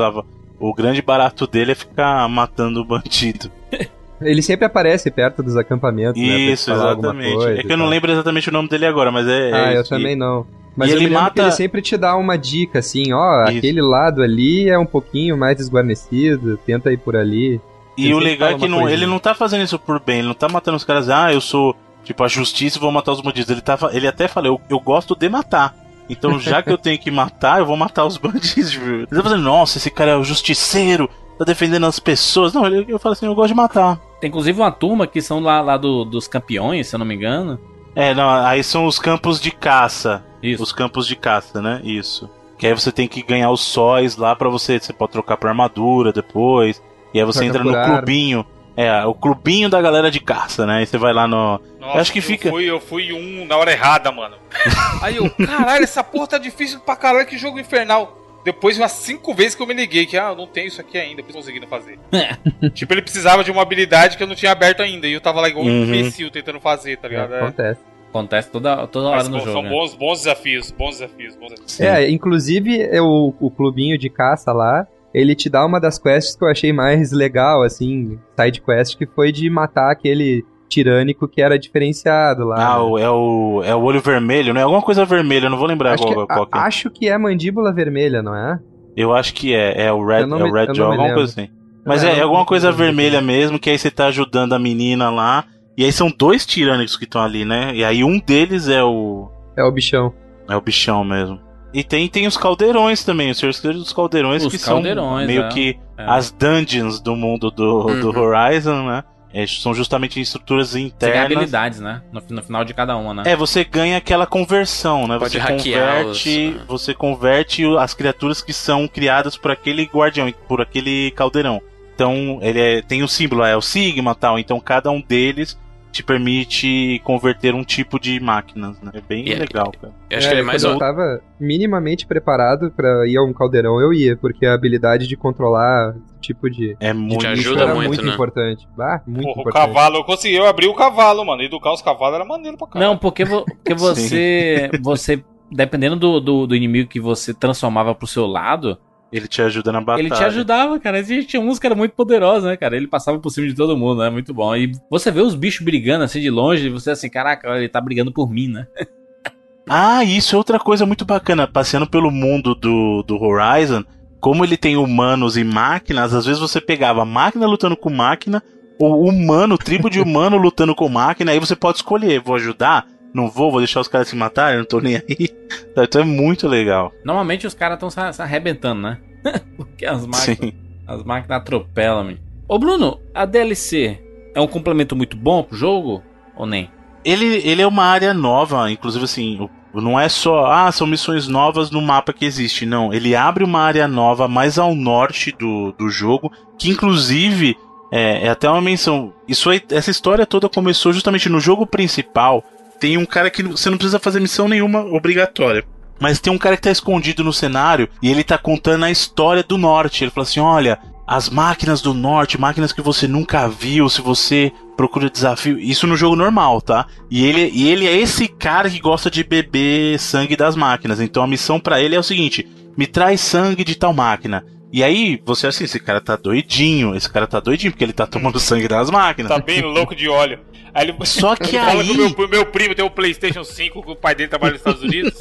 O grande barato dele é ficar matando o bandido. Ele sempre aparece perto dos acampamentos, né, Isso, né, exatamente. é que eu não lembro exatamente o nome dele agora, mas é. Ah, é eu também não. Mas ele mata. ele sempre te dá uma dica assim, ó, Isso. aquele lado ali é um pouquinho mais desguarnecido, tenta ir por ali. E ele o legal é que não, ele não tá fazendo isso por bem, ele não tá matando os caras, ah, eu sou tipo a justiça e vou matar os bandidos. Ele, tava, ele até fala, eu, eu gosto de matar. Então, já que eu tenho que matar, eu vou matar os bandidos. Ele tá fazendo, nossa, esse cara é o justiceiro, tá defendendo as pessoas. Não, ele, eu falo assim, eu gosto de matar. Tem inclusive uma turma que são lá, lá do, dos campeões, se eu não me engano. É, não, aí são os campos de caça. Isso. Os campos de caça, né? Isso. Que aí você tem que ganhar os sóis lá para você. Você pode trocar pra armadura depois. E aí você pra entra no clubinho. É, o clubinho da galera de caça, né? Aí você vai lá no. Nossa, acho que fica. Eu fui, eu fui um na hora errada, mano. Aí eu, caralho, essa porra tá difícil pra caralho, que jogo infernal. Depois umas cinco vezes que eu me liguei, que ah, eu não tenho isso aqui ainda, eu conseguindo fazer. tipo, ele precisava de uma habilidade que eu não tinha aberto ainda. E eu tava lá igual um uhum. imbecil tentando fazer, tá ligado? É, acontece. Acontece toda, toda hora Mas, no jogo. São né? bons, bons desafios, bons desafios, bons desafios. É, inclusive o, o clubinho de caça lá, ele te dá uma das quests que eu achei mais legal, assim, side quest, que foi de matar aquele tirânico que era diferenciado lá. Ah, né? é, o, é o olho vermelho, né? Alguma coisa vermelha, não vou lembrar acho qual, que, qual a, é. Acho que é mandíbula vermelha, não é? Eu acho que é, é o Red, é o Red Jaw, alguma coisa assim. Mas é, é, é alguma coisa vermelha mesmo, que aí você tá ajudando a menina lá. E aí são dois tirânicos que estão ali, né? E aí um deles é o. É o bichão. É o bichão mesmo. E tem, tem os caldeirões também, os senhores dos caldeirões, os que caldeirões, são meio é. que é. as dungeons do mundo do, uhum. do Horizon, né? É, são justamente estruturas internas. Você ganha habilidades, né? No, no, final de cada uma, né? É, você ganha aquela conversão, né? Pode você converte, os... você converte as criaturas que são criadas por aquele guardião, por aquele caldeirão. Então, ele é, tem o símbolo, é o Sigma tal. Então, cada um deles te permite converter um tipo de máquinas, né? É bem yeah. legal, cara. Eu acho é, que ele é mais eu tava minimamente preparado para ir a um caldeirão, eu ia, porque a habilidade de controlar tipo de é muito te ajuda era muito, muito né? importante. Ah, muito Porra, importante. o cavalo, eu consegui, eu abri o cavalo, mano. Educar os cavalos era maneiro pra caralho. Não, porque, vo, porque você você dependendo do, do, do inimigo que você transformava pro seu lado, ele te ajuda na batalha. Ele te ajudava, cara. Tinha uns que era muito poderosos, né, cara? Ele passava por cima de todo mundo, né? Muito bom. E você vê os bichos brigando assim de longe, e você assim, caraca, ele tá brigando por mim, né? ah, isso é outra coisa muito bacana. Passeando pelo mundo do, do Horizon, como ele tem humanos e máquinas, às vezes você pegava máquina lutando com máquina, ou humano, tribo de humano lutando com máquina, aí você pode escolher, vou ajudar? Não vou, vou deixar os caras se matarem, não tô nem aí. Então é muito legal. Normalmente os caras estão se, se, arrebentando, né? Porque as máquinas, Sim. as máquinas atropelam, me. Ô Bruno, a DLC é um complemento muito bom pro jogo ou nem? Ele, ele é uma área nova, inclusive assim, não é só, ah, são missões novas no mapa que existe. Não, ele abre uma área nova mais ao norte do, do jogo, que inclusive é, é até uma menção. Isso aí, essa história toda começou justamente no jogo principal tem um cara que você não precisa fazer missão nenhuma obrigatória. Mas tem um cara que tá escondido no cenário e ele tá contando a história do norte. Ele fala assim: olha, as máquinas do norte, máquinas que você nunca viu, se você procura desafio. Isso no jogo normal, tá? E ele, e ele é esse cara que gosta de beber sangue das máquinas. Então a missão para ele é o seguinte: me traz sangue de tal máquina. E aí, você assim, esse cara tá doidinho, esse cara tá doidinho porque ele tá tomando sangue das máquinas. Tá bem louco de óleo. Aí ele... Só que aí. meu, meu primo tem um PlayStation 5 que o pai dele trabalha nos Estados Unidos.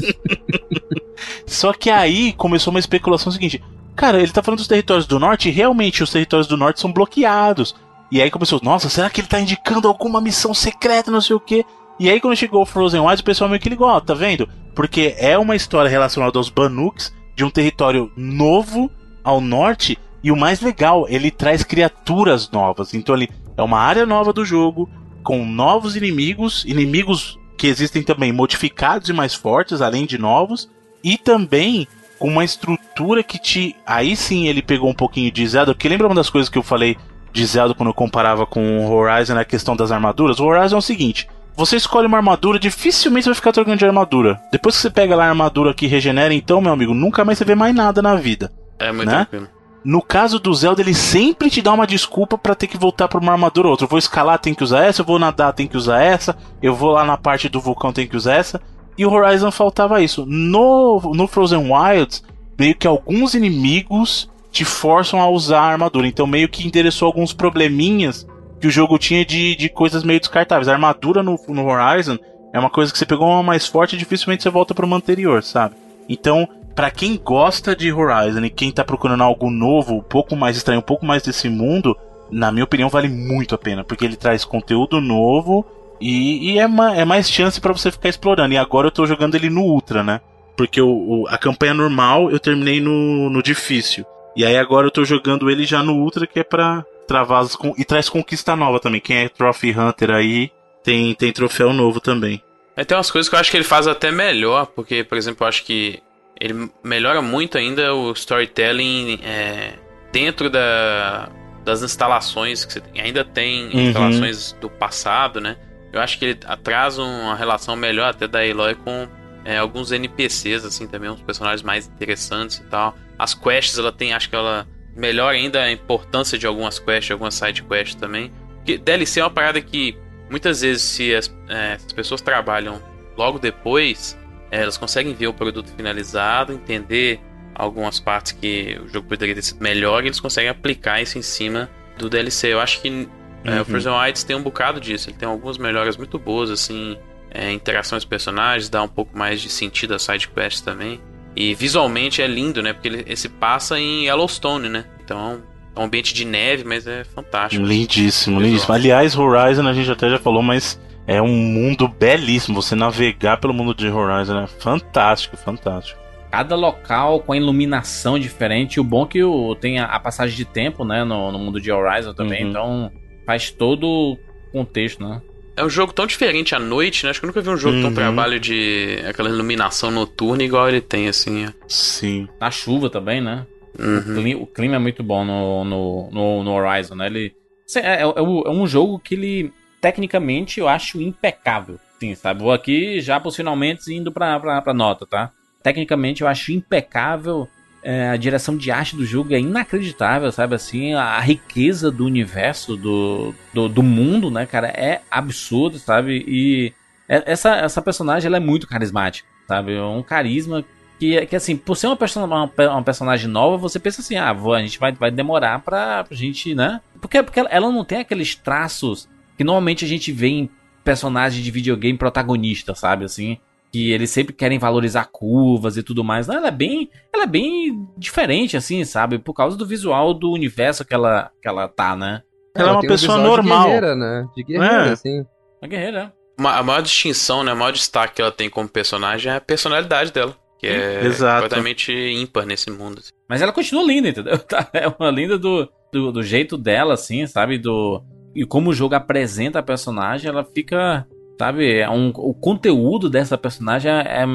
Só que aí começou uma especulação seguinte: cara, ele tá falando dos territórios do norte e realmente os territórios do norte são bloqueados. E aí começou, nossa, será que ele tá indicando alguma missão secreta, não sei o que? E aí quando chegou o Frozen Wilds, o pessoal meio que ligou, ó, tá vendo? Porque é uma história relacionada aos Banuks, de um território novo ao norte, e o mais legal, ele traz criaturas novas. Então ele é uma área nova do jogo, com novos inimigos, inimigos que existem também modificados e mais fortes, além de novos, e também com uma estrutura que te. Aí sim ele pegou um pouquinho de Zelda, porque lembra uma das coisas que eu falei de Zelda quando eu comparava com o Horizon na questão das armaduras? O Horizon é o seguinte. Você escolhe uma armadura, dificilmente você vai ficar trocando de armadura. Depois que você pega lá a armadura que regenera, então, meu amigo, nunca mais você vê mais nada na vida. É muito né? tranquilo. No caso do Zelda, ele sempre te dá uma desculpa para ter que voltar pra uma armadura ou outra. Eu vou escalar, tem que usar essa, eu vou nadar, tem que usar essa, eu vou lá na parte do vulcão, tem que usar essa. E o Horizon faltava isso. No, no Frozen Wilds, meio que alguns inimigos te forçam a usar a armadura. Então meio que endereçou alguns probleminhas que o jogo tinha de, de coisas meio descartáveis. A armadura no, no Horizon é uma coisa que você pegou uma mais forte e dificilmente você volta para uma anterior, sabe? Então, para quem gosta de Horizon e quem tá procurando algo novo, um pouco mais estranho, um pouco mais desse mundo, na minha opinião vale muito a pena, porque ele traz conteúdo novo e, e é, ma, é mais chance para você ficar explorando. E agora eu tô jogando ele no Ultra, né? Porque o, o, a campanha normal eu terminei no, no difícil. E aí agora eu tô jogando ele já no Ultra, que é pra travar as, e traz conquista nova também. Quem é Trophy Hunter aí tem, tem troféu novo também. É, tem umas coisas que eu acho que ele faz até melhor, porque, por exemplo, eu acho que ele melhora muito ainda o storytelling é, dentro da, das instalações que você tem. ainda tem uhum. instalações do passado, né? Eu acho que ele traz uma relação melhor até da Eloy com é, alguns NPCs, assim, também, uns personagens mais interessantes e tal. As quests, ela tem, acho que ela melhora ainda a importância de algumas quests, algumas side quests também. Porque DLC é uma parada que muitas vezes, se as, é, as pessoas trabalham logo depois, elas conseguem ver o produto finalizado, entender algumas partes que o jogo poderia ter sido melhor e eles conseguem aplicar isso em cima do DLC. Eu acho que é, uhum. o Frozen Wilds tem um bocado disso. Ele tem algumas melhoras muito boas, assim, é, interações dos personagens, dá um pouco mais de sentido a side quest também. E visualmente é lindo, né? Porque ele, ele se passa em Yellowstone, né? Então é um ambiente de neve, mas é fantástico. Lindíssimo, lindíssimo. Aliás, Horizon a gente até já falou, mas é um mundo belíssimo. Você navegar pelo mundo de Horizon é fantástico, fantástico. Cada local com a iluminação diferente. O bom é que o, tem a, a passagem de tempo, né? No, no mundo de Horizon também. Uhum. Então faz todo o contexto, né? É um jogo tão diferente à noite, né? Acho que eu nunca vi um jogo uhum. tão trabalho de aquela iluminação noturna igual ele tem, assim. Sim. Na chuva também, né? Uhum. O, clima, o, clima, é muito bom no, no, no, no Horizon, né? Ele, é, é, é, um jogo que ele, tecnicamente, eu acho impecável. Sim, sabe? Vou aqui já possivelmente indo pra, pra, pra nota, tá? Tecnicamente eu acho impecável é, a direção de arte do jogo é inacreditável, sabe? Assim, a, a riqueza do universo, do, do, do, mundo, né, cara, é absurdo, sabe? E é, essa, essa personagem, ela é muito carismática, sabe? É um carisma que, que assim, por ser uma, person uma, uma, personagem nova, você pensa assim, ah, a gente vai, vai demorar pra, pra gente, né? Porque, porque ela não tem aqueles traços que normalmente a gente vê em personagens de videogame protagonista, sabe? Assim, que eles sempre querem valorizar curvas e tudo mais. Não, ela é bem, ela é bem diferente assim, sabe? Por causa do visual do universo que ela, que ela tá, né? Ela, ela é uma pessoa um normal. De guerreira, né? De guerreira, é. assim. Uma guerreira. a maior distinção, né? O maior destaque que ela tem como personagem é a personalidade dela. Que é Exato. completamente ímpar nesse mundo. Assim. Mas ela continua linda, entendeu? Tá, é uma linda do, do, do jeito dela, assim, sabe? Do, e como o jogo apresenta a personagem, ela fica Sabe? É um, o conteúdo dessa personagem é, é,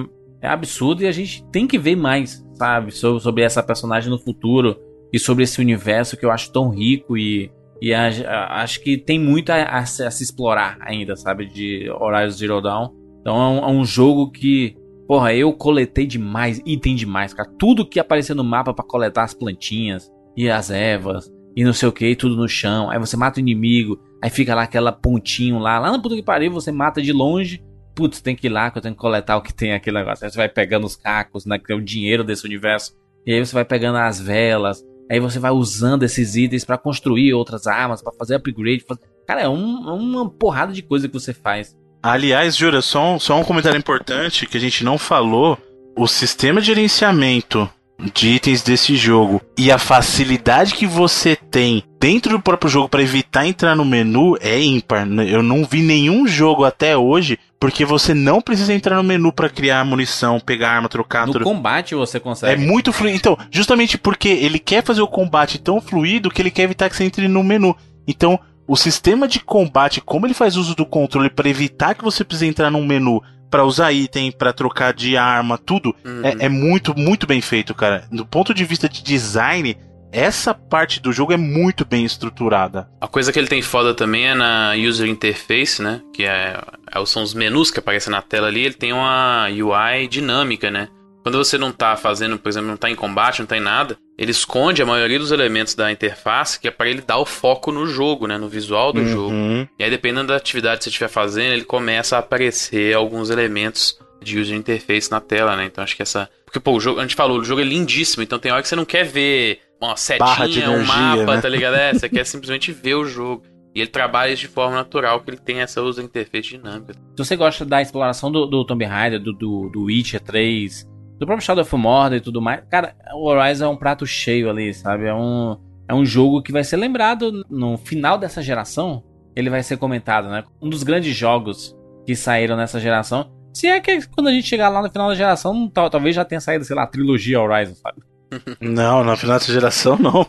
é, absurdo e a gente tem que ver mais, sabe? Sobre, sobre essa personagem no futuro e sobre esse universo que eu acho tão rico e, e a, a, acho que tem muito a, a, se, explorar ainda, sabe? De Horizon Zero Dawn. Então é um, é um, jogo que, porra, eu coletei demais, item demais, cara. Tudo que aparecia no mapa para coletar as plantinhas e as ervas e não sei o que, tudo no chão. Aí você mata o inimigo, aí fica lá aquela pontinho lá, lá na puta que pariu, você mata de longe. Putz, tem que ir lá que eu tenho que coletar o que tem aquele negócio. Aí você vai pegando os cacos, né? Que é o dinheiro desse universo. E aí você vai pegando as velas. Aí você vai usando esses itens para construir outras armas, para fazer upgrade. Cara, é um, é uma porrada de coisa que você faz. Aliás, Jura, só um, só um comentário importante que a gente não falou. O sistema de gerenciamento de itens desse jogo e a facilidade que você tem dentro do próprio jogo para evitar entrar no menu é ímpar. Eu não vi nenhum jogo até hoje porque você não precisa entrar no menu para criar munição, pegar arma, trocar no tudo. combate você consegue. É muito fluido. Então, justamente porque ele quer fazer o combate tão fluido que ele quer evitar que você entre no menu. Então, o sistema de combate, como ele faz uso do controle para evitar que você precise entrar num menu para usar item, para trocar de arma, tudo, uhum. é, é, muito, muito bem feito, cara. Do ponto de vista de design, essa parte do jogo é muito bem estruturada. A coisa que ele tem foda também é na user interface, né? Que é, é são os menus que aparecem na tela ali, ele tem uma UI dinâmica, né? Quando você não tá fazendo, por exemplo, não tá em combate, não tá em nada, ele esconde a maioria dos elementos da interface que é para ele dar o foco no jogo, né, no visual do uhum. jogo. E aí dependendo da atividade que você estiver fazendo, ele começa a aparecer alguns elementos de user interface na tela, né? Então acho que essa, porque pô, o jogo, a gente falou, o jogo é lindíssimo, então tem hora que você não quer ver uma setinha, energia, um mapa, né? tá ligado? É, você quer simplesmente ver o jogo. E ele trabalha de forma natural, que ele tem essa user interface dinâmica. Se você gosta da exploração do, do Tomb Raider, do, do, do Witcher 3, do próprio Shadow of Mordor e tudo mais. Cara, o Horizon é um prato cheio ali, sabe? É um, é um jogo que vai ser lembrado no final dessa geração. Ele vai ser comentado, né? Um dos grandes jogos que saíram nessa geração. Se é que quando a gente chegar lá no final da geração, talvez já tenha saído, sei lá, a trilogia Horizon, sabe? Não, no final dessa geração não.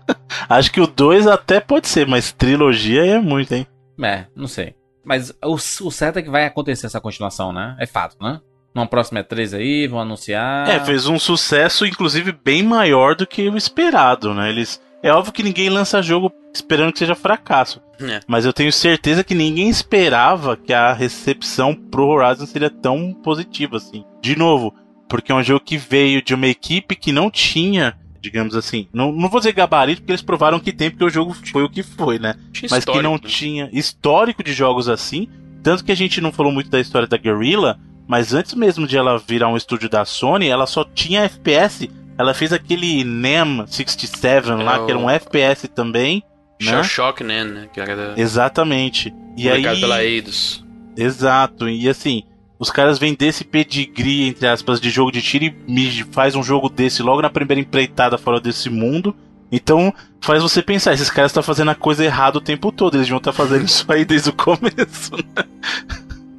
Acho que o 2 até pode ser, mas trilogia é muito, hein? É, não sei. Mas o, o certo é que vai acontecer essa continuação, né? É fato, né? Numa próxima E3 aí, vão anunciar. É, fez um sucesso, inclusive, bem maior do que o esperado, né? Eles. É óbvio que ninguém lança jogo esperando que seja fracasso. É. Mas eu tenho certeza que ninguém esperava que a recepção pro Horizon seria tão positiva assim. De novo, porque é um jogo que veio de uma equipe que não tinha, digamos assim, não, não vou dizer gabarito, porque eles provaram que tem, porque o jogo foi o que foi, né? Mas que não né? tinha histórico de jogos assim. Tanto que a gente não falou muito da história da Guerrilla, mas antes mesmo de ela virar um estúdio da Sony, ela só tinha FPS. Ela fez aquele NEM 67 lá, é o... que era um FPS também. Né? Shock NEM, né? Que era da... Exatamente. E aí... pela Eidos. Exato. E assim, os caras vêm desse pedigree, entre aspas, de jogo de tiro e faz um jogo desse logo na primeira empreitada fora desse mundo. Então, faz você pensar, esses caras estão fazendo a coisa errada o tempo todo, eles vão estar fazendo isso aí desde o começo, né?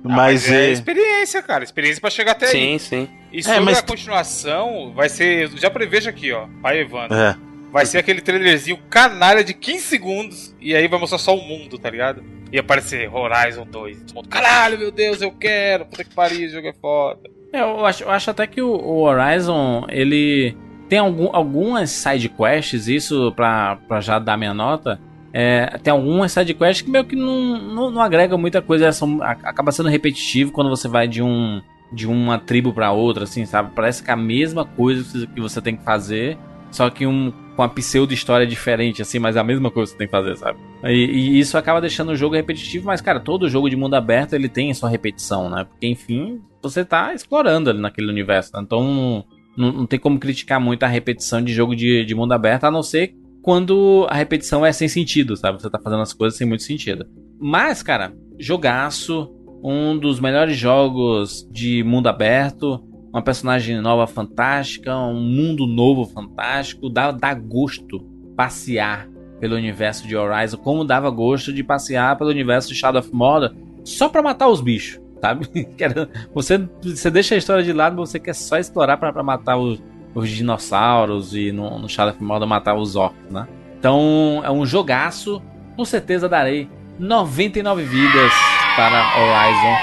Ah, mas, mas é, é, experiência, cara. Experiência para chegar até sim, aí. Sim, sim. E sobre é, mas... a continuação, vai ser. Já prevejo aqui, ó. Pai Evandro. É. Vai ser aquele trailerzinho canalha de 15 segundos. E aí vai mostrar só o mundo, tá ligado? E aparecer Horizon 2. Caralho, meu Deus, eu quero. Puta que pariu, jogo é foda. É, eu acho, eu acho até que o, o Horizon, ele tem algum, algumas side quests, isso pra, pra já dar minha nota é, tem algumas sidequests que meio que não, não, não agrega muita coisa, são, acaba sendo repetitivo quando você vai de um de uma tribo para outra, assim, sabe? Parece que é a mesma coisa que você tem que fazer, só que um, com a pseudo história diferente, assim, mas é a mesma coisa que você tem que fazer, sabe? E, e, isso acaba deixando o jogo repetitivo, mas, cara, todo jogo de mundo aberto ele tem a sua repetição, né? Porque, enfim, você tá explorando ali naquele universo, né? Então não, não tem como criticar muito a repetição de jogo de, de mundo aberto, a não ser quando a repetição é sem sentido, sabe? Você tá fazendo as coisas sem muito sentido. Mas, cara, jogaço, um dos melhores jogos de mundo aberto, uma personagem nova fantástica, um mundo novo fantástico, dá, dá gosto passear pelo universo de Horizon, como dava gosto de passear pelo universo de Shadow of Mordor só para matar os bichos, sabe? você, você deixa a história de lado, você quer só explorar para matar os, os dinossauros e no, no Shadow of Mordor matar os orcs, né? Então é um jogaço. Com certeza darei 99 vidas para Horizon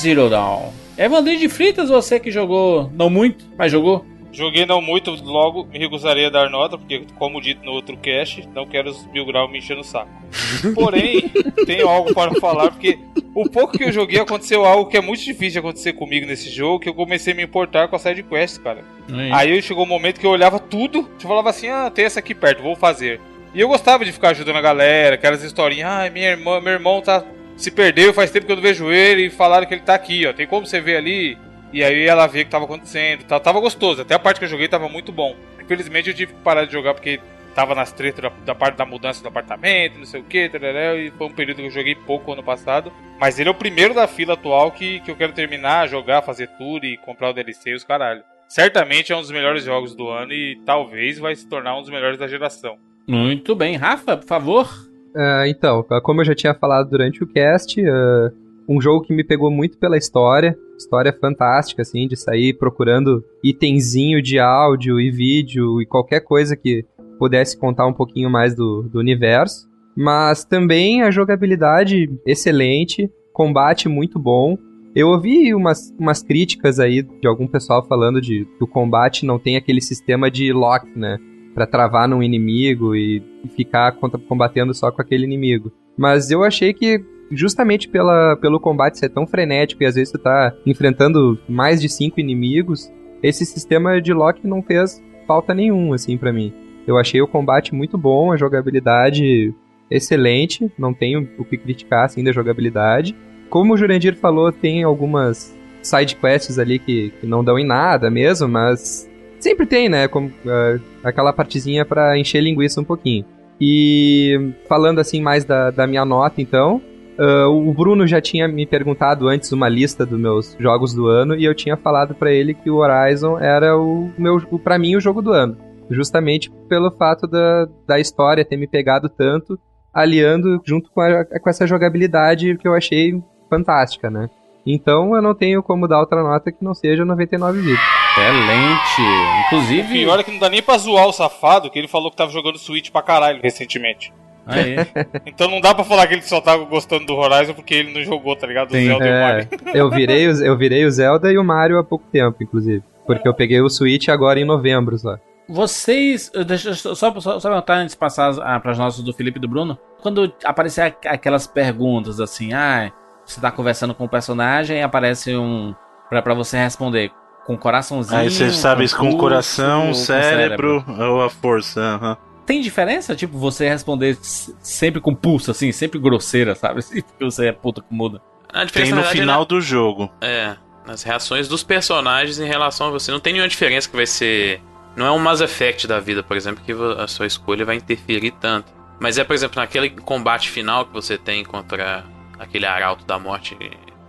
Zero Dawn. Evandrinho de Fritas, você que jogou não muito, mas jogou? Joguei não muito, logo me recusaria a dar nota, porque, como dito no outro cast, não quero os mil graus me enchendo o saco. Porém, tenho algo para falar, porque o pouco que eu joguei aconteceu algo que é muito difícil de acontecer comigo nesse jogo, que eu comecei a me importar com a side quest, cara. Aí chegou um momento que eu olhava tudo, eu falava assim, ah, tem essa aqui perto, vou fazer. E eu gostava de ficar ajudando a galera, aquelas historinhas, ah, minha irmã, meu irmão tá se perdeu, faz tempo que eu não vejo ele e falaram que ele tá aqui, ó. Tem como você ver ali? E aí ela vê o que tava acontecendo. Tá, tava gostoso, até a parte que eu joguei tava muito bom. Infelizmente eu tive que parar de jogar porque tava nas tretas da, da, parte da mudança do apartamento, não sei o que, e foi um período que eu joguei pouco ano passado. Mas ele é o primeiro da fila atual que, que eu quero terminar, jogar, fazer tudo e comprar o DLC e os caralho. Certamente é um dos melhores jogos do ano e talvez vai se tornar um dos melhores da geração. Muito bem, Rafa, por favor. Uh, então, como eu já tinha falado durante o cast, uh, um jogo que me pegou muito pela história, história fantástica, assim, de sair procurando itemzinho de áudio e vídeo e qualquer coisa que pudesse contar um pouquinho mais do, do universo. Mas também a jogabilidade excelente, combate muito bom. Eu ouvi umas, umas críticas aí de algum pessoal falando de que o combate não tem aquele sistema de lock, né? Pra travar num inimigo e, e ficar contra, combatendo só com aquele inimigo. Mas eu achei que justamente pela, pelo combate ser tão frenético e às vezes tu tá enfrentando mais de cinco inimigos, esse sistema de lock não fez falta nenhum, assim, para mim. Eu achei o combate muito bom, a jogabilidade excelente, não tenho o que criticar, assim, da jogabilidade. Como o Jurandir falou, tem algumas side quests ali que, que não dão em nada mesmo, mas sempre tem, né, como, uh, aquela partezinha para encher linguiça um pouquinho. E falando assim mais da, da minha nota, então, Uh, o Bruno já tinha me perguntado antes uma lista dos meus jogos do ano e eu tinha falado para ele que o Horizon era o meu, para mim, o jogo do ano. Justamente pelo fato da, da história ter me pegado tanto, aliando junto com, a, com essa jogabilidade que eu achei fantástica, né? Então eu não tenho como dar outra nota que não seja 99 bits. Excelente! Inclusive. E olha que não dá nem pra zoar o safado, que ele falou que tava jogando Switch pra caralho recentemente. Aí. então não dá pra falar que ele só tava gostando do Horizon porque ele não jogou, tá ligado? O Sim, Zelda é, o. Mario. eu, virei o, eu virei o Zelda e o Mario há pouco tempo, inclusive. Porque eu peguei o Switch agora em novembro só. Vocês. Deixa, só, só, só perguntar antes de passar ah, para as nossas do Felipe e do Bruno. Quando aparecer aquelas perguntas assim, ah, você tá conversando com o personagem e aparece um. Pra, pra você responder com coraçãozinho. Aí você sabe isso com o coração, cérebro, cérebro, ou a força. Uhum tem diferença? Tipo, você responder sempre com pulso, assim, sempre grosseira, sabe? Porque você é puta que muda. A diferença, tem no final é do jogo. É, nas reações dos personagens em relação a você. Não tem nenhuma diferença que vai ser. Não é um Mass Effect da vida, por exemplo, que a sua escolha vai interferir tanto. Mas é, por exemplo, naquele combate final que você tem contra aquele arauto da morte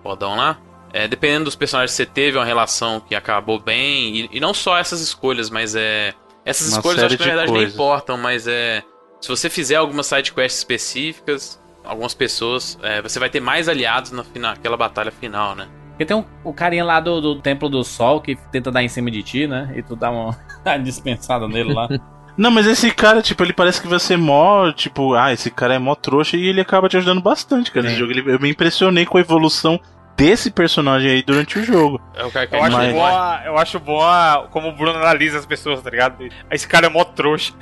fodão lá. É, dependendo dos personagens que você teve uma relação que acabou bem. E, e não só essas escolhas, mas é essas Uma escolhas acho que na verdade nem importam, mas é. Se você fizer algumas sidequests específicas, algumas pessoas, é, você vai ter mais aliados na, naquela batalha final, né? Porque tem um, o carinha lá do, do Templo do Sol que tenta dar em cima de ti, né? E tu dá uma, dispensada nele lá. Não, mas esse cara, tipo, ele parece que vai ser mó, tipo, ah, esse cara é mó trouxa e ele acaba te ajudando bastante, cara. Esse jogo, ele, eu me impressionei com a evolução desse personagem aí durante o jogo. É cara que eu, acho bom a, eu acho bom a, como o Bruno analisa as pessoas, tá ligado? Esse cara é mó trouxa.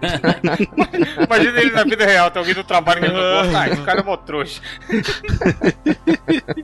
Imagina ele na vida real, tem alguém do trabalho que ele não gosta. Ah, esse cara é mó trouxa.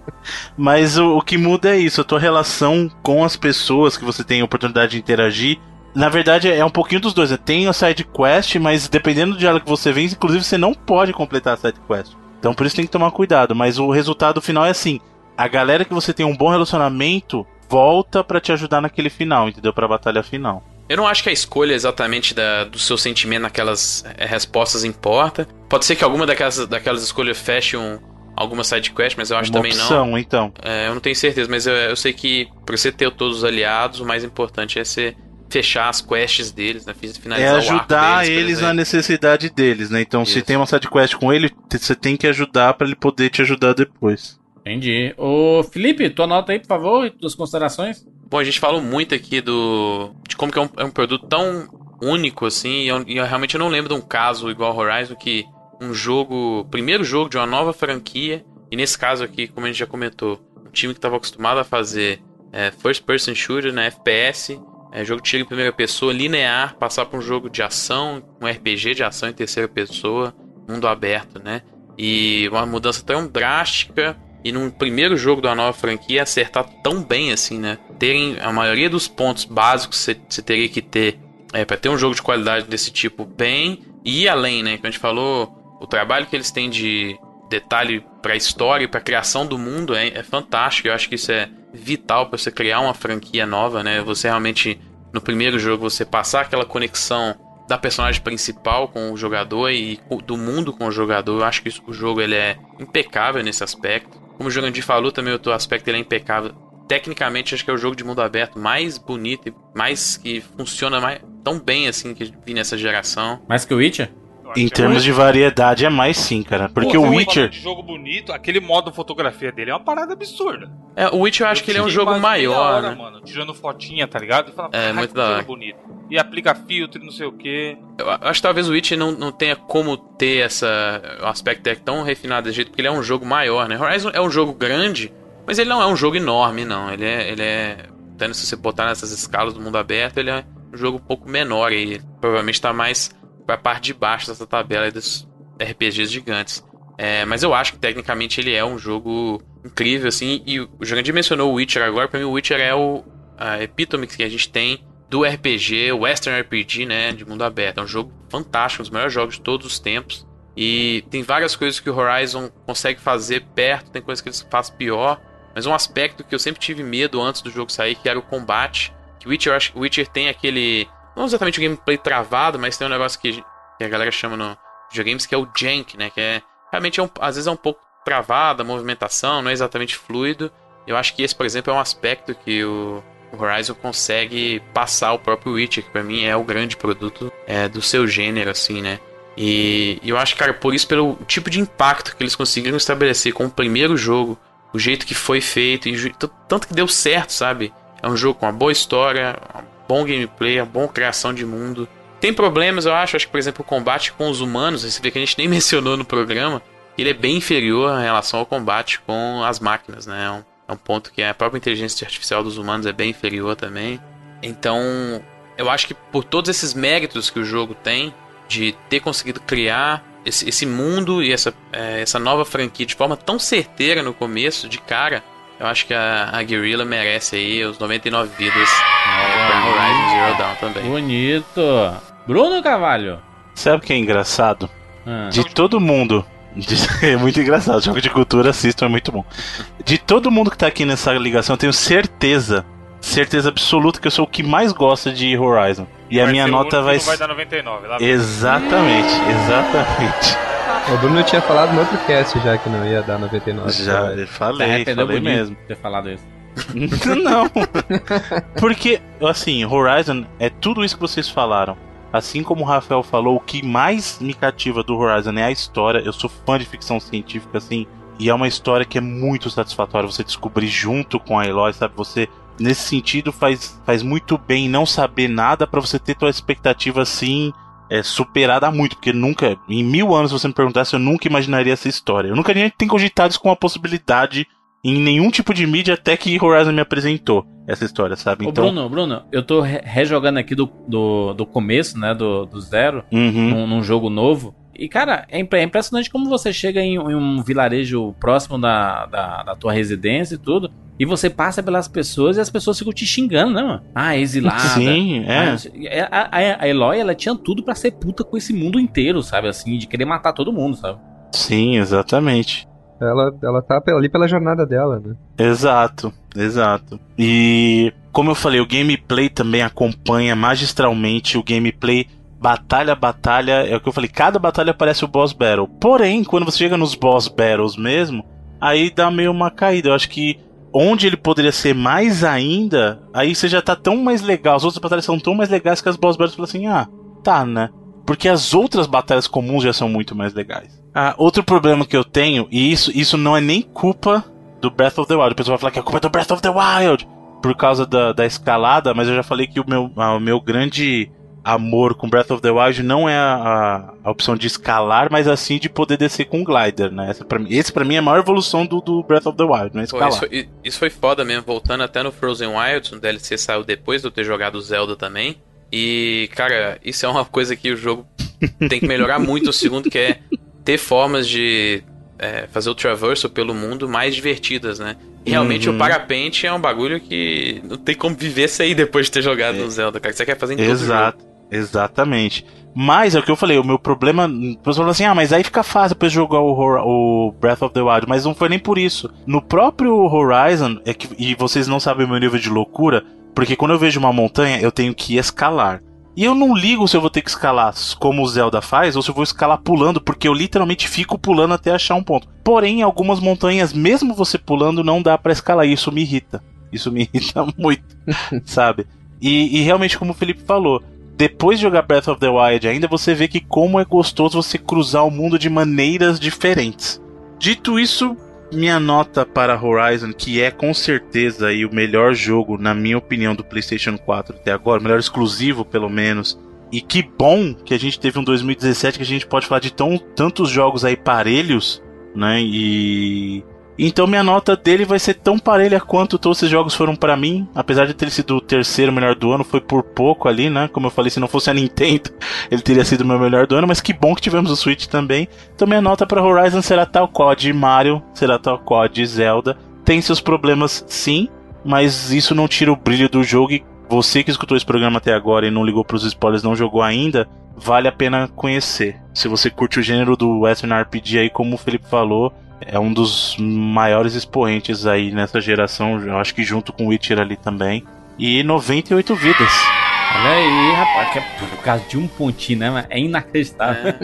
Mas o, o que muda é isso, a tua relação com as pessoas que você tem a oportunidade de interagir. Na verdade, é um pouquinho dos dois. Né? Tem a side quest, mas dependendo do diálogo que você vence, inclusive você não pode completar a side quest. Então por isso tem que tomar cuidado. Mas o resultado final é assim: a galera que você tem um bom relacionamento volta para te ajudar naquele final, entendeu? Pra batalha final. Eu não acho que a escolha exatamente da, do seu sentimento naquelas é, respostas importa. Pode ser que alguma daquelas, daquelas escolhas feche um, alguma sidequest, mas eu acho Uma também opção, não. então. É, eu não tenho certeza, mas eu, eu sei que pra você ter todos os aliados, o mais importante é você fechar as quests deles, né? Finalizar é ajudar deles, eles na necessidade deles, né? Então, Isso. se tem uma sidequest com ele, você tem que ajudar para ele poder te ajudar depois. Entendi. Ô, Felipe, tua nota aí, por favor, tuas considerações. Bom, a gente falou muito aqui do de como que é um, é um produto tão único assim, e eu, e eu, realmente não lembro de um caso igual Horizon que um jogo, primeiro jogo de uma nova franquia, e nesse caso aqui, como a gente já comentou, um time que estava acostumado a fazer é, first person shooter, né, FPS, é, jogo de tiro em primeira pessoa, linear, passar para um jogo de ação, um RPG de ação em terceira pessoa, mundo aberto, né? E uma mudança tão drástica e num primeiro jogo da nova franquia acertar tão bem assim, né? Terem a maioria dos pontos básicos que você teria que ter é, para ter um jogo de qualidade desse tipo bem, ir além, né? Que a gente falou, o trabalho que eles têm de detalhe para a história e para a criação do mundo é, é, fantástico. Eu acho que isso é vital para você criar uma franquia nova, né? Você realmente no primeiro jogo você passar aquela conexão da personagem principal com o jogador e do mundo com o jogador. Eu acho que o jogo ele é impecável nesse aspecto. Como o Jurandir falou também, o aspecto ele é impecável. Tecnicamente, acho que é o jogo de mundo aberto mais bonito e mais que funciona mais, tão bem assim que vi nessa geração. Mais que o Witcher? Em termos de variedade é mais sim, cara. Porque Pô, o Witcher. De jogo bonito, aquele modo fotografia dele é uma parada absurda. É, o Witcher eu acho eu que ele é um jogo maior. Hora, né? mano, tirando fotinha, tá ligado? E fala, é, muito da hora. bonito. E aplica filtro e não sei o que. Eu acho que talvez o Witcher não, não tenha como ter essa. O aspecto é tão refinado desse jeito, porque ele é um jogo maior, né? Horizon é um jogo grande, mas ele não é um jogo enorme, não. Ele é. Ele é. Tendo se você botar nessas escalas do mundo aberto, ele é um jogo um pouco menor e provavelmente tá mais pra parte de baixo dessa tabela dos RPGs gigantes. É, mas eu acho que tecnicamente ele é um jogo incrível, assim. E o Jurandir mencionou o Witcher agora. Pra mim, o Witcher é o a epítome que a gente tem do RPG, Western RPG, né? De mundo aberto. É um jogo fantástico, um dos melhores jogos de todos os tempos. E tem várias coisas que o Horizon consegue fazer perto, tem coisas que ele faz pior. Mas um aspecto que eu sempre tive medo antes do jogo sair, que era o combate. Que Witcher, Witcher tem aquele não exatamente o gameplay travado, mas tem um negócio que, que a galera chama no videogames que é o jank, né? Que é realmente é um, às vezes é um pouco travado a movimentação, não é exatamente fluido. Eu acho que esse, por exemplo, é um aspecto que o, Horizon consegue passar o próprio Witcher, que pra mim é o grande produto é, do seu gênero, assim, né? E, e eu acho, cara, por isso, pelo tipo de impacto que eles conseguiram estabelecer com o primeiro jogo, o jeito que foi feito, e tanto que deu certo, sabe? É um jogo com uma boa história, uma bom gameplay, uma boa criação de mundo. Tem problemas, eu acho. Acho que, por exemplo, o combate com os humanos, vê que a gente nem mencionou no programa, ele é bem inferior em relação ao combate com as máquinas, né? É um, é um ponto que a própria inteligência artificial dos humanos é bem inferior também. Então, eu acho que por todos esses méritos que o jogo tem, de ter conseguido criar esse, esse mundo e essa, é, essa nova franquia de forma tão certeira no começo, de cara, eu acho que a, a Guerrilla merece aí os 99 vidas pra Horizon Zero Dawn também. Bonito. Bruno Carvalho. Sabe o que é engraçado? Ah. De todo mundo. é muito engraçado. Jogo de cultura, assistam, é muito bom. De todo mundo que tá aqui nessa ligação, eu tenho certeza, certeza absoluta que eu sou o que mais gosta de Horizon. E vai a minha nota vai ser. vai dar 99, lá Exatamente, exatamente. O Bruno tinha falado no outro cast já que não ia dar 99. Já, eu falei, tá falei mesmo. ter falado isso. não. Porque, assim, Horizon é tudo isso que vocês falaram. Assim como o Rafael falou, o que mais me cativa do Horizon é a história. Eu sou fã de ficção científica, assim, e é uma história que é muito satisfatória você descobrir junto com a Eloy, sabe? Você, nesse sentido, faz, faz muito bem não saber nada para você ter tua expectativa assim é, superada muito, porque nunca, em mil anos, se você me perguntasse, eu nunca imaginaria essa história. Eu nunca nem tenho cogitado isso com a possibilidade em nenhum tipo de mídia até que Horizon me apresentou essa história, sabe? Então... Bruno, Bruno, eu tô rejogando aqui do, do, do começo, né, do, do zero, uhum. num, num, jogo novo. E, cara, é, é impressionante como você chega em, em um vilarejo próximo da, da, da, tua residência e tudo, e você passa pelas pessoas e as pessoas ficam te xingando, né, mano? Ah, exilada. Sim, é. A, a, a Eloy, ela tinha tudo para ser puta com esse mundo inteiro, sabe? Assim, de querer matar todo mundo, sabe? Sim, exatamente. Ela, ela tá ali pela jornada dela, né? Exato, exato. E como eu falei, o gameplay também acompanha magistralmente o gameplay batalha batalha, é o que eu falei, cada batalha parece o boss battle. Porém, quando você chega nos boss battles mesmo, aí dá meio uma caída. Eu acho que onde ele poderia ser mais ainda, aí você já tá tão mais legal, as outras batalhas são tão mais legais que as boss battles falam assim, ah, tá, né? Porque as outras batalhas comuns já são muito mais legais. Ah, outro problema que eu tenho, e isso, isso não é nem culpa do Breath of the Wild. O pessoal vai falar que a culpa é do Breath of the Wild por causa da, da escalada, mas eu já falei que o meu, o meu grande amor com Breath of the Wild não é a, a, opção de escalar, mas assim de poder descer com o glider, né? Essa pra mim, esse pra mim é a maior evolução do, do Breath of the Wild, não é escalar. Pô, isso, foi, isso, foi foda mesmo, voltando até no Frozen Wilds, o DLC saiu depois de eu ter jogado Zelda também. E, cara, isso é uma coisa que o jogo tem que melhorar muito o segundo, que é ter formas de é, fazer o traverso pelo mundo mais divertidas, né? E realmente uhum. o parapente é um bagulho que não tem como viver sem depois de ter jogado é. no Zelda, cara. Você quer fazer em Exato. Exatamente. Mas é o que eu falei, o meu problema. Você falou assim, ah, mas aí fica fácil depois jogar o, o, Breath of the Wild. Mas não foi nem por isso. No próprio Horizon, é que, e vocês não sabem o meu nível de loucura, porque quando eu vejo uma montanha, eu tenho que escalar. E eu não ligo se eu vou ter que escalar como o Zelda faz ou se eu vou escalar pulando, porque eu literalmente fico pulando até achar um ponto. Porém, algumas montanhas, mesmo você pulando, não dá para escalar. E isso me irrita. Isso me irrita muito, sabe? E, e, realmente, como o Felipe falou, depois de jogar Breath of the Wild ainda, você vê que como é gostoso você cruzar o mundo de maneiras diferentes. Dito isso, minha nota para Horizon, que é com certeza aí o melhor jogo, na minha opinião, do PlayStation 4 até agora, melhor exclusivo pelo menos. E que bom que a gente teve um 2017 que a gente pode falar de tão, tantos jogos aí parelhos, né? E então minha nota dele vai ser tão parelha quanto todos esses jogos foram para mim. Apesar de ter sido o terceiro melhor do ano, foi por pouco ali, né? Como eu falei, se não fosse a Nintendo, ele teria sido o meu melhor do ano. Mas que bom que tivemos o Switch também. Então minha nota para Horizon será tal qual de Mario, será tal qual de Zelda. Tem seus problemas, sim, mas isso não tira o brilho do jogo. E você que escutou esse programa até agora e não ligou para os spoilers, não jogou ainda, vale a pena conhecer. Se você curte o gênero do Western RPG aí, como o Felipe falou, é um dos maiores expoentes aí nessa geração, eu acho que junto com o Witcher ali também. E 98 vidas. Olha aí, rapaz, que é por causa de um pontinho, né? É inacreditável.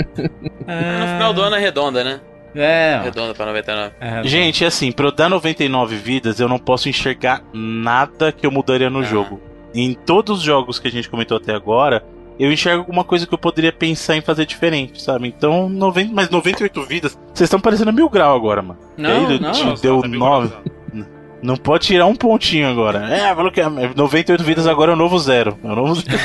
É. no final do ano é redonda, né? É. Redonda pra 99. É, Gente, assim, pra eu dar 99 vidas, eu não posso enxergar nada que eu mudaria no ah. jogo. Em todos os jogos que a gente comentou até agora, eu enxergo alguma coisa que eu poderia pensar em fazer diferente, sabe? Então, 90, mas 98 vidas, vocês estão parecendo mil grau agora, mano. Não, aí, não. Te deu 9. Não pode tirar um pontinho agora. É, falou que 98 vidas agora é o novo zero. É o novo zero.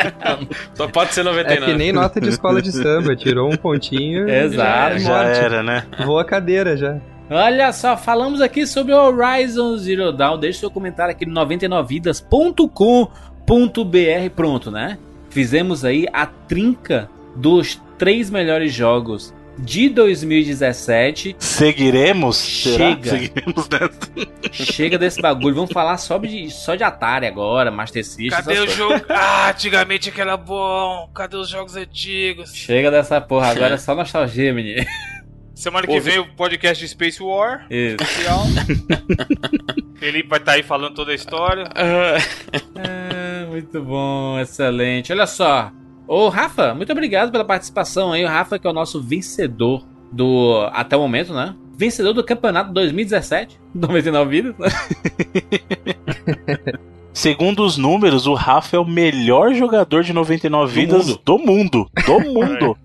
Só pode ser 99. É que nem nota de escola de samba. Tirou um pontinho. Exato. Já, já era, né? Voa a cadeira já. Olha só, falamos aqui sobre Horizon Zero Dawn. Deixe seu comentário aqui no 99vidas.com.br. Pronto, né? Fizemos aí a trinca dos três melhores jogos de 2017. Seguiremos? Chega. Seguiremos nessa. Chega desse bagulho. Vamos falar só de, só de Atari agora, Master System. Cadê o jogo? Ah, antigamente aquele era bom. Cadê os jogos antigos? Chega dessa porra. Agora é só nostalgia, menino. Semana que vem o podcast de Space War. Isso. Especial. Felipe vai estar tá aí falando toda a história. é, muito bom, excelente. Olha só. Ô, Rafa, muito obrigado pela participação aí. O Rafa, que é o nosso vencedor do. Até o momento, né? Vencedor do campeonato 2017. 99 vidas. Segundo os números, o Rafa é o melhor jogador de 99 do vidas mundo. do mundo. Do mundo.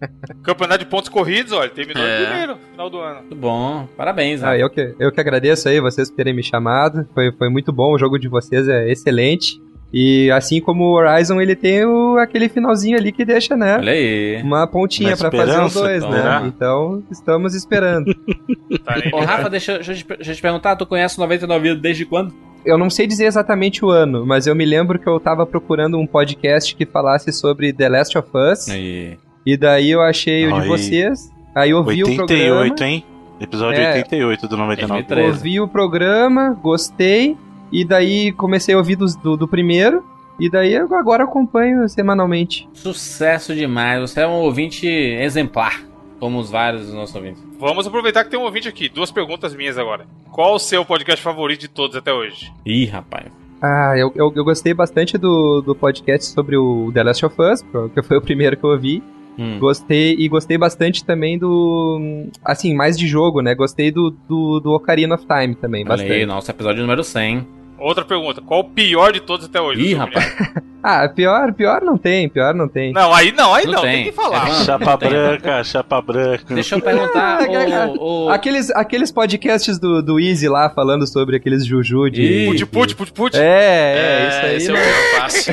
Campeonato de pontos corridos, olha, terminou é. em primeiro no final do ano. Muito bom, parabéns. Ah, eu, que, eu que agradeço aí vocês por terem me chamado. Foi, foi muito bom, o jogo de vocês é excelente. E assim como o Horizon, ele tem o, aquele finalzinho ali que deixa, né? Olha aí. Uma pontinha para fazer os dois, então, né? Então, estamos esperando. tá Ô, Rafa, deixa, deixa, eu te, deixa eu te perguntar, tu conhece 99 vidas desde quando? eu não sei dizer exatamente o ano, mas eu me lembro que eu tava procurando um podcast que falasse sobre The Last of Us. Aí. E daí eu achei o de vocês. Aí eu vi 88, o programa. 88, hein? Episódio é, 88 do 99. 2013. Ouvi o programa, gostei. E daí comecei a ouvir do, do, do primeiro. E daí eu agora acompanho semanalmente. Sucesso demais. Você é um ouvinte exemplar. Como os vários dos nossos ouvintes. Vamos aproveitar que tem um ouvinte aqui. Duas perguntas minhas agora. Qual o seu podcast favorito de todos até hoje? Ih, rapaz. Ah, eu, eu, eu gostei bastante do, do podcast sobre o The Last of Us, que foi o primeiro que eu ouvi. Hum. Gostei e gostei bastante também do. Assim, mais de jogo, né? Gostei do, do, do Ocarina of Time também. Olha bastante. Aí, nosso episódio número 100. Outra pergunta, qual o pior de todos até hoje? Ih, rapaz. ah, pior, pior não tem, pior não tem. Não, aí não, aí não, não tem. tem que falar. É, chapa branca, chapa branca. Deixa eu perguntar. Ah, o, o... Aqueles, aqueles podcasts do, do Easy lá falando sobre aqueles Juju de. Put, put, put, put. É, é, é, isso aí. Esse não... é o passo.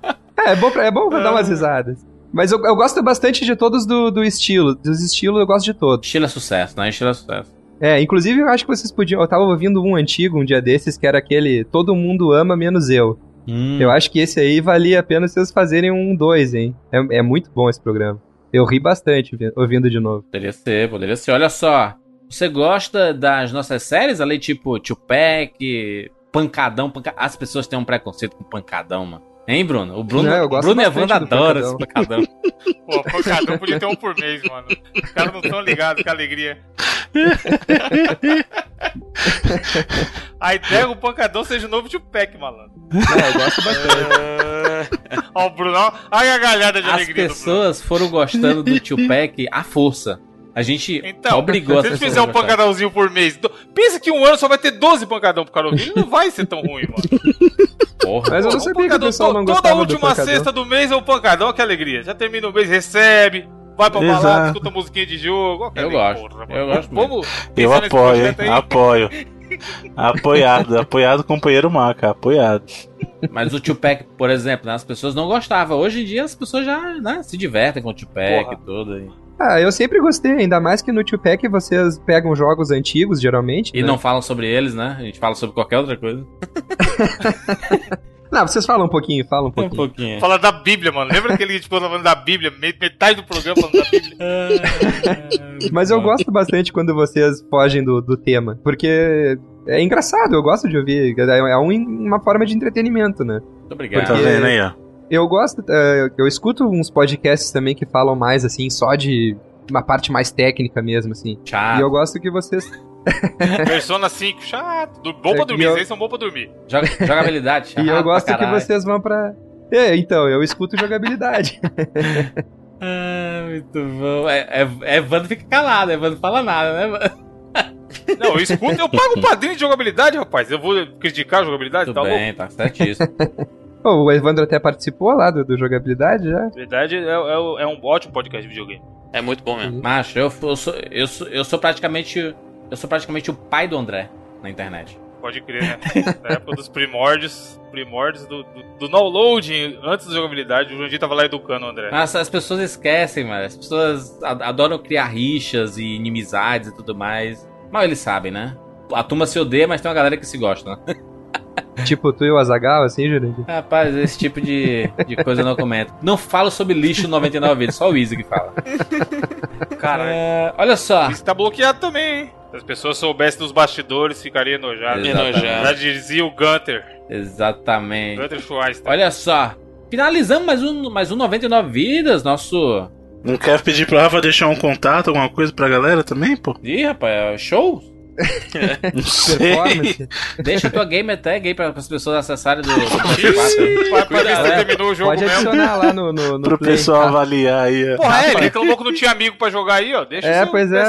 é, é bom pra, é bom pra dar umas risadas. Mas eu, eu gosto bastante de todos do, do estilo. Dos estilos eu gosto de todos. Estilo é sucesso, né? Estilo é sucesso. É, inclusive eu acho que vocês podiam. Eu tava ouvindo um antigo um dia desses que era aquele Todo mundo ama menos eu. Hum. Eu acho que esse aí valia a pena vocês fazerem um dois, hein? É, é muito bom esse programa. Eu ri bastante ouvindo de novo. Poderia ser, poderia ser. Olha só, você gosta das nossas séries ali, tipo Tupac, Pancadão, As pessoas têm um preconceito com Pancadão, mano. Hein, Bruno? O Bruno, Não, Bruno e a Wanda adoram esse pancadão. Pô, pancadão podia ter um por mês, mano. Os caras não estão ligados, que alegria. A ideia é que o pancadão seja o novo Tupac, malandro. É, eu gosto bastante. Ó, o Bruno, olha a galhada de As alegria. As pessoas foram gostando do Tupac à força. A gente então, obrigou se a gente fizer um pancadãozinho por mês, pensa que um ano só vai ter 12 pancadão pro Caroville, não vai ser tão ruim, mano. Porra. Mas eu não sabia que o pessoal não Toda a última sexta do mês é o pancadão, que alegria. Já termina o mês, recebe, vai pra Exato. balada, escuta musiquinha de jogo. Eu gosto, porra, eu gosto. Vamos eu apoio, hein? apoio. apoiado, apoiado companheiro Maca, apoiado. Mas o Tupac, por exemplo, né, as pessoas não gostavam. Hoje em dia as pessoas já né, se divertem com o Tupac e tudo. Aí. Ah, eu sempre gostei, ainda mais que no Tupac vocês pegam jogos antigos, geralmente. E né? não falam sobre eles, né? A gente fala sobre qualquer outra coisa. Não, vocês falam um pouquinho, falam um pouquinho. Um pouquinho. Fala da Bíblia, mano. Lembra que ele tipo, falando da Bíblia? Metade do programa falando da Bíblia. Mas eu gosto bastante quando vocês fogem do, do tema. Porque é engraçado, eu gosto de ouvir. É uma forma de entretenimento, né? Muito obrigado. Porque... Tá vendo aí, ó? Eu gosto, uh, eu escuto uns podcasts também que falam mais, assim, só de uma parte mais técnica mesmo, assim. Chato. E eu gosto que vocês. Persona 5, chato. Bom pra dormir, vocês são bom pra dormir. Joga, jogabilidade, chato. E eu gosto que vocês vão pra. É, então, eu escuto jogabilidade. ah, muito bom. É, é, Evandro fica calado, Evandro fala nada, né, Não, eu escuto, eu pago um padrinho de jogabilidade, rapaz. Eu vou criticar a jogabilidade, Tudo tá bem, louco? tá certíssimo. Oh, o Evandro até participou lá do, do Jogabilidade já. Verdade, é, é, é, um ótimo podcast de videogame. É muito bom mesmo. Macho, eu, eu, sou, eu, sou, eu sou praticamente. Eu sou praticamente o pai do André na internet. Pode crer, né? Na época dos primórdios, primórdios do, do, do download antes da jogabilidade, o Jandir tava lá educando o André. Mas as pessoas esquecem, mano. As pessoas adoram criar rixas e inimizades e tudo mais. Mal eles sabem, né? A turma se odeia, mas tem uma galera que se gosta, né? Tipo tu e o Azagal, assim, Jurandir? Rapaz, esse tipo de, de coisa eu não comento. Não falo sobre lixo 99 vezes, só o Easy que fala. Cara, é, olha só. Isso tá bloqueado também, hein? Se as pessoas soubessem dos bastidores, ficariam enojadas. Enojadas. Já dizia o Gunter. Exatamente. Gunter Schweister. Olha só. Finalizamos mais um, mais um 99 Vidas, nosso... Não quer pedir pro Rafa deixar um contato, alguma coisa pra galera também, pô? Ih, rapaz, é? Performance. Deixa a tua game até gay para as pessoas acessarem do, do PS4. Pode adicionar lá no, no, no Pro Play, pessoal tá? avaliar aí. Porra, é, ele reclamou que não tinha amigo pra jogar aí, ó. Deixa é, pois é,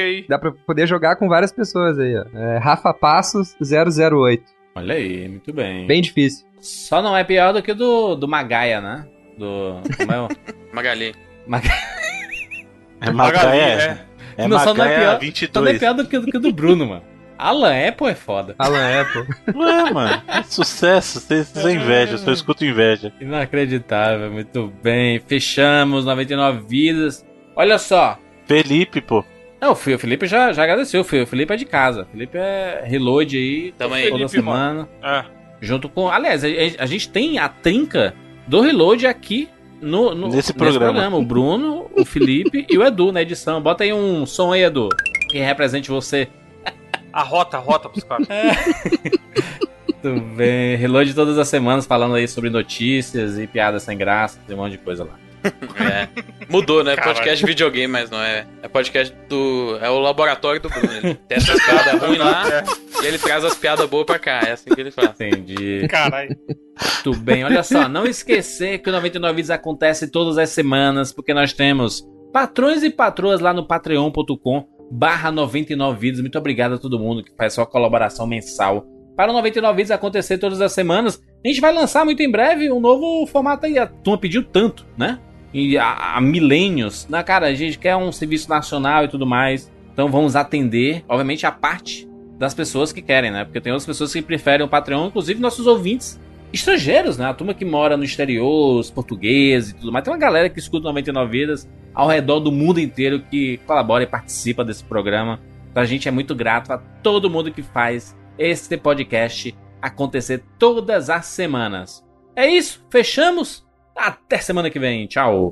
aí. Dá pra poder jogar com várias pessoas aí, ó. É, Rafa Passos 008. Olha aí, muito bem. Bem difícil. Só não é pior do que do, do Magaia, né? Do. Como é o. Magali. Mag... É Magaia, é. É não, só não é pior, 22. Só não é pior do que, do que do Bruno, mano. Alan Apple é foda. Alan Apple. Ué, mano. Sucesso. Vocês é inveja. Eu só escuto inveja. Inacreditável. Muito bem. Fechamos 99 vidas. Olha só. Felipe, pô. Não, o Felipe já, já agradeceu. O Felipe é de casa. O Felipe é reload aí Também. toda Felipe, semana. É. Junto com. Aliás, a, a, gente tem a trinca do reload aqui no, no, nesse, programa. nesse, programa. O Bruno, o Felipe e o Edu na edição. Bota aí um som aí, Edu, que represente você. A rota, a rota pros caras. É. Muito bem. Reload todas as semanas falando aí sobre notícias e piadas sem graça, tem um monte de coisa lá. É. Mudou, né? Caralho. Podcast de videogame, mas não é. É podcast do. É o laboratório do Bruno. Ele testa as piadas ruins lá e ele traz as piadas boas pra cá. É assim que ele faz. Entendi. Caralho. Muito bem. Olha só, não esquecer que o 99 Vídeos acontece todas as semanas, porque nós temos patrões e patroas lá no patreon.com barra 99 vídeos. Muito obrigado a todo mundo que faz sua colaboração mensal para o 99 vídeos acontecer todas as semanas. A gente vai lançar muito em breve um novo formato aí. A turma pediu tanto, né? E há, há milênios. Na cara, a gente quer um serviço nacional e tudo mais. Então vamos atender, obviamente, a parte das pessoas que querem, né? Porque tem outras pessoas que preferem o Patreon, inclusive nossos ouvintes estrangeiros, né? A turma que mora no exterior, os portugueses e tudo mais. Tem uma galera que escuta 99 Vidas ao redor do mundo inteiro que colabora e participa desse programa. Então a gente é muito grato a todo mundo que faz este podcast acontecer todas as semanas. É isso, fechamos? Até semana que vem, tchau!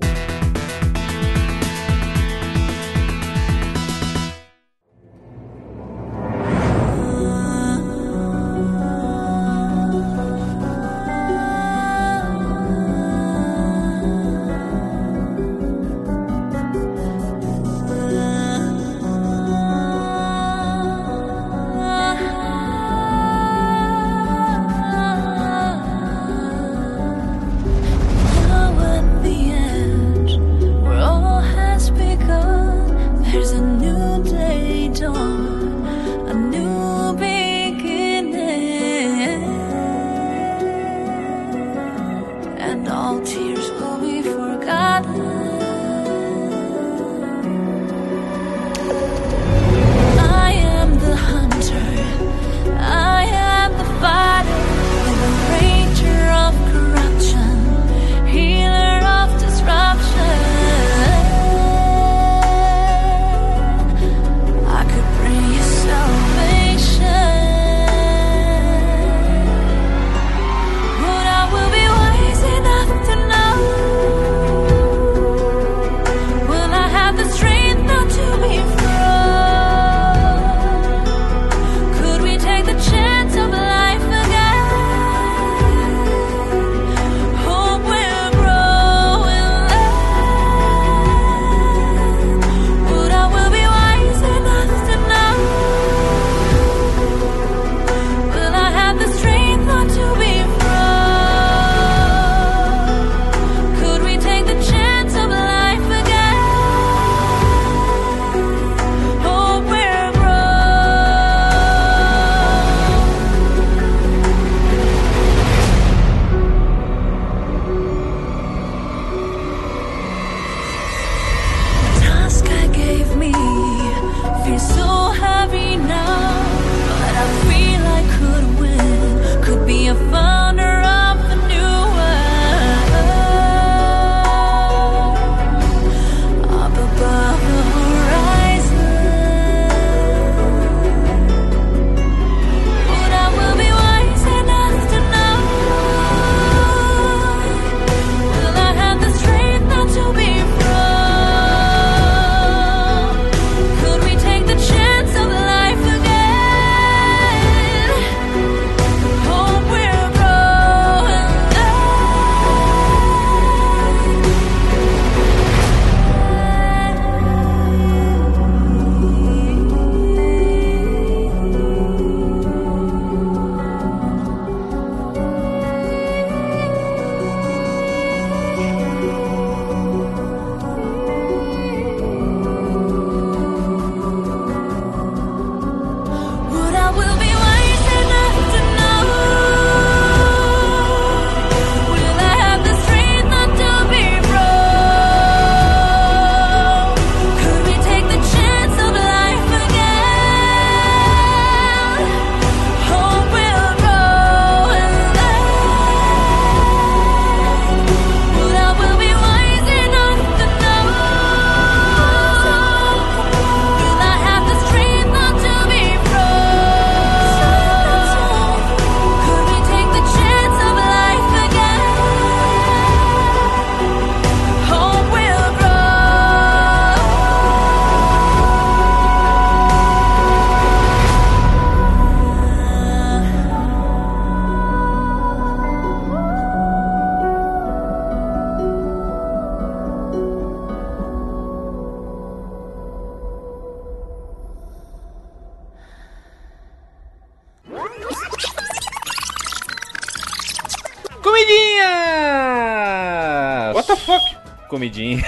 Comidinha.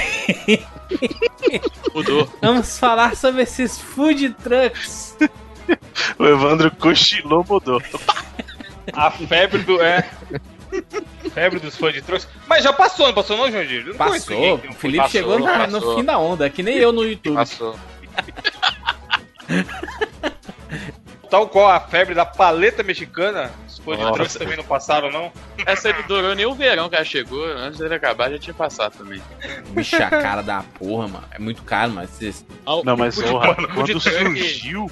Mudou. Vamos falar sobre esses food trucks. o Evandro cochilou, mudou. A febre do. É. Febre dos fãs de trucks. Mas já passou, não passou não, Jandir? Não passou. O Felipe passou, chegou no, no, fim da onda, que nem eu no YouTube. Passou. Tal qual a febre da paleta mexicana, trucks também não passaram, não? Essa não durou nem o verão que ela chegou. Antes dele acabar, já tinha passado também. Bicha, a cara da porra, mano. É muito caro, mas vocês. Não, mas porra, quando surgiu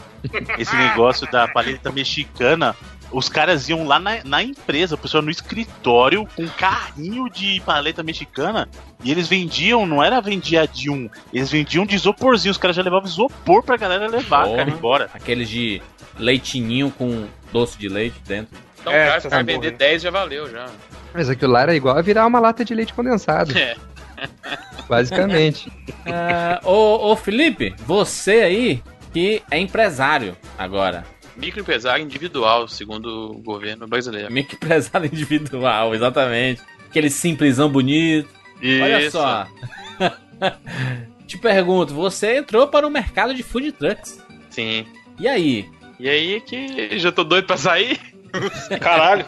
esse negócio da paleta mexicana, os caras iam lá na, na empresa, o pessoal no escritório, com um carrinho de paleta mexicana, e eles vendiam, não era vendia de um, eles vendiam de isoporzinho, os caras já levavam isopor pra galera levar, cara, embora. Aqueles de leitinho com doce de leite dentro. Então, é, cara, se você vender 10 já valeu já. Mas aquilo lá era igual a virar uma lata de leite condensado. É. Basicamente. uh, ô, ô Felipe, você aí que é empresário agora microempresário individual, segundo o governo brasileiro. Microempresário individual, exatamente. Aquele simplesão bonito. Isso. Olha só. Te pergunto, você entrou para o mercado de food trucks. Sim. E aí? E aí que já tô doido para sair? Caralho.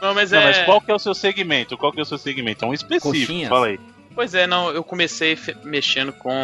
Não, mas não, é. Mas qual que é o seu segmento? Qual que é o seu segmento? É um específico. Coxinhas. Fala aí. Pois é, não, eu comecei mexendo com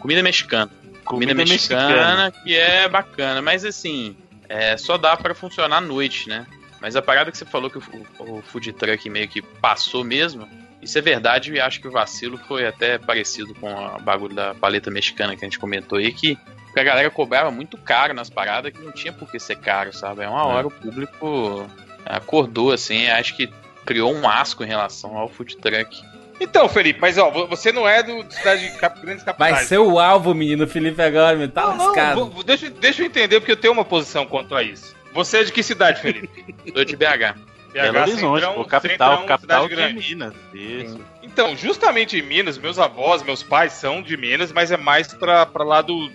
comida mexicana comida, comida mexicana, mexicana, que é bacana, mas assim, é, só dá para funcionar à noite, né? Mas a parada que você falou que o, o food truck meio que passou mesmo, isso é verdade e acho que o vacilo foi até parecido com o bagulho da paleta mexicana que a gente comentou aí, que a galera cobrava muito caro nas paradas que não tinha por que ser caro, sabe? É uma hora é. o público acordou assim, acho que criou um asco em relação ao food truck. Então, Felipe, mas ó, você não é do cidade de cap, grandes capitais. Vai ser o alvo, menino Felipe agora, me tá não, lascado. Não, deixa, deixa eu entender, porque eu tenho uma posição quanto a isso. Você é de que cidade, Felipe? Sou de BH. BH Belo Horizonte, centrão, o capital, centrão, capital de Minas. Isso. Então, justamente em Minas, meus avós, meus pais são de Minas, mas é mais pra, pra lá do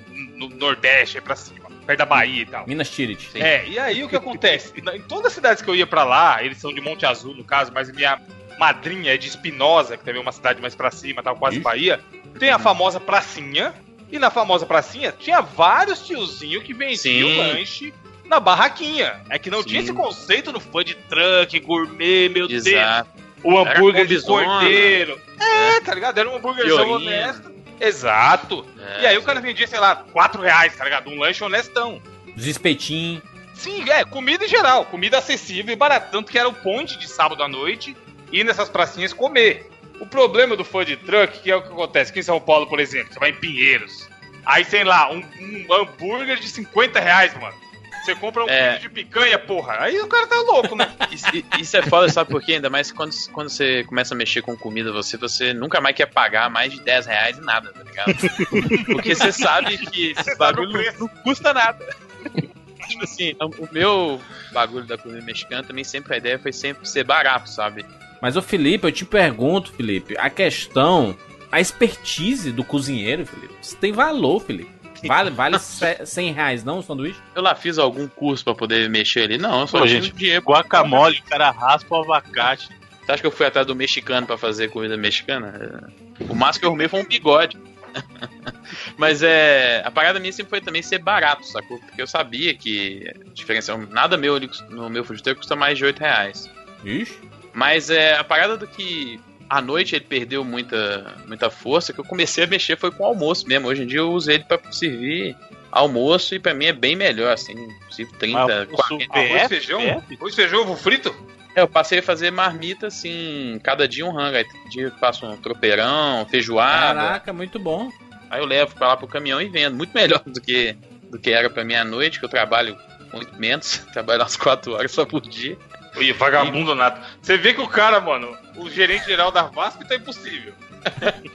no Nordeste, é pra cima, perto da Bahia e tal. Minas Tirith. É, e aí o que acontece? em todas as cidades que eu ia pra lá, eles são de Monte Azul, no caso, mas minha madrinha é de Espinosa, que também é uma cidade mais pra cima, tal, quase Ixi. Bahia, tem a famosa pracinha. E na famosa pracinha tinha vários tiozinhos que vendiam Sim. lanche na barraquinha. É que não Sim. tinha esse conceito no fã de truck, gourmet, meu Exato. Deus. O hambúrguer de cordeiro. É, é, tá ligado? Era um hambúrguerzão honesto. Exato. É, e aí o cara vendia, sei lá, 4 reais, tá ligado? Um lanche honestão. Os espetinhos. Sim, é, comida em geral. Comida acessível e barata. Tanto que era o ponte de sábado à noite ir nessas pracinhas comer. O problema do food truck, que é o que acontece aqui em São Paulo, por exemplo, você vai em Pinheiros. Aí tem lá um, um hambúrguer de 50 reais, mano. Você compra um é. quilo de picanha, porra. Aí o cara tá louco, né? Isso, isso, é foda, sabe por quê? Ainda mais quando, quando você começa a mexer com comida, você, você nunca mais quer pagar mais de 10 reais em nada, tá ligado? Porque você sabe que esse bagulho não, não custa nada. tipo assim, o meu bagulho da comida mexicana também sempre a ideia foi sempre ser barato, sabe? Mas o Felipe, eu te pergunto, Felipe, a questão, a expertise do cozinheiro, Felipe, isso tem valor, Felipe. Vale, vale 100 reais, não, o sanduíche? Eu lá fiz algum curso pra poder mexer ali, não. Só Pô, gente, dinheiro. Guacamole, o cara raspa o abacate. Você acha que eu fui atrás do mexicano pra fazer comida mexicana? O máximo que eu arrumei foi um bigode. Mas é. A parada minha sempre foi também ser barato, sacou? Porque eu sabia que a diferença. Nada meu no meu food custa mais de 8 reais. Ixi. Mas é a parada do que à noite ele perdeu muita, muita força, que eu comecei a mexer foi com o almoço mesmo. Hoje em dia eu uso ele para servir almoço e para mim é bem melhor, assim, possível 30, ah, 40. Arroz, feijão? Arroz, feijão, ovo frito? É, eu passei a fazer marmita, assim, cada dia um rango. Aí dia eu faço um tropeirão, feijoada. Caraca, muito bom. Aí eu levo pra lá pro caminhão e vendo. Muito melhor do que, do que era pra minha noite, que eu trabalho muito menos. Trabalho umas 4 horas só por dia. E vagabundo nato. Você vê que o cara, mano, o gerente geral da Vasco tá impossível.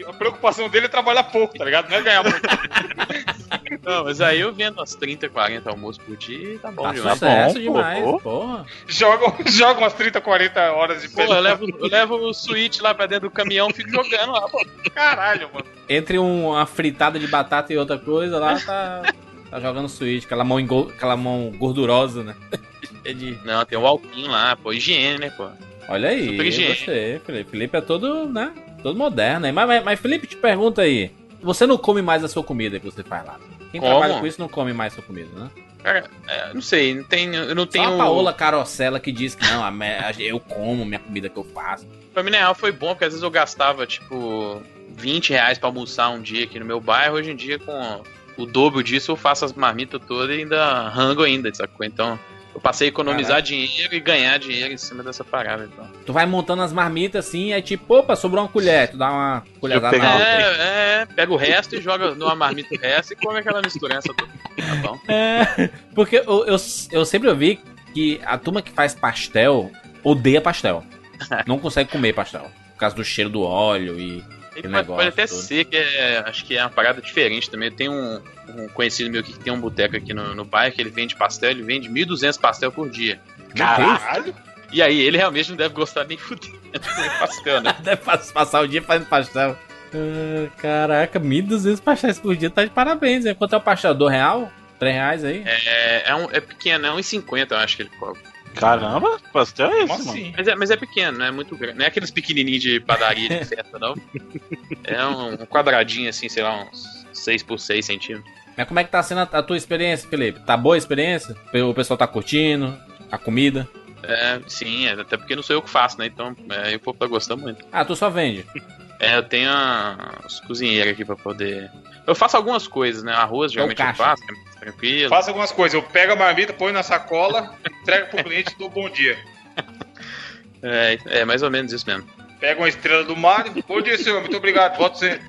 A preocupação dele é trabalhar pouco, tá ligado? Não é ganhar muito. Não, mas aí eu vendo umas 30, 40 almoços por dia e tá bom tá demais. Sucesso bom, demais, pô, porra. Joga, joga umas 30, 40 horas de pé. eu levo, eu levo o Switch lá pra dentro do caminhão e fico jogando lá, pô. Caralho, mano. Entre uma fritada de batata e outra coisa lá, tá, tá jogando Switch, aquela mão, aquela mão gordurosa, né? É de... Não, tem o alpinho lá, pô, higiene, né, pô. Olha aí, Super higiene. Felipe. Felipe é todo, né? todo moderno. Mas, mas, mas, Felipe, te pergunta aí. Você não come mais a sua comida que você faz lá? Quem Como? trabalha com isso não come mais a sua comida, né? Cara, é, não sei, não tem, eu não tenho. Só a Paola Carosella que diz que não, a, eu como minha comida que eu faço. Pra mim, na real, foi bom, porque às vezes eu gastava, tipo, 20 reais pra almoçar um dia aqui no meu bairro. Hoje em dia, com o dobro disso, eu faço as marmitas todas e ainda rango ainda, sacou? Então, eu passei a economizar Caraca. dinheiro e ganhar dinheiro em cima dessa parada, então. Tu vai montando as marmitas assim, é tipo, opa, sobrou uma colher, tu dá uma colherzada na É, é, pega o resto e joga numa marmita o resto e come aquela misturança toda. Tá bom? É, porque eu, eu, eu sempre ouvi que a turma que faz pastel odeia pastel. Não consegue comer pastel. Por causa do cheiro do óleo e ele pode, pode, até todo. ser que é, acho que é uma parada diferente também. Tem um, um conhecido meu que tem um boteco aqui no, no bairro que ele vende pastel, ele vende 1.200 pastel por dia. Caralho! E aí, ele realmente não deve gostar nem fuder de pastel, né? deve passar o dia fazendo pastel. Uh, caraca, 1.200 pastéis por dia tá de parabéns, hein? Quanto é o pastel? Do real? 3 reais aí? É, é, um, é pequeno, é 1,50 eu acho que ele cobra. Caramba, pastel é esse, Nossa, mano. Mas é, mas é pequeno, não é muito grande. Não é aqueles pequenininhos de padaria de festa, não. É um, quadradinho assim, sei lá, uns 6 por 6 centímetros. Mas como é que tá sendo a, tua experiência, Felipe? Tá boa a experiência? O pessoal tá curtindo? A comida? É, sim, é, até porque não sou eu que faço, né? Então, é, o povo tá gostando muito. Ah, tu só vende? É, eu tenho os cozinheiros aqui pra poder. Eu faço algumas coisas, né? Arroz, geralmente eu faço, é tranquilo. Faço algumas coisas. Eu pego a marmita, ponho na sacola, entrego pro cliente e dou bom dia. É, é mais ou menos isso mesmo. Pega uma estrela do mar e bom dia, senhor. Muito obrigado. Voto você.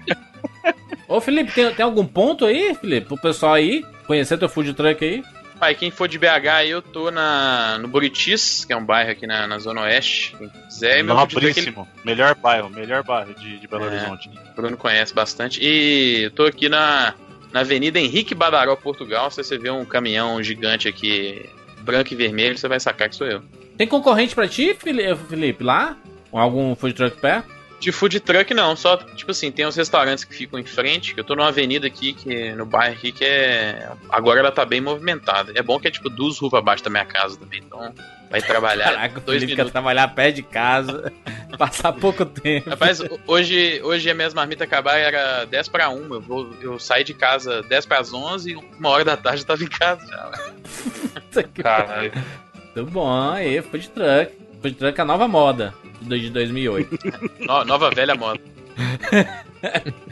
Ô, Felipe, tem, tem algum ponto aí, Felipe, pro pessoal aí conhecer teu food truck aí? Pai, quem for de BH, eu tô na, no Buritis, que é um bairro aqui na, na Zona Oeste. Quem quiser, meu Nobríssimo. Aquele... Melhor bairro, melhor bairro de, de Belo é, Horizonte. O Bruno conhece bastante. E eu tô aqui na, na Avenida Henrique Badaró, Portugal. Se você vê um caminhão gigante aqui, branco e vermelho, você vai sacar que sou eu. Tem concorrente pra ti, Felipe, lá? Algum food truck perto? De food truck não, só, tipo assim, tem uns restaurantes que ficam em frente, que eu tô numa avenida aqui, que no bairro aqui, que é. Agora ela tá bem movimentada. É bom que é tipo duas ruas abaixo da minha casa também, então vai trabalhar. Caraca, dois minutos. quer trabalhar perto de casa, passar pouco tempo. Rapaz, hoje, hoje a minha marmita acabar era 10 para 1. Eu, vou, eu saí de casa 10 para as 11 e uma hora da tarde eu tava em casa já. Caralho. Muito bom, aí, food truck. Truck é a nova moda de 2008. no, nova velha moda.